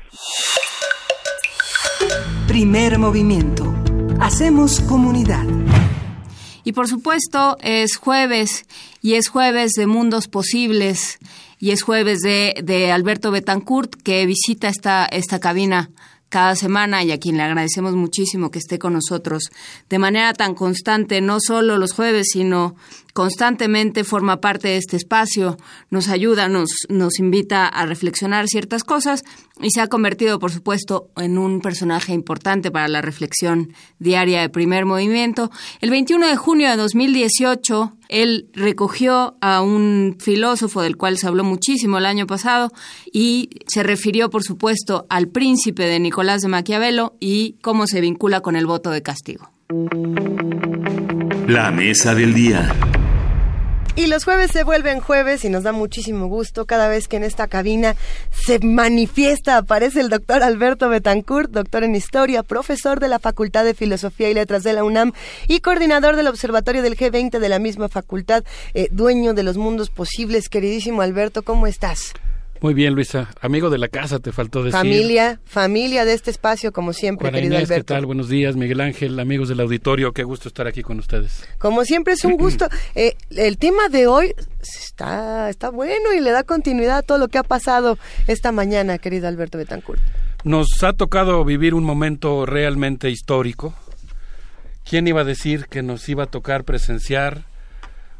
Primer movimiento. Hacemos comunidad.
Y por supuesto es jueves y es jueves de Mundos Posibles y es jueves de, de Alberto Betancourt que visita esta, esta cabina cada semana y a quien le agradecemos muchísimo que esté con nosotros de manera tan constante, no solo los jueves, sino constantemente forma parte de este espacio, nos ayuda, nos, nos invita a reflexionar ciertas cosas y se ha convertido, por supuesto, en un personaje importante para la reflexión diaria de primer movimiento. El 21 de junio de 2018, él recogió a un filósofo del cual se habló muchísimo el año pasado y se refirió, por supuesto, al príncipe de Nicolás de Maquiavelo y cómo se vincula con el voto de castigo.
La mesa del día.
Y los jueves se vuelven jueves y nos da muchísimo gusto cada vez que en esta cabina se manifiesta, aparece el doctor Alberto Betancourt, doctor en historia, profesor de la Facultad de Filosofía y Letras de la UNAM y coordinador del Observatorio del G20 de la misma facultad, eh, dueño de los mundos posibles. Queridísimo Alberto, ¿cómo estás?
Muy bien, Luisa. Amigo de la casa, te faltó decir.
Familia, familia de este espacio, como siempre,
Juana
querido
Inés, ¿qué tal? Buenos días, Miguel Ángel, amigos del auditorio. Qué gusto estar aquí con ustedes.
Como siempre es un gusto. Eh, el tema de hoy está, está bueno y le da continuidad a todo lo que ha pasado esta mañana, querido Alberto Betancourt.
Nos ha tocado vivir un momento realmente histórico. ¿Quién iba a decir que nos iba a tocar presenciar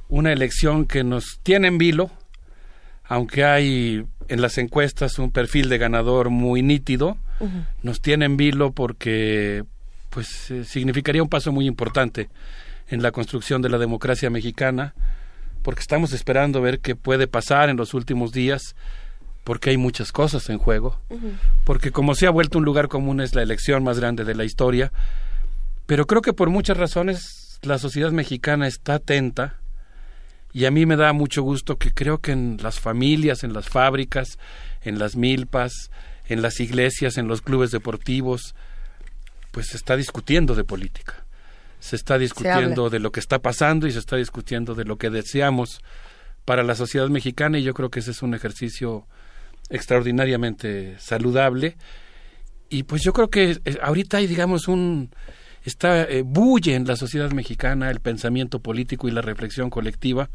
una elección que nos tiene en vilo, aunque hay en las encuestas un perfil de ganador muy nítido, nos tiene en vilo porque pues eh, significaría un paso muy importante en la construcción de la democracia mexicana, porque estamos esperando ver qué puede pasar en los últimos días, porque hay muchas cosas en juego, porque como se ha vuelto un lugar común es la elección más grande de la historia, pero creo que por muchas razones la sociedad mexicana está atenta y a mí me da mucho gusto que creo que en las familias, en las fábricas, en las milpas, en las iglesias, en los clubes deportivos, pues se está discutiendo de política. Se está discutiendo de lo que está pasando y se está discutiendo de lo que deseamos para la sociedad mexicana y yo creo que ese es un ejercicio extraordinariamente saludable y pues yo creo que eh, ahorita hay digamos un está eh, bulle en la sociedad mexicana el pensamiento político y la reflexión colectiva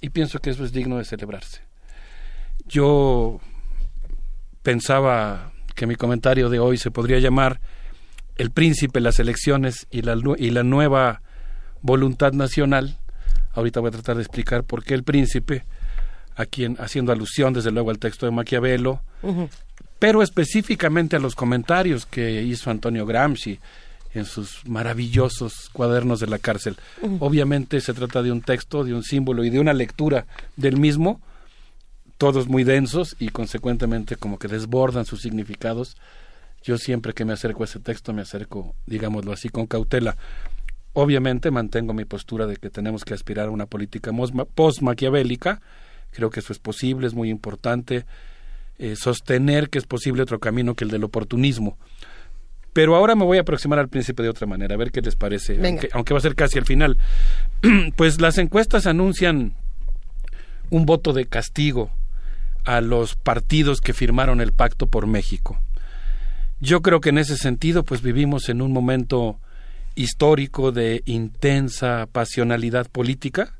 y pienso que eso es digno de celebrarse. Yo pensaba que mi comentario de hoy se podría llamar El príncipe, las elecciones y la, y la nueva voluntad nacional. Ahorita voy a tratar de explicar por qué el príncipe, a quien haciendo alusión desde luego al texto de Maquiavelo, pero específicamente a los comentarios que hizo Antonio Gramsci en sus maravillosos cuadernos de la cárcel. Obviamente se trata de un texto, de un símbolo y de una lectura del mismo, todos muy densos y consecuentemente como que desbordan sus significados. Yo siempre que me acerco a ese texto me acerco, digámoslo así, con cautela. Obviamente mantengo mi postura de que tenemos que aspirar a una política post-maquiavélica. Creo que eso es posible, es muy importante eh, sostener que es posible otro camino que el del oportunismo. Pero ahora me voy a aproximar al príncipe de otra manera, a ver qué les parece, aunque va a ser casi al final. pues las encuestas anuncian un voto de castigo a los partidos que firmaron el pacto por México. Yo creo que en ese sentido, pues vivimos en un momento histórico de intensa pasionalidad política.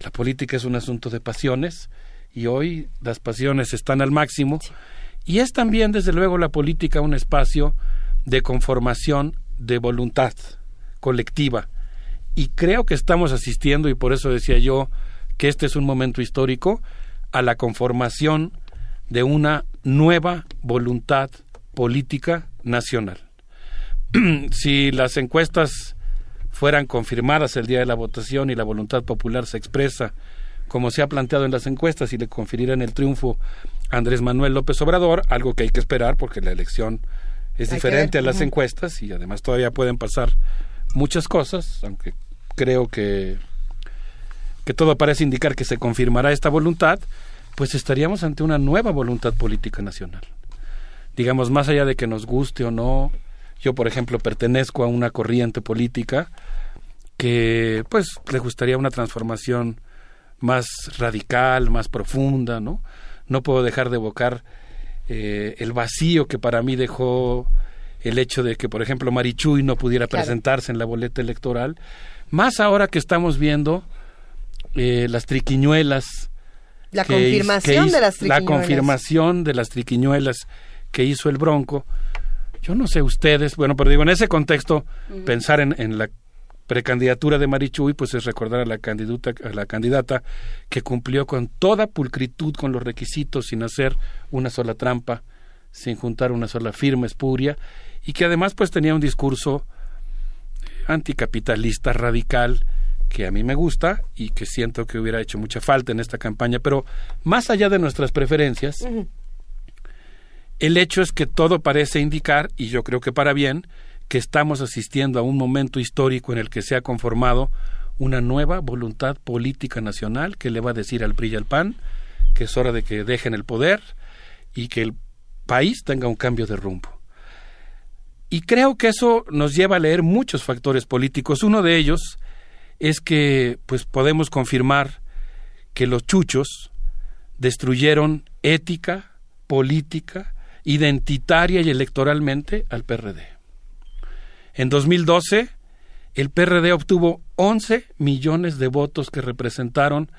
La política es un asunto de pasiones y hoy las pasiones están al máximo. Y es también, desde luego, la política un espacio de conformación de voluntad colectiva. Y creo que estamos asistiendo, y por eso decía yo que este es un momento histórico, a la conformación de una nueva voluntad política nacional. si las encuestas fueran confirmadas el día de la votación y la voluntad popular se expresa como se ha planteado en las encuestas y le conferirán el triunfo a Andrés Manuel López Obrador, algo que hay que esperar porque la elección es diferente a las encuestas y además todavía pueden pasar muchas cosas, aunque creo que que todo parece indicar que se confirmará esta voluntad, pues estaríamos ante una nueva voluntad política nacional. Digamos, más allá de que nos guste o no, yo por ejemplo pertenezco a una corriente política que pues le gustaría una transformación más radical, más profunda, ¿no? No puedo dejar de evocar eh, el vacío que para mí dejó el hecho de que, por ejemplo, Marichuy no pudiera presentarse en la boleta electoral, más ahora que estamos viendo eh, las triquiñuelas.
La confirmación de las triquiñuelas.
La confirmación de las triquiñuelas que hizo el Bronco. Yo no sé ustedes, bueno, pero digo, en ese contexto, pensar en, en, la precandidatura de Marichuy, pues es recordar a la, candidata, a la candidata que cumplió con toda pulcritud con los requisitos, sin hacer una sola trampa, sin juntar una sola firma espuria, y que además pues tenía un discurso anticapitalista radical, que a mí me gusta y que siento que hubiera hecho mucha falta en esta campaña, pero más allá de nuestras preferencias, el hecho es que todo parece indicar, y yo creo que para bien, que estamos asistiendo a un momento histórico en el que se ha conformado una nueva voluntad política nacional que le va a decir al PRI y al PAN que es hora de que dejen el poder y que el país tenga un cambio de rumbo. Y creo que eso nos lleva a leer muchos factores políticos. Uno de ellos es que pues podemos confirmar que los chuchos destruyeron ética, política, identitaria y electoralmente al PRD. En 2012, el PRD obtuvo 11 millones de votos que representaron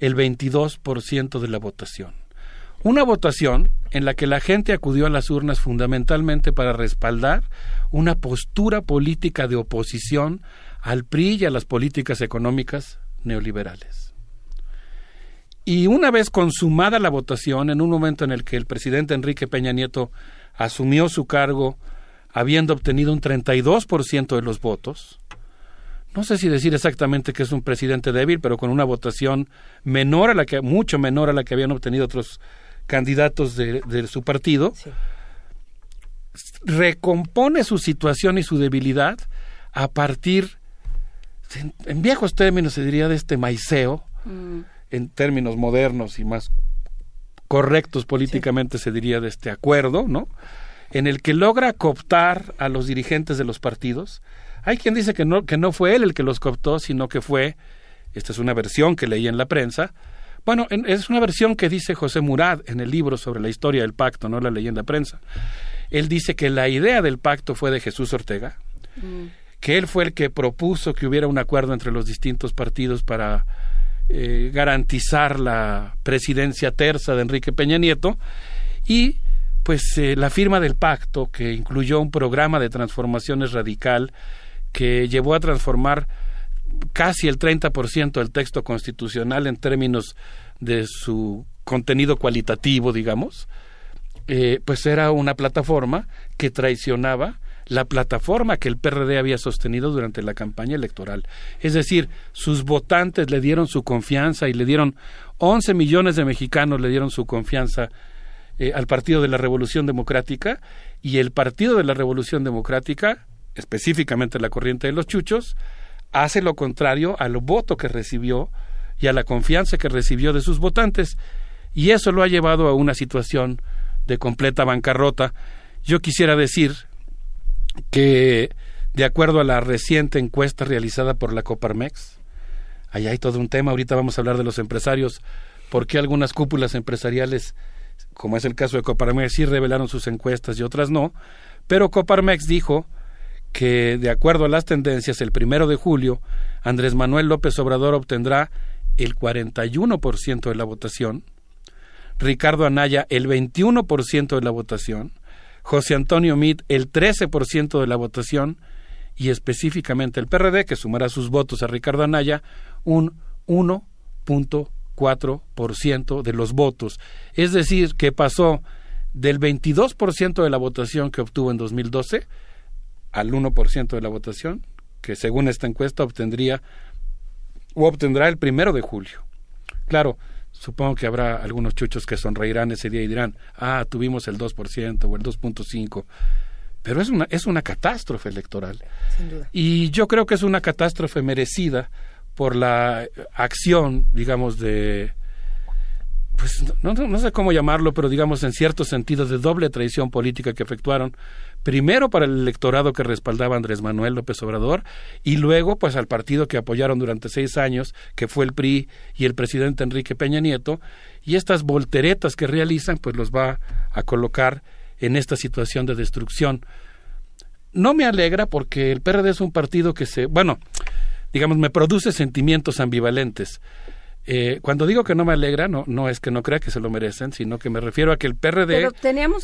el 22% de la votación. Una votación en la que la gente acudió a las urnas fundamentalmente para respaldar una postura política de oposición al PRI y a las políticas económicas neoliberales. Y una vez consumada la votación, en un momento en el que el presidente Enrique Peña Nieto asumió su cargo habiendo obtenido un 32% de los votos, no sé si decir exactamente que es un presidente débil, pero con una votación menor a la que, mucho menor a la que habían obtenido otros candidatos de, de su partido, recompone su situación y su debilidad a partir en, viejos términos se diría de este maiceo, mm. en términos modernos y más correctos políticamente se diría de este acuerdo, ¿no? En el que logra cooptar a los dirigentes de los partidos. Hay quien dice que no, que no fue él el que los cooptó, sino que fue, esta es una versión que leí en la prensa, bueno, es una versión que dice José Murad en el libro sobre la historia del pacto, no la leí en la prensa. Él dice que la idea del pacto fue de Jesús Ortega, mm que él fue el que propuso que hubiera un acuerdo entre los distintos partidos para eh, garantizar la presidencia terza de Enrique Peña Nieto y pues eh, la firma del pacto que incluyó un programa de transformaciones radical que llevó a transformar casi el 30% del texto constitucional en términos de su contenido cualitativo, digamos, eh, pues era una plataforma que traicionaba la plataforma que el PRD había sostenido durante la campaña electoral. Es decir, sus votantes le dieron su confianza y le dieron 11 millones de mexicanos le dieron su confianza eh, al Partido de la Revolución Democrática y el Partido de la Revolución Democrática, específicamente la corriente de los chuchos, hace lo contrario al voto que recibió y a la confianza que recibió de sus votantes y eso lo ha llevado a una situación de completa bancarrota. Yo quisiera decir, que de acuerdo a la reciente encuesta realizada por la Coparmex, ahí hay todo un tema, ahorita vamos a hablar de los empresarios, por qué algunas cúpulas empresariales, como es el caso de Coparmex, sí revelaron sus encuestas y otras no, Pero Coparmex dijo que, de acuerdo a las tendencias, el primero de julio, Andrés Manuel López Obrador obtendrá el 41% de la votación, Ricardo Anaya el 21% de la votación, José Antonio Meade el 13% de la votación y específicamente el PRD, que sumará sus votos a Ricardo Anaya, un 1.4% de los votos. Es decir, que pasó del 22% de la votación que obtuvo en 2012 al 1% de la votación, que según esta encuesta obtendría o obtendrá el primero de julio. Claro, supongo que habrá algunos chuchos que sonreirán ese día y dirán, ah, tuvimos el 2% o el 2.5%, pero es una, es una catástrofe electoral.
Sin duda.
Y yo creo que es una catástrofe merecida por la acción, digamos, de, pues no, sé cómo llamarlo, pero digamos en cierto sentido de doble traición política que efectuaron, primero para el electorado que respaldaba Andrés Manuel López Obrador y luego pues al partido que apoyaron durante seis años, que fue el PRI y el presidente Enrique Peña Nieto, y estas volteretas que realizan pues los va a colocar en esta situación de destrucción. No me alegra porque el PRD es un partido que se, bueno, digamos, me produce sentimientos ambivalentes. Eh, cuando digo que no me alegra, no, no es que no crea que se lo merecen, sino que me refiero a que el PRD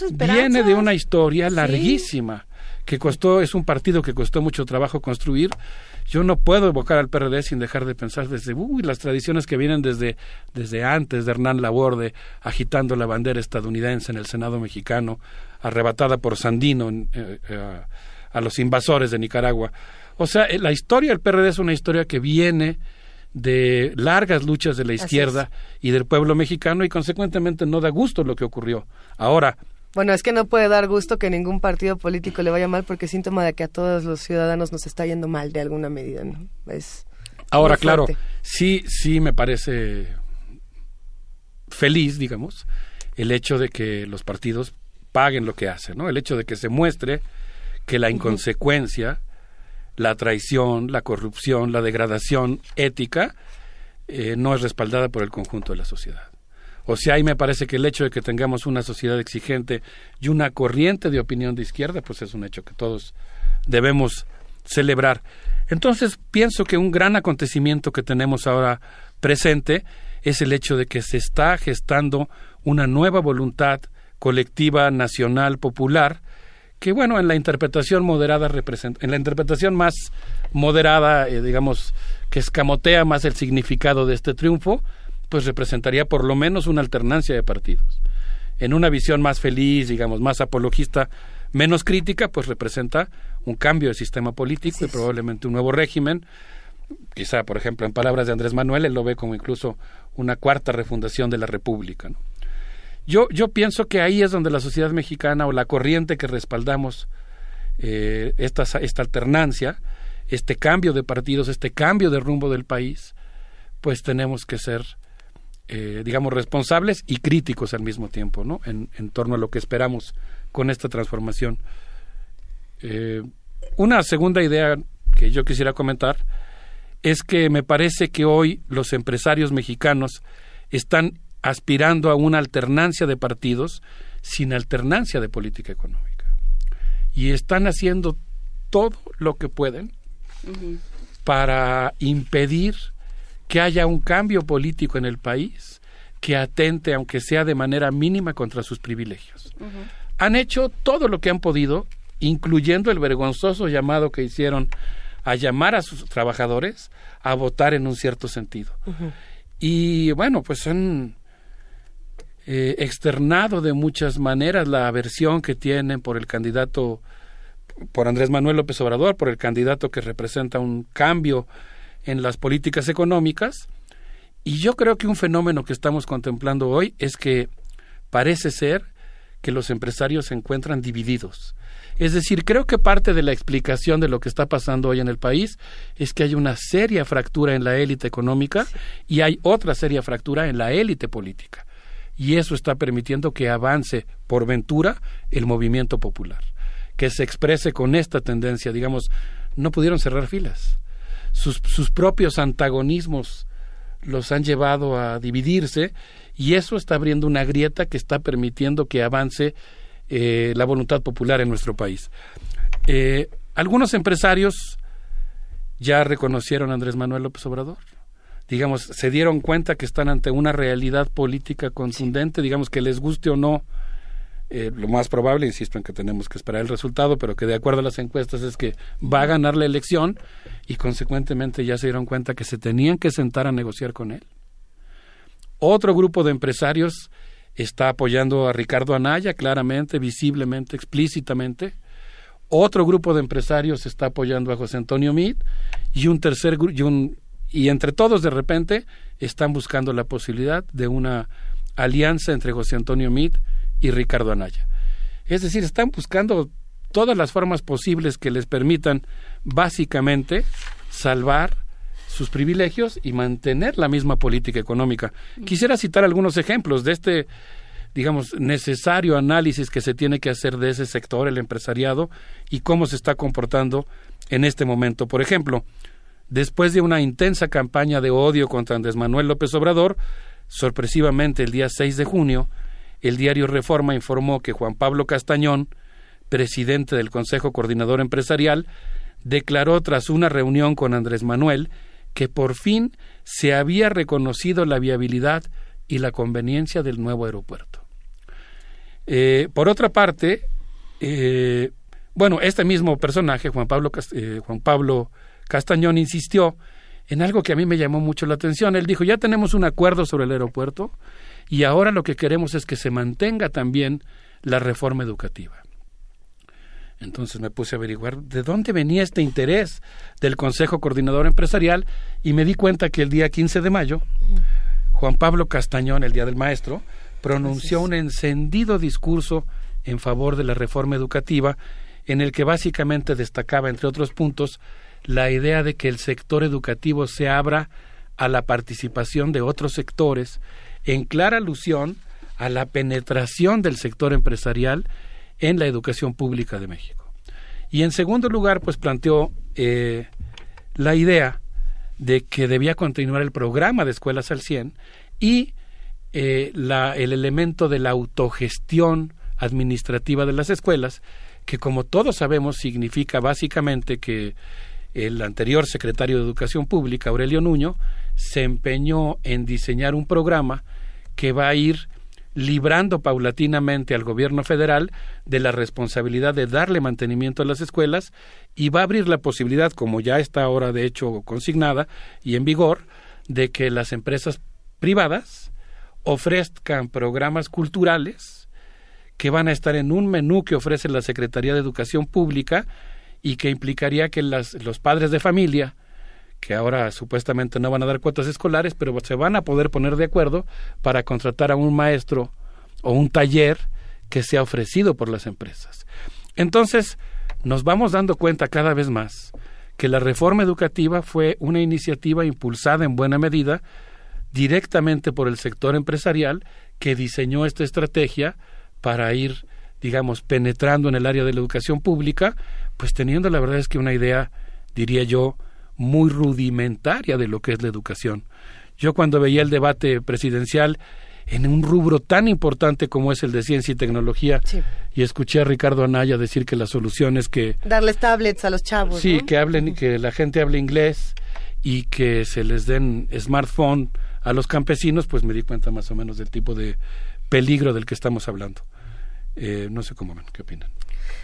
viene de una historia
Sí.
larguísima, que costó, es un partido que costó mucho trabajo construir. Yo no puedo evocar al PRD sin dejar de pensar desde uy, las tradiciones que vienen desde, desde antes de Hernán Laborde, agitando la bandera estadounidense en el Senado mexicano, arrebatada por Sandino eh, eh, a los invasores de Nicaragua. O sea, eh, la historia del PRD es una historia que viene de largas luchas de la izquierda y del pueblo mexicano y consecuentemente no da gusto lo que ocurrió. Ahora,
Bueno, es que no puede dar gusto que ningún partido político le vaya mal porque es síntoma de que a todos los ciudadanos nos está yendo mal de alguna medida, ¿no? Es
Ahora, claro, sí, sí me parece feliz, digamos, el hecho de que los partidos paguen lo que hacen, ¿no? El hecho de que se muestre que la inconsecuencia, la traición, la corrupción, la degradación ética eh, no es respaldada por el conjunto de la sociedad. O sea, ahí me parece que el hecho de que tengamos una sociedad exigente y una corriente de opinión de izquierda, pues es un hecho que todos debemos celebrar. Entonces, pienso que un gran acontecimiento que tenemos ahora presente es el hecho de que se está gestando una nueva voluntad colectiva, nacional, popular, que bueno, en la interpretación moderada representa, en la interpretación más moderada, eh, digamos, que escamotea más el significado de este triunfo, pues representaría por lo menos una alternancia de partidos. En una visión más feliz, digamos, más apologista, menos crítica, pues representa un cambio de sistema político y probablemente un nuevo régimen. Quizá, por ejemplo, en palabras de Andrés Manuel, él lo ve como incluso una cuarta refundación de la República. ¿no? Yo, yo pienso que ahí es donde la sociedad mexicana o la corriente que respaldamos eh, esta, esta alternancia, este cambio de partidos, este cambio de rumbo del país, pues tenemos que ser, eh, digamos, responsables y críticos al mismo tiempo, ¿no? En, en torno a lo que esperamos con esta transformación. Eh, una segunda idea que yo quisiera comentar es que me parece que hoy los empresarios mexicanos están aspirando a una alternancia de partidos sin alternancia de política económica. Y están haciendo todo lo que pueden para impedir que haya un cambio político en el país que atente, aunque sea de manera mínima, contra sus privilegios. Han hecho todo lo que han podido, incluyendo el vergonzoso llamado que hicieron a llamar a sus trabajadores a votar en un cierto sentido. Y bueno, pues han eh, externado de muchas maneras la aversión que tienen por el candidato, por Andrés Manuel López Obrador, por el candidato que representa un cambio en las políticas económicas. Y yo creo que un fenómeno que estamos contemplando hoy es que parece ser que los empresarios se encuentran divididos. Es decir, creo que parte de la explicación de lo que está pasando hoy en el país es que hay una seria fractura en la élite económica y hay otra seria fractura en la élite política. Y eso está permitiendo que avance por ventura el movimiento popular, que se exprese con esta tendencia. Digamos, no pudieron cerrar filas. Sus, sus propios antagonismos los han llevado a dividirse y eso está abriendo una grieta que está permitiendo que avance eh, la voluntad popular en nuestro país. Eh, algunos empresarios ya reconocieron a Andrés Manuel López Obrador. Digamos, se dieron cuenta que están ante una realidad política contundente, digamos que les guste o no, eh, lo más probable, insisto en que tenemos que esperar el resultado, pero que de acuerdo a las encuestas es que va a ganar la elección y consecuentemente ya se dieron cuenta que se tenían que sentar a negociar con él. Otro grupo de empresarios está apoyando a Ricardo Anaya claramente, visiblemente, explícitamente. Otro grupo de empresarios está apoyando a José Antonio Meade y un tercer y un y entre todos de repente están buscando la posibilidad de una alianza entre José Antonio Meade y Ricardo Anaya. Es decir, están buscando todas las formas posibles que les permitan básicamente salvar sus privilegios y mantener la misma política económica. Quisiera citar algunos ejemplos de este, digamos, necesario análisis que se tiene que hacer de ese sector, el empresariado, y cómo se está comportando en este momento. Por ejemplo, después de una intensa campaña de odio contra Andrés Manuel López Obrador, sorpresivamente el día 6 de junio, el diario Reforma informó que Juan Pablo Castañón, presidente del Consejo Coordinador Empresarial, declaró tras una reunión con Andrés Manuel que por fin se había reconocido la viabilidad y la conveniencia del nuevo aeropuerto. Eh, por otra parte, eh, bueno, este mismo personaje, Juan Pablo, eh, Juan Pablo Castañón, insistió en algo que a mí me llamó mucho la atención. Él dijo, ya tenemos un acuerdo sobre el aeropuerto y ahora lo que queremos es que se mantenga también la reforma educativa. Entonces me puse a averiguar de dónde venía este interés del Consejo Coordinador Empresarial y me di cuenta que el día 15 de mayo, Juan Pablo Castañón, el Día del Maestro, pronunció un encendido discurso en favor de la reforma educativa en el que básicamente destacaba, entre otros puntos, la idea de que el sector educativo se abra a la participación de otros sectores, en clara alusión a la penetración del sector empresarial en la educación pública de México. Y en segundo lugar, pues planteó eh, la idea de que debía continuar el programa de escuelas al 100 y eh, la, el elemento de la autogestión administrativa de las escuelas, que como todos sabemos significa básicamente que el anterior secretario de Educación Pública, Aurelio Nuño, se empeñó en diseñar un programa que va a ir librando paulatinamente al gobierno federal de la responsabilidad de darle mantenimiento a las escuelas y va a abrir la posibilidad, como ya está ahora de hecho consignada y en vigor, de que las empresas privadas ofrezcan programas culturales que van a estar en un menú que ofrece la Secretaría de Educación Pública y que implicaría que las, los padres de familia, que ahora supuestamente no van a dar cuotas escolares, pero se van a poder poner de acuerdo para contratar a un maestro o un taller que sea ofrecido por las empresas. Entonces, nos vamos dando cuenta cada vez más que la reforma educativa fue una iniciativa impulsada en buena medida directamente por el sector empresarial que diseñó esta estrategia para ir, digamos, penetrando en el área de la educación pública, pues teniendo la verdad es que una idea, diría yo, muy rudimentaria de lo que es la educación. Yo cuando veía el debate presidencial en un rubro tan importante como es el de ciencia y tecnología
Sí.
y escuché a Ricardo Anaya decir que la solución es que
Darles tablets a los chavos.
sí,
¿no?
que hablen que la gente hable inglés y que se les den smartphone a los campesinos, pues me di cuenta más o menos del tipo de peligro del que estamos hablando. Eh, no sé cómo ven, ¿qué opinan?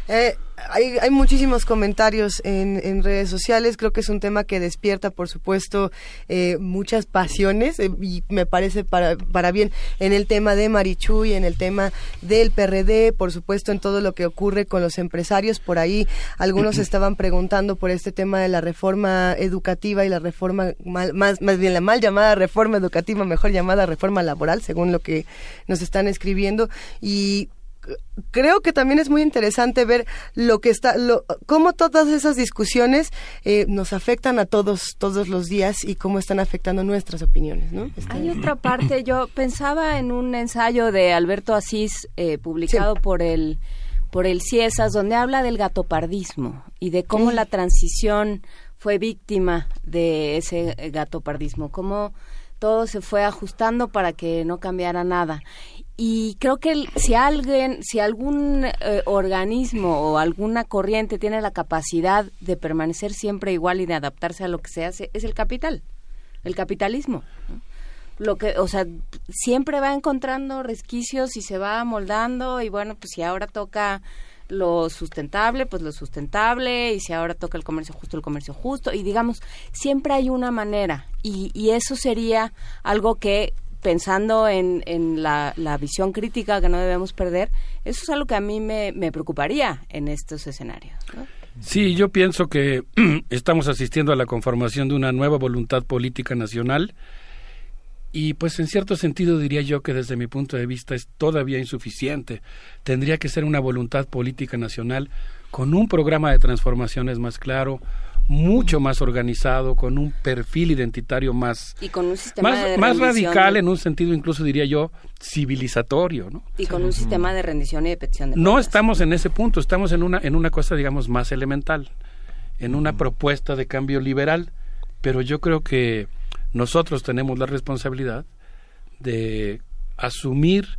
Eh, hay, hay muchísimos comentarios en, en redes sociales. Creo que es un tema que despierta, por supuesto, eh, muchas pasiones eh, y me parece para, para bien en el tema de Marichuy, en el tema del PRD, por supuesto, en todo lo que ocurre con los empresarios. Por ahí algunos estaban preguntando por este tema de la reforma educativa y la reforma, mal- más, más bien la mal llamada reforma educativa, mejor llamada reforma laboral, según lo que nos están escribiendo. Y creo que también es muy interesante ver lo que está, lo, cómo todas esas discusiones eh, nos afectan a todos todos los días y cómo están afectando nuestras opiniones, ¿no? Este-
Hay otra parte, yo pensaba en un ensayo de Alberto Asís eh, publicado por el por el CIESAS donde habla del gatopardismo y de cómo
Sí.
la transición fue víctima de ese eh, gatopardismo, cómo todo se fue ajustando para que no cambiara nada. Y creo que si alguien, si algún eh, organismo o alguna corriente tiene la capacidad de permanecer siempre igual y de adaptarse a lo que se hace, es el capital, el capitalismo. Lo que, o sea, siempre va encontrando resquicios y se va moldando y bueno, pues si ahora toca lo sustentable, pues lo sustentable, y si ahora toca el comercio justo, el comercio justo, y digamos, siempre hay una manera, y, y eso sería algo que, pensando en, en la, la visión crítica que no debemos perder, eso es algo que a mí me, me preocuparía en estos escenarios.
Sí, yo pienso que estamos asistiendo a la conformación de una nueva voluntad política nacional y pues en cierto sentido diría yo que desde mi punto de vista es todavía insuficiente. Tendría que ser una voluntad política nacional con un programa de transformaciones más claro, mucho más organizado, con un perfil identitario más,
Y con un sistema
más,
de
más
rendición
radical en un sentido incluso diría yo civilizatorio, ¿no?
y con un sistema de rendición y de petición de
No estamos en ese punto, estamos en una, en una cosa, digamos, más elemental, en una propuesta de cambio liberal, pero yo creo que nosotros tenemos la responsabilidad de asumir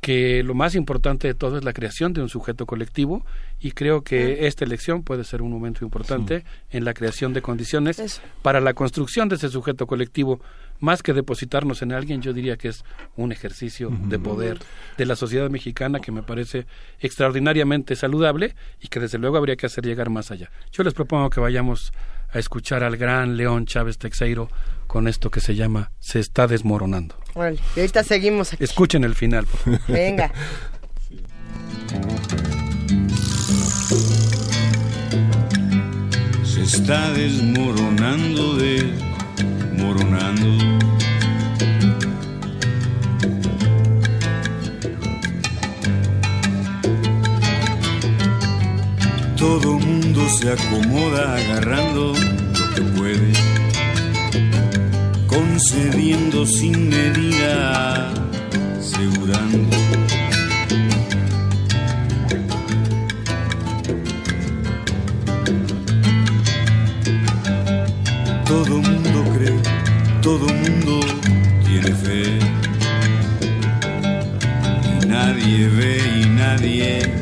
que lo más importante de todo es la creación de un sujeto colectivo y creo que esta elección puede ser un momento importante en la creación de condiciones para la construcción de ese sujeto colectivo. Más que depositarnos en alguien, yo diría que es un ejercicio de poder de la sociedad mexicana que me parece extraordinariamente saludable y que desde luego habría que hacer llegar más allá. Yo les propongo que vayamos a escuchar al gran León Chávez Texeiro con esto que se llama Se está desmoronando.
Órale, y ahorita seguimos aquí.
Escuchen el final. por favor.
Venga.
se está desmoronando, desmoronando. Todo mundo se acomoda agarrando lo que puede, concediendo sin medida, asegurando. Todo mundo cree, todo mundo tiene fe. Y nadie ve y nadie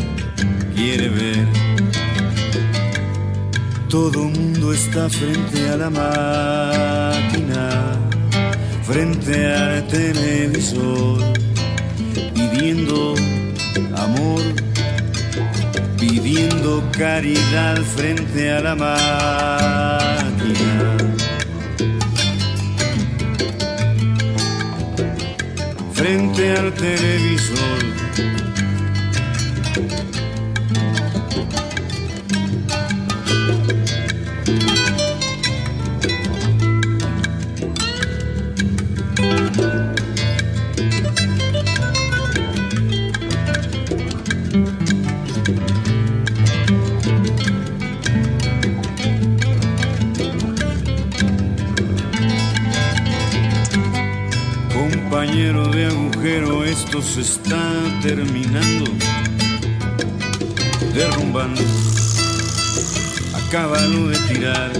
quiere ver. Todo mundo está frente a la máquina, frente al televisor, pidiendo amor, pidiendo caridad frente a la máquina. Frente al televisor. Compañero de agujero, esto se está terminando, derrumbando. Acábalo de tirar,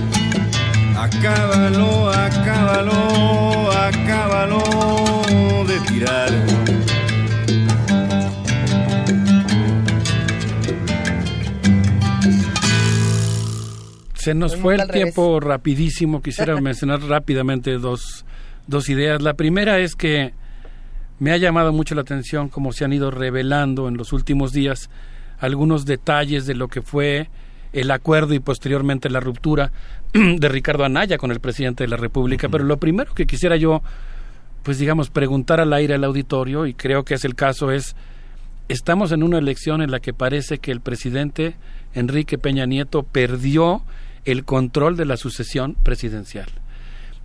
acábalo, acábalo, acábalo de tirar.
Se nos fue el tiempo rapidísimo. Quisiera mencionar rápidamente dos, dos ideas. La primera es que me ha llamado mucho la atención cómo se han ido revelando en los últimos días algunos detalles de lo que fue el acuerdo y posteriormente la ruptura de Ricardo Anaya con el presidente de la República. Pero lo primero que quisiera yo, pues digamos, preguntar al aire al auditorio, y creo que es el caso, es, estamos en una elección en la que parece que el presidente Enrique Peña Nieto perdió el control de la sucesión presidencial.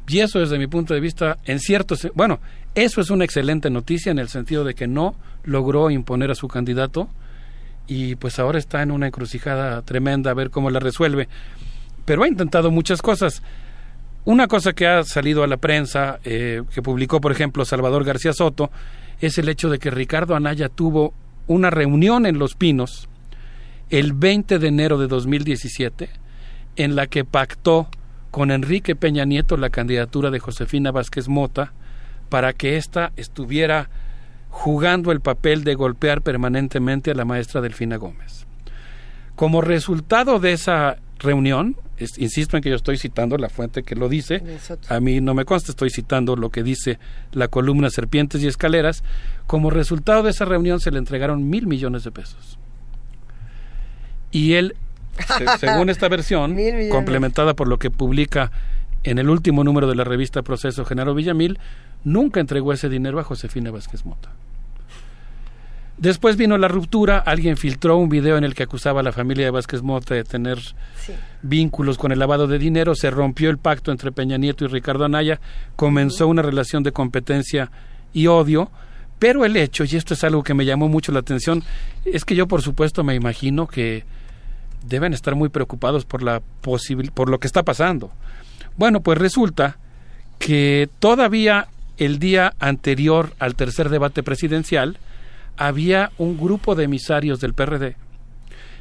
Y eso desde mi punto de vista, en cierto, bueno, eso es una excelente noticia en el sentido de que no logró imponer a su candidato y pues ahora está en una encrucijada tremenda a ver cómo la resuelve. Pero ha intentado muchas cosas. Una cosa que ha salido a la prensa, eh, que publicó por ejemplo Salvador García Soto, es el hecho de que Ricardo Anaya tuvo una reunión en Los Pinos el 20 de enero de 2017 en la que pactó con Enrique Peña Nieto la candidatura de Josefina Vázquez Mota para que ésta estuviera jugando el papel de golpear permanentemente a la maestra Delfina Gómez. Como resultado de esa reunión, es- insisto en que yo estoy citando la fuente que lo dice, a mí no me consta, estoy citando lo que dice la columna Serpientes y Escaleras, como resultado de esa reunión se le entregaron mil millones de pesos. Y él, según esta versión, complementada por lo que publica en el último número de la revista Proceso Genaro Villamil, nunca entregó ese dinero a Josefina Vázquez Mota. Después vino la ruptura, alguien filtró un video en el que acusaba a la familia de Vázquez Mota de tener vínculos con el lavado de dinero, se rompió el pacto entre Peña Nieto y Ricardo Anaya, comenzó una relación de competencia y odio, pero el hecho, y esto es algo que me llamó mucho la atención, es que yo por supuesto me imagino que deben estar muy preocupados por la por lo que está pasando. Bueno, pues resulta que todavía el día anterior al tercer debate presidencial había un grupo de emisarios del PRD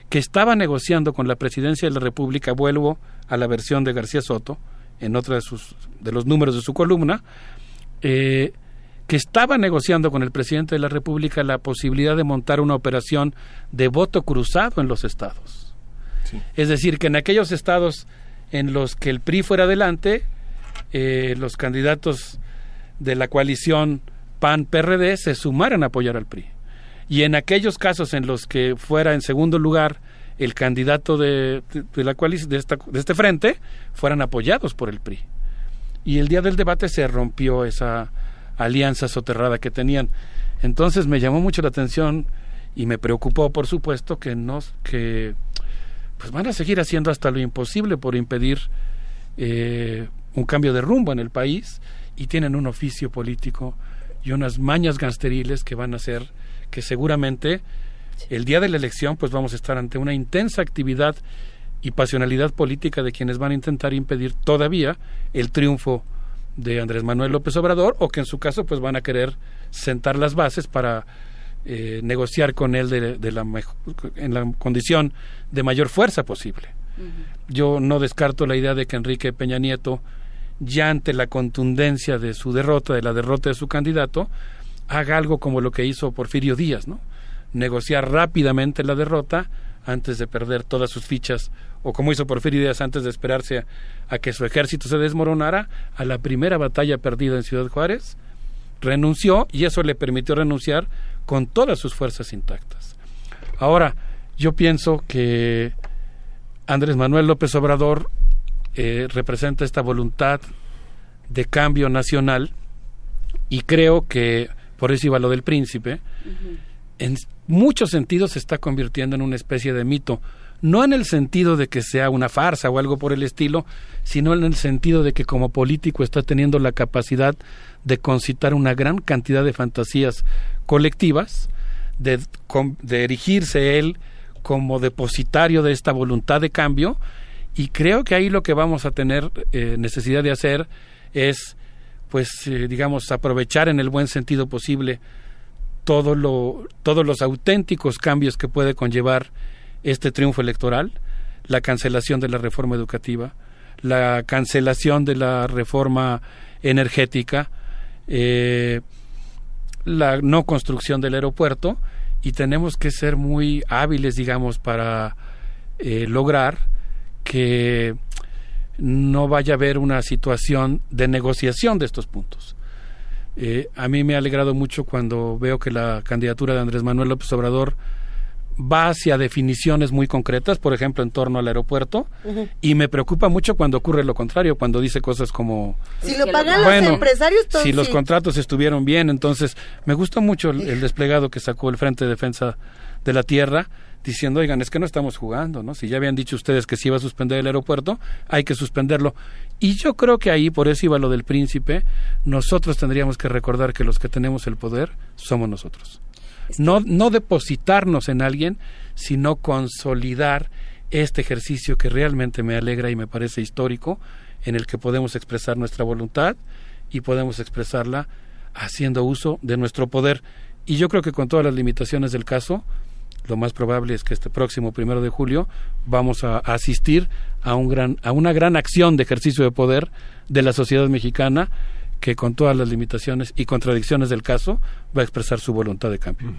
que estaba negociando con la presidencia de la República, vuelvo a la versión de García Soto, en otra de, sus, de los números de su columna, eh, que estaba negociando con el presidente de la República la posibilidad de montar una operación de voto cruzado en los estados. Es decir, que en aquellos estados en los que el PRI fuera adelante, eh, los candidatos de la coalición PAN-PRD se sumaran a apoyar al PRI. Y en aquellos casos en los que fuera en segundo lugar el candidato de, la coalición de, este frente, fueran apoyados por el PRI. Y el día del debate se rompió esa alianza soterrada que tenían. Entonces me llamó mucho la atención y me preocupó, por supuesto, que no que pues van a seguir haciendo hasta lo imposible por impedir eh, un cambio de rumbo en el país y tienen un oficio político y unas mañas gangsteriles que van a hacer que seguramente el día de la elección pues vamos a estar ante una intensa actividad y pasionalidad política de quienes van a intentar impedir todavía el triunfo de Andrés Manuel López Obrador o que en su caso pues van a querer sentar las bases para eh, negociar con él de, de la mejo- en la condición de mayor fuerza posible. Yo no descarto la idea de que Enrique Peña Nieto, ya ante la contundencia de su derrota, de la derrota de su candidato, haga algo como lo que hizo Porfirio Díaz, ¿no? Negociar rápidamente la derrota antes de perder todas sus fichas, o como hizo Porfirio Díaz antes de esperarse a, a que su ejército se desmoronara, a la primera batalla perdida en Ciudad Juárez, renunció y eso le permitió renunciar con todas sus fuerzas intactas. Ahora, yo pienso que Andrés Manuel López Obrador eh, representa esta voluntad de cambio nacional y creo que, por eso iba lo del príncipe, en muchos sentidos se está convirtiendo en una especie de mito, no en el sentido de que sea una farsa o algo por el estilo, sino en el sentido de que como político está teniendo la capacidad de concitar una gran cantidad de fantasías colectivas, de, erigirse él como depositario de esta voluntad de cambio, y creo que ahí lo que vamos a tener eh, necesidad de hacer es, pues, eh, digamos, aprovechar en el buen sentido posible todo lo, todos los auténticos cambios que puede conllevar este triunfo electoral, la cancelación de la reforma educativa, la cancelación de la reforma energética, eh, la no construcción del aeropuerto y tenemos que ser muy hábiles, digamos, para eh, lograr que no vaya a haber una situación de negociación de estos puntos. Eh, a mí me ha alegrado mucho cuando veo que la candidatura de Andrés Manuel López Obrador va hacia definiciones muy concretas, por ejemplo, en torno al aeropuerto, y me preocupa mucho cuando ocurre lo contrario, cuando dice cosas como...
Si lo pagan
Bueno,
los empresarios, entonces
si los
sí.
contratos estuvieron bien, entonces me gustó mucho el, el desplegado que sacó el Frente de Defensa de la Tierra, diciendo, oigan, es que no estamos jugando, ¿no? Si ya habían dicho ustedes que se iba a suspender el aeropuerto, hay que suspenderlo. Y yo creo que ahí, por eso iba lo del príncipe, nosotros tendríamos que recordar que los que tenemos el poder somos nosotros. No, no depositarnos en alguien, sino consolidar este ejercicio que realmente me alegra y me parece histórico, en el que podemos expresar nuestra voluntad y podemos expresarla haciendo uso de nuestro poder. Y yo creo que con todas las limitaciones del caso, lo más probable es que este próximo primero de julio vamos a asistir a, un gran, a una gran acción de ejercicio de poder de la sociedad mexicana que con todas las limitaciones y contradicciones del caso va a expresar su voluntad de cambio.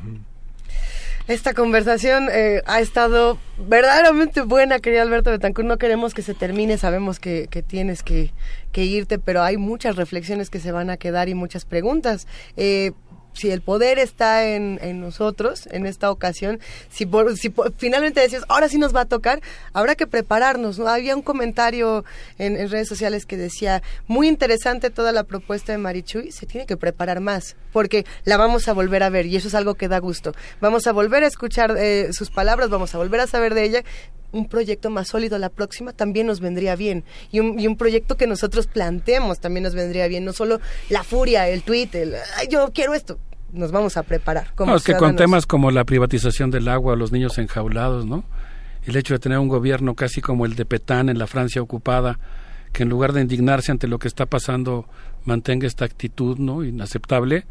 Esta conversación eh, ha estado verdaderamente buena, querido Alberto Betancourt. No queremos que se termine, sabemos que, que tienes que, que, irte, pero hay muchas reflexiones que se van a quedar y muchas preguntas. Eh, si el poder está en, en, nosotros en esta ocasión, si, por, si finalmente decimos, ahora sí nos va a tocar, habrá que prepararnos. ¿no? Había un comentario en, en, redes sociales que decía, muy interesante toda la propuesta de Marichuy, se tiene que preparar más, porque la vamos a volver a ver y eso es algo que da gusto. Vamos a volver a escuchar eh, sus palabras, vamos a volver a saber de ella un proyecto más sólido la próxima también nos vendría bien. Y un, y un proyecto que nosotros planteemos también nos vendría bien. No solo la furia, el tweet, el Ay, yo quiero esto. Nos vamos a preparar. Como
no, es que con temas como la privatización del agua, los niños enjaulados, ¿no? El hecho de tener un gobierno casi como el de Petán en la Francia ocupada, que en lugar de indignarse ante lo que está pasando, mantenga esta actitud, ¿no? Inaceptable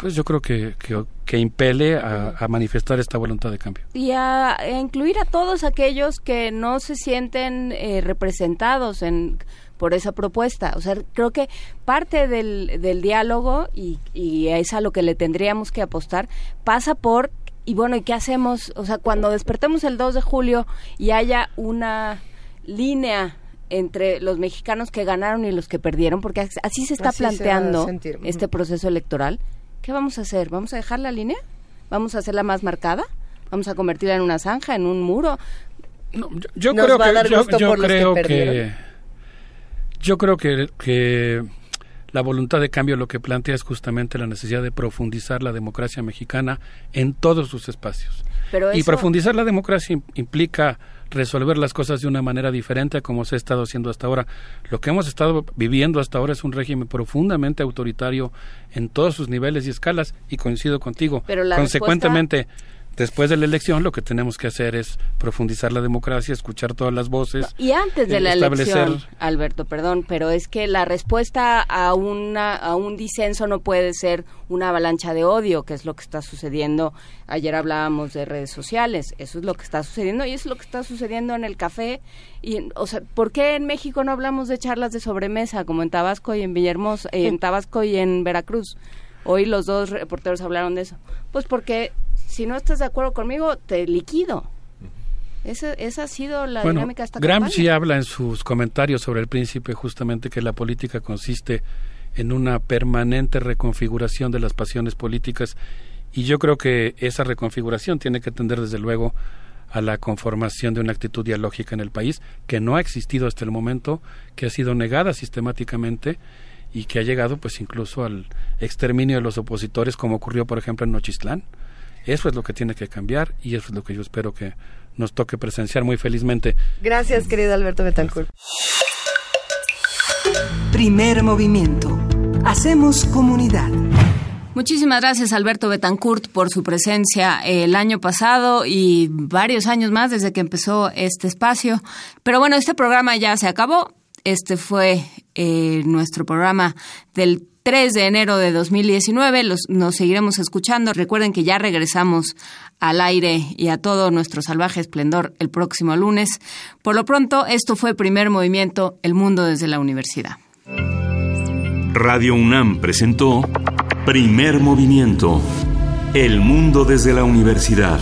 pues yo creo que, que, que impele a, a, manifestar esta voluntad de cambio.
Y a, a, incluir a todos aquellos que no se sienten eh, representados en por esa propuesta. O sea, creo que parte del, del diálogo, y, y es a lo que le tendríamos que apostar, pasa por, y bueno, ¿y qué hacemos? O sea, cuando despertemos el 2 de julio y haya una línea entre los mexicanos que ganaron y los que perdieron, porque así se está
Así
planteando
se sentir.
este proceso electoral. ¿Qué vamos a hacer? ¿Vamos a dejar la línea? ¿Vamos a hacerla más marcada? ¿Vamos a convertirla en una zanja, en un muro?
No, yo, yo creo que yo, yo creo que, que, yo creo que, que la voluntad de cambio lo que plantea es justamente la necesidad de profundizar la democracia mexicana en todos sus espacios.
Pero
y
eso...
profundizar la democracia implica resolver las cosas de una manera diferente a como se ha estado haciendo hasta ahora. Lo que hemos estado viviendo hasta ahora es un régimen profundamente autoritario en todos sus niveles y escalas y coincido contigo.
Pero la
Consecuentemente,
respuesta...
después de la elección lo que tenemos que hacer es profundizar la democracia, escuchar todas las voces.
Y antes de
eh,
la
establecer...
elección, Alberto, perdón, pero es que la respuesta a, una, a un disenso no puede ser una avalancha de odio, que es lo que está sucediendo. Ayer hablábamos de redes sociales, eso es lo que está sucediendo y eso es lo que está sucediendo en el café. Y, o sea, ¿por qué en México no hablamos de charlas de sobremesa como en Tabasco y en Villahermosa, eh, en Tabasco y en Veracruz? Hoy los dos reporteros hablaron de eso. Pues porque si no estás de acuerdo conmigo, te liquido. Esa, esa ha sido la
bueno,
dinámica de esta
Gramsci
campaña.
habla en sus comentarios sobre el príncipe justamente que la política consiste en una permanente reconfiguración de las pasiones políticas y yo creo que esa reconfiguración tiene que tender desde luego a la conformación de una actitud dialógica en el país que no ha existido hasta el momento, que ha sido negada sistemáticamente y que ha llegado pues incluso al exterminio de los opositores como ocurrió por ejemplo en Nochistlán. Eso es lo que tiene que cambiar y eso es lo que yo espero que nos toque presenciar muy felizmente.
Gracias, querido Alberto Betancourt.
Primer movimiento. Hacemos comunidad.
Muchísimas gracias Alberto Betancourt por su presencia el año pasado y varios años más desde que empezó este espacio. Pero bueno, este programa ya se acabó. Este fue eh, nuestro programa del 3 de enero de 2019. Los, nos seguiremos escuchando. Recuerden que ya regresamos al aire y a todo nuestro salvaje esplendor el próximo lunes. Por lo pronto, esto fue Primer Movimiento, El Mundo desde la Universidad.
Radio UNAM presentó Primer Movimiento, El Mundo desde la Universidad.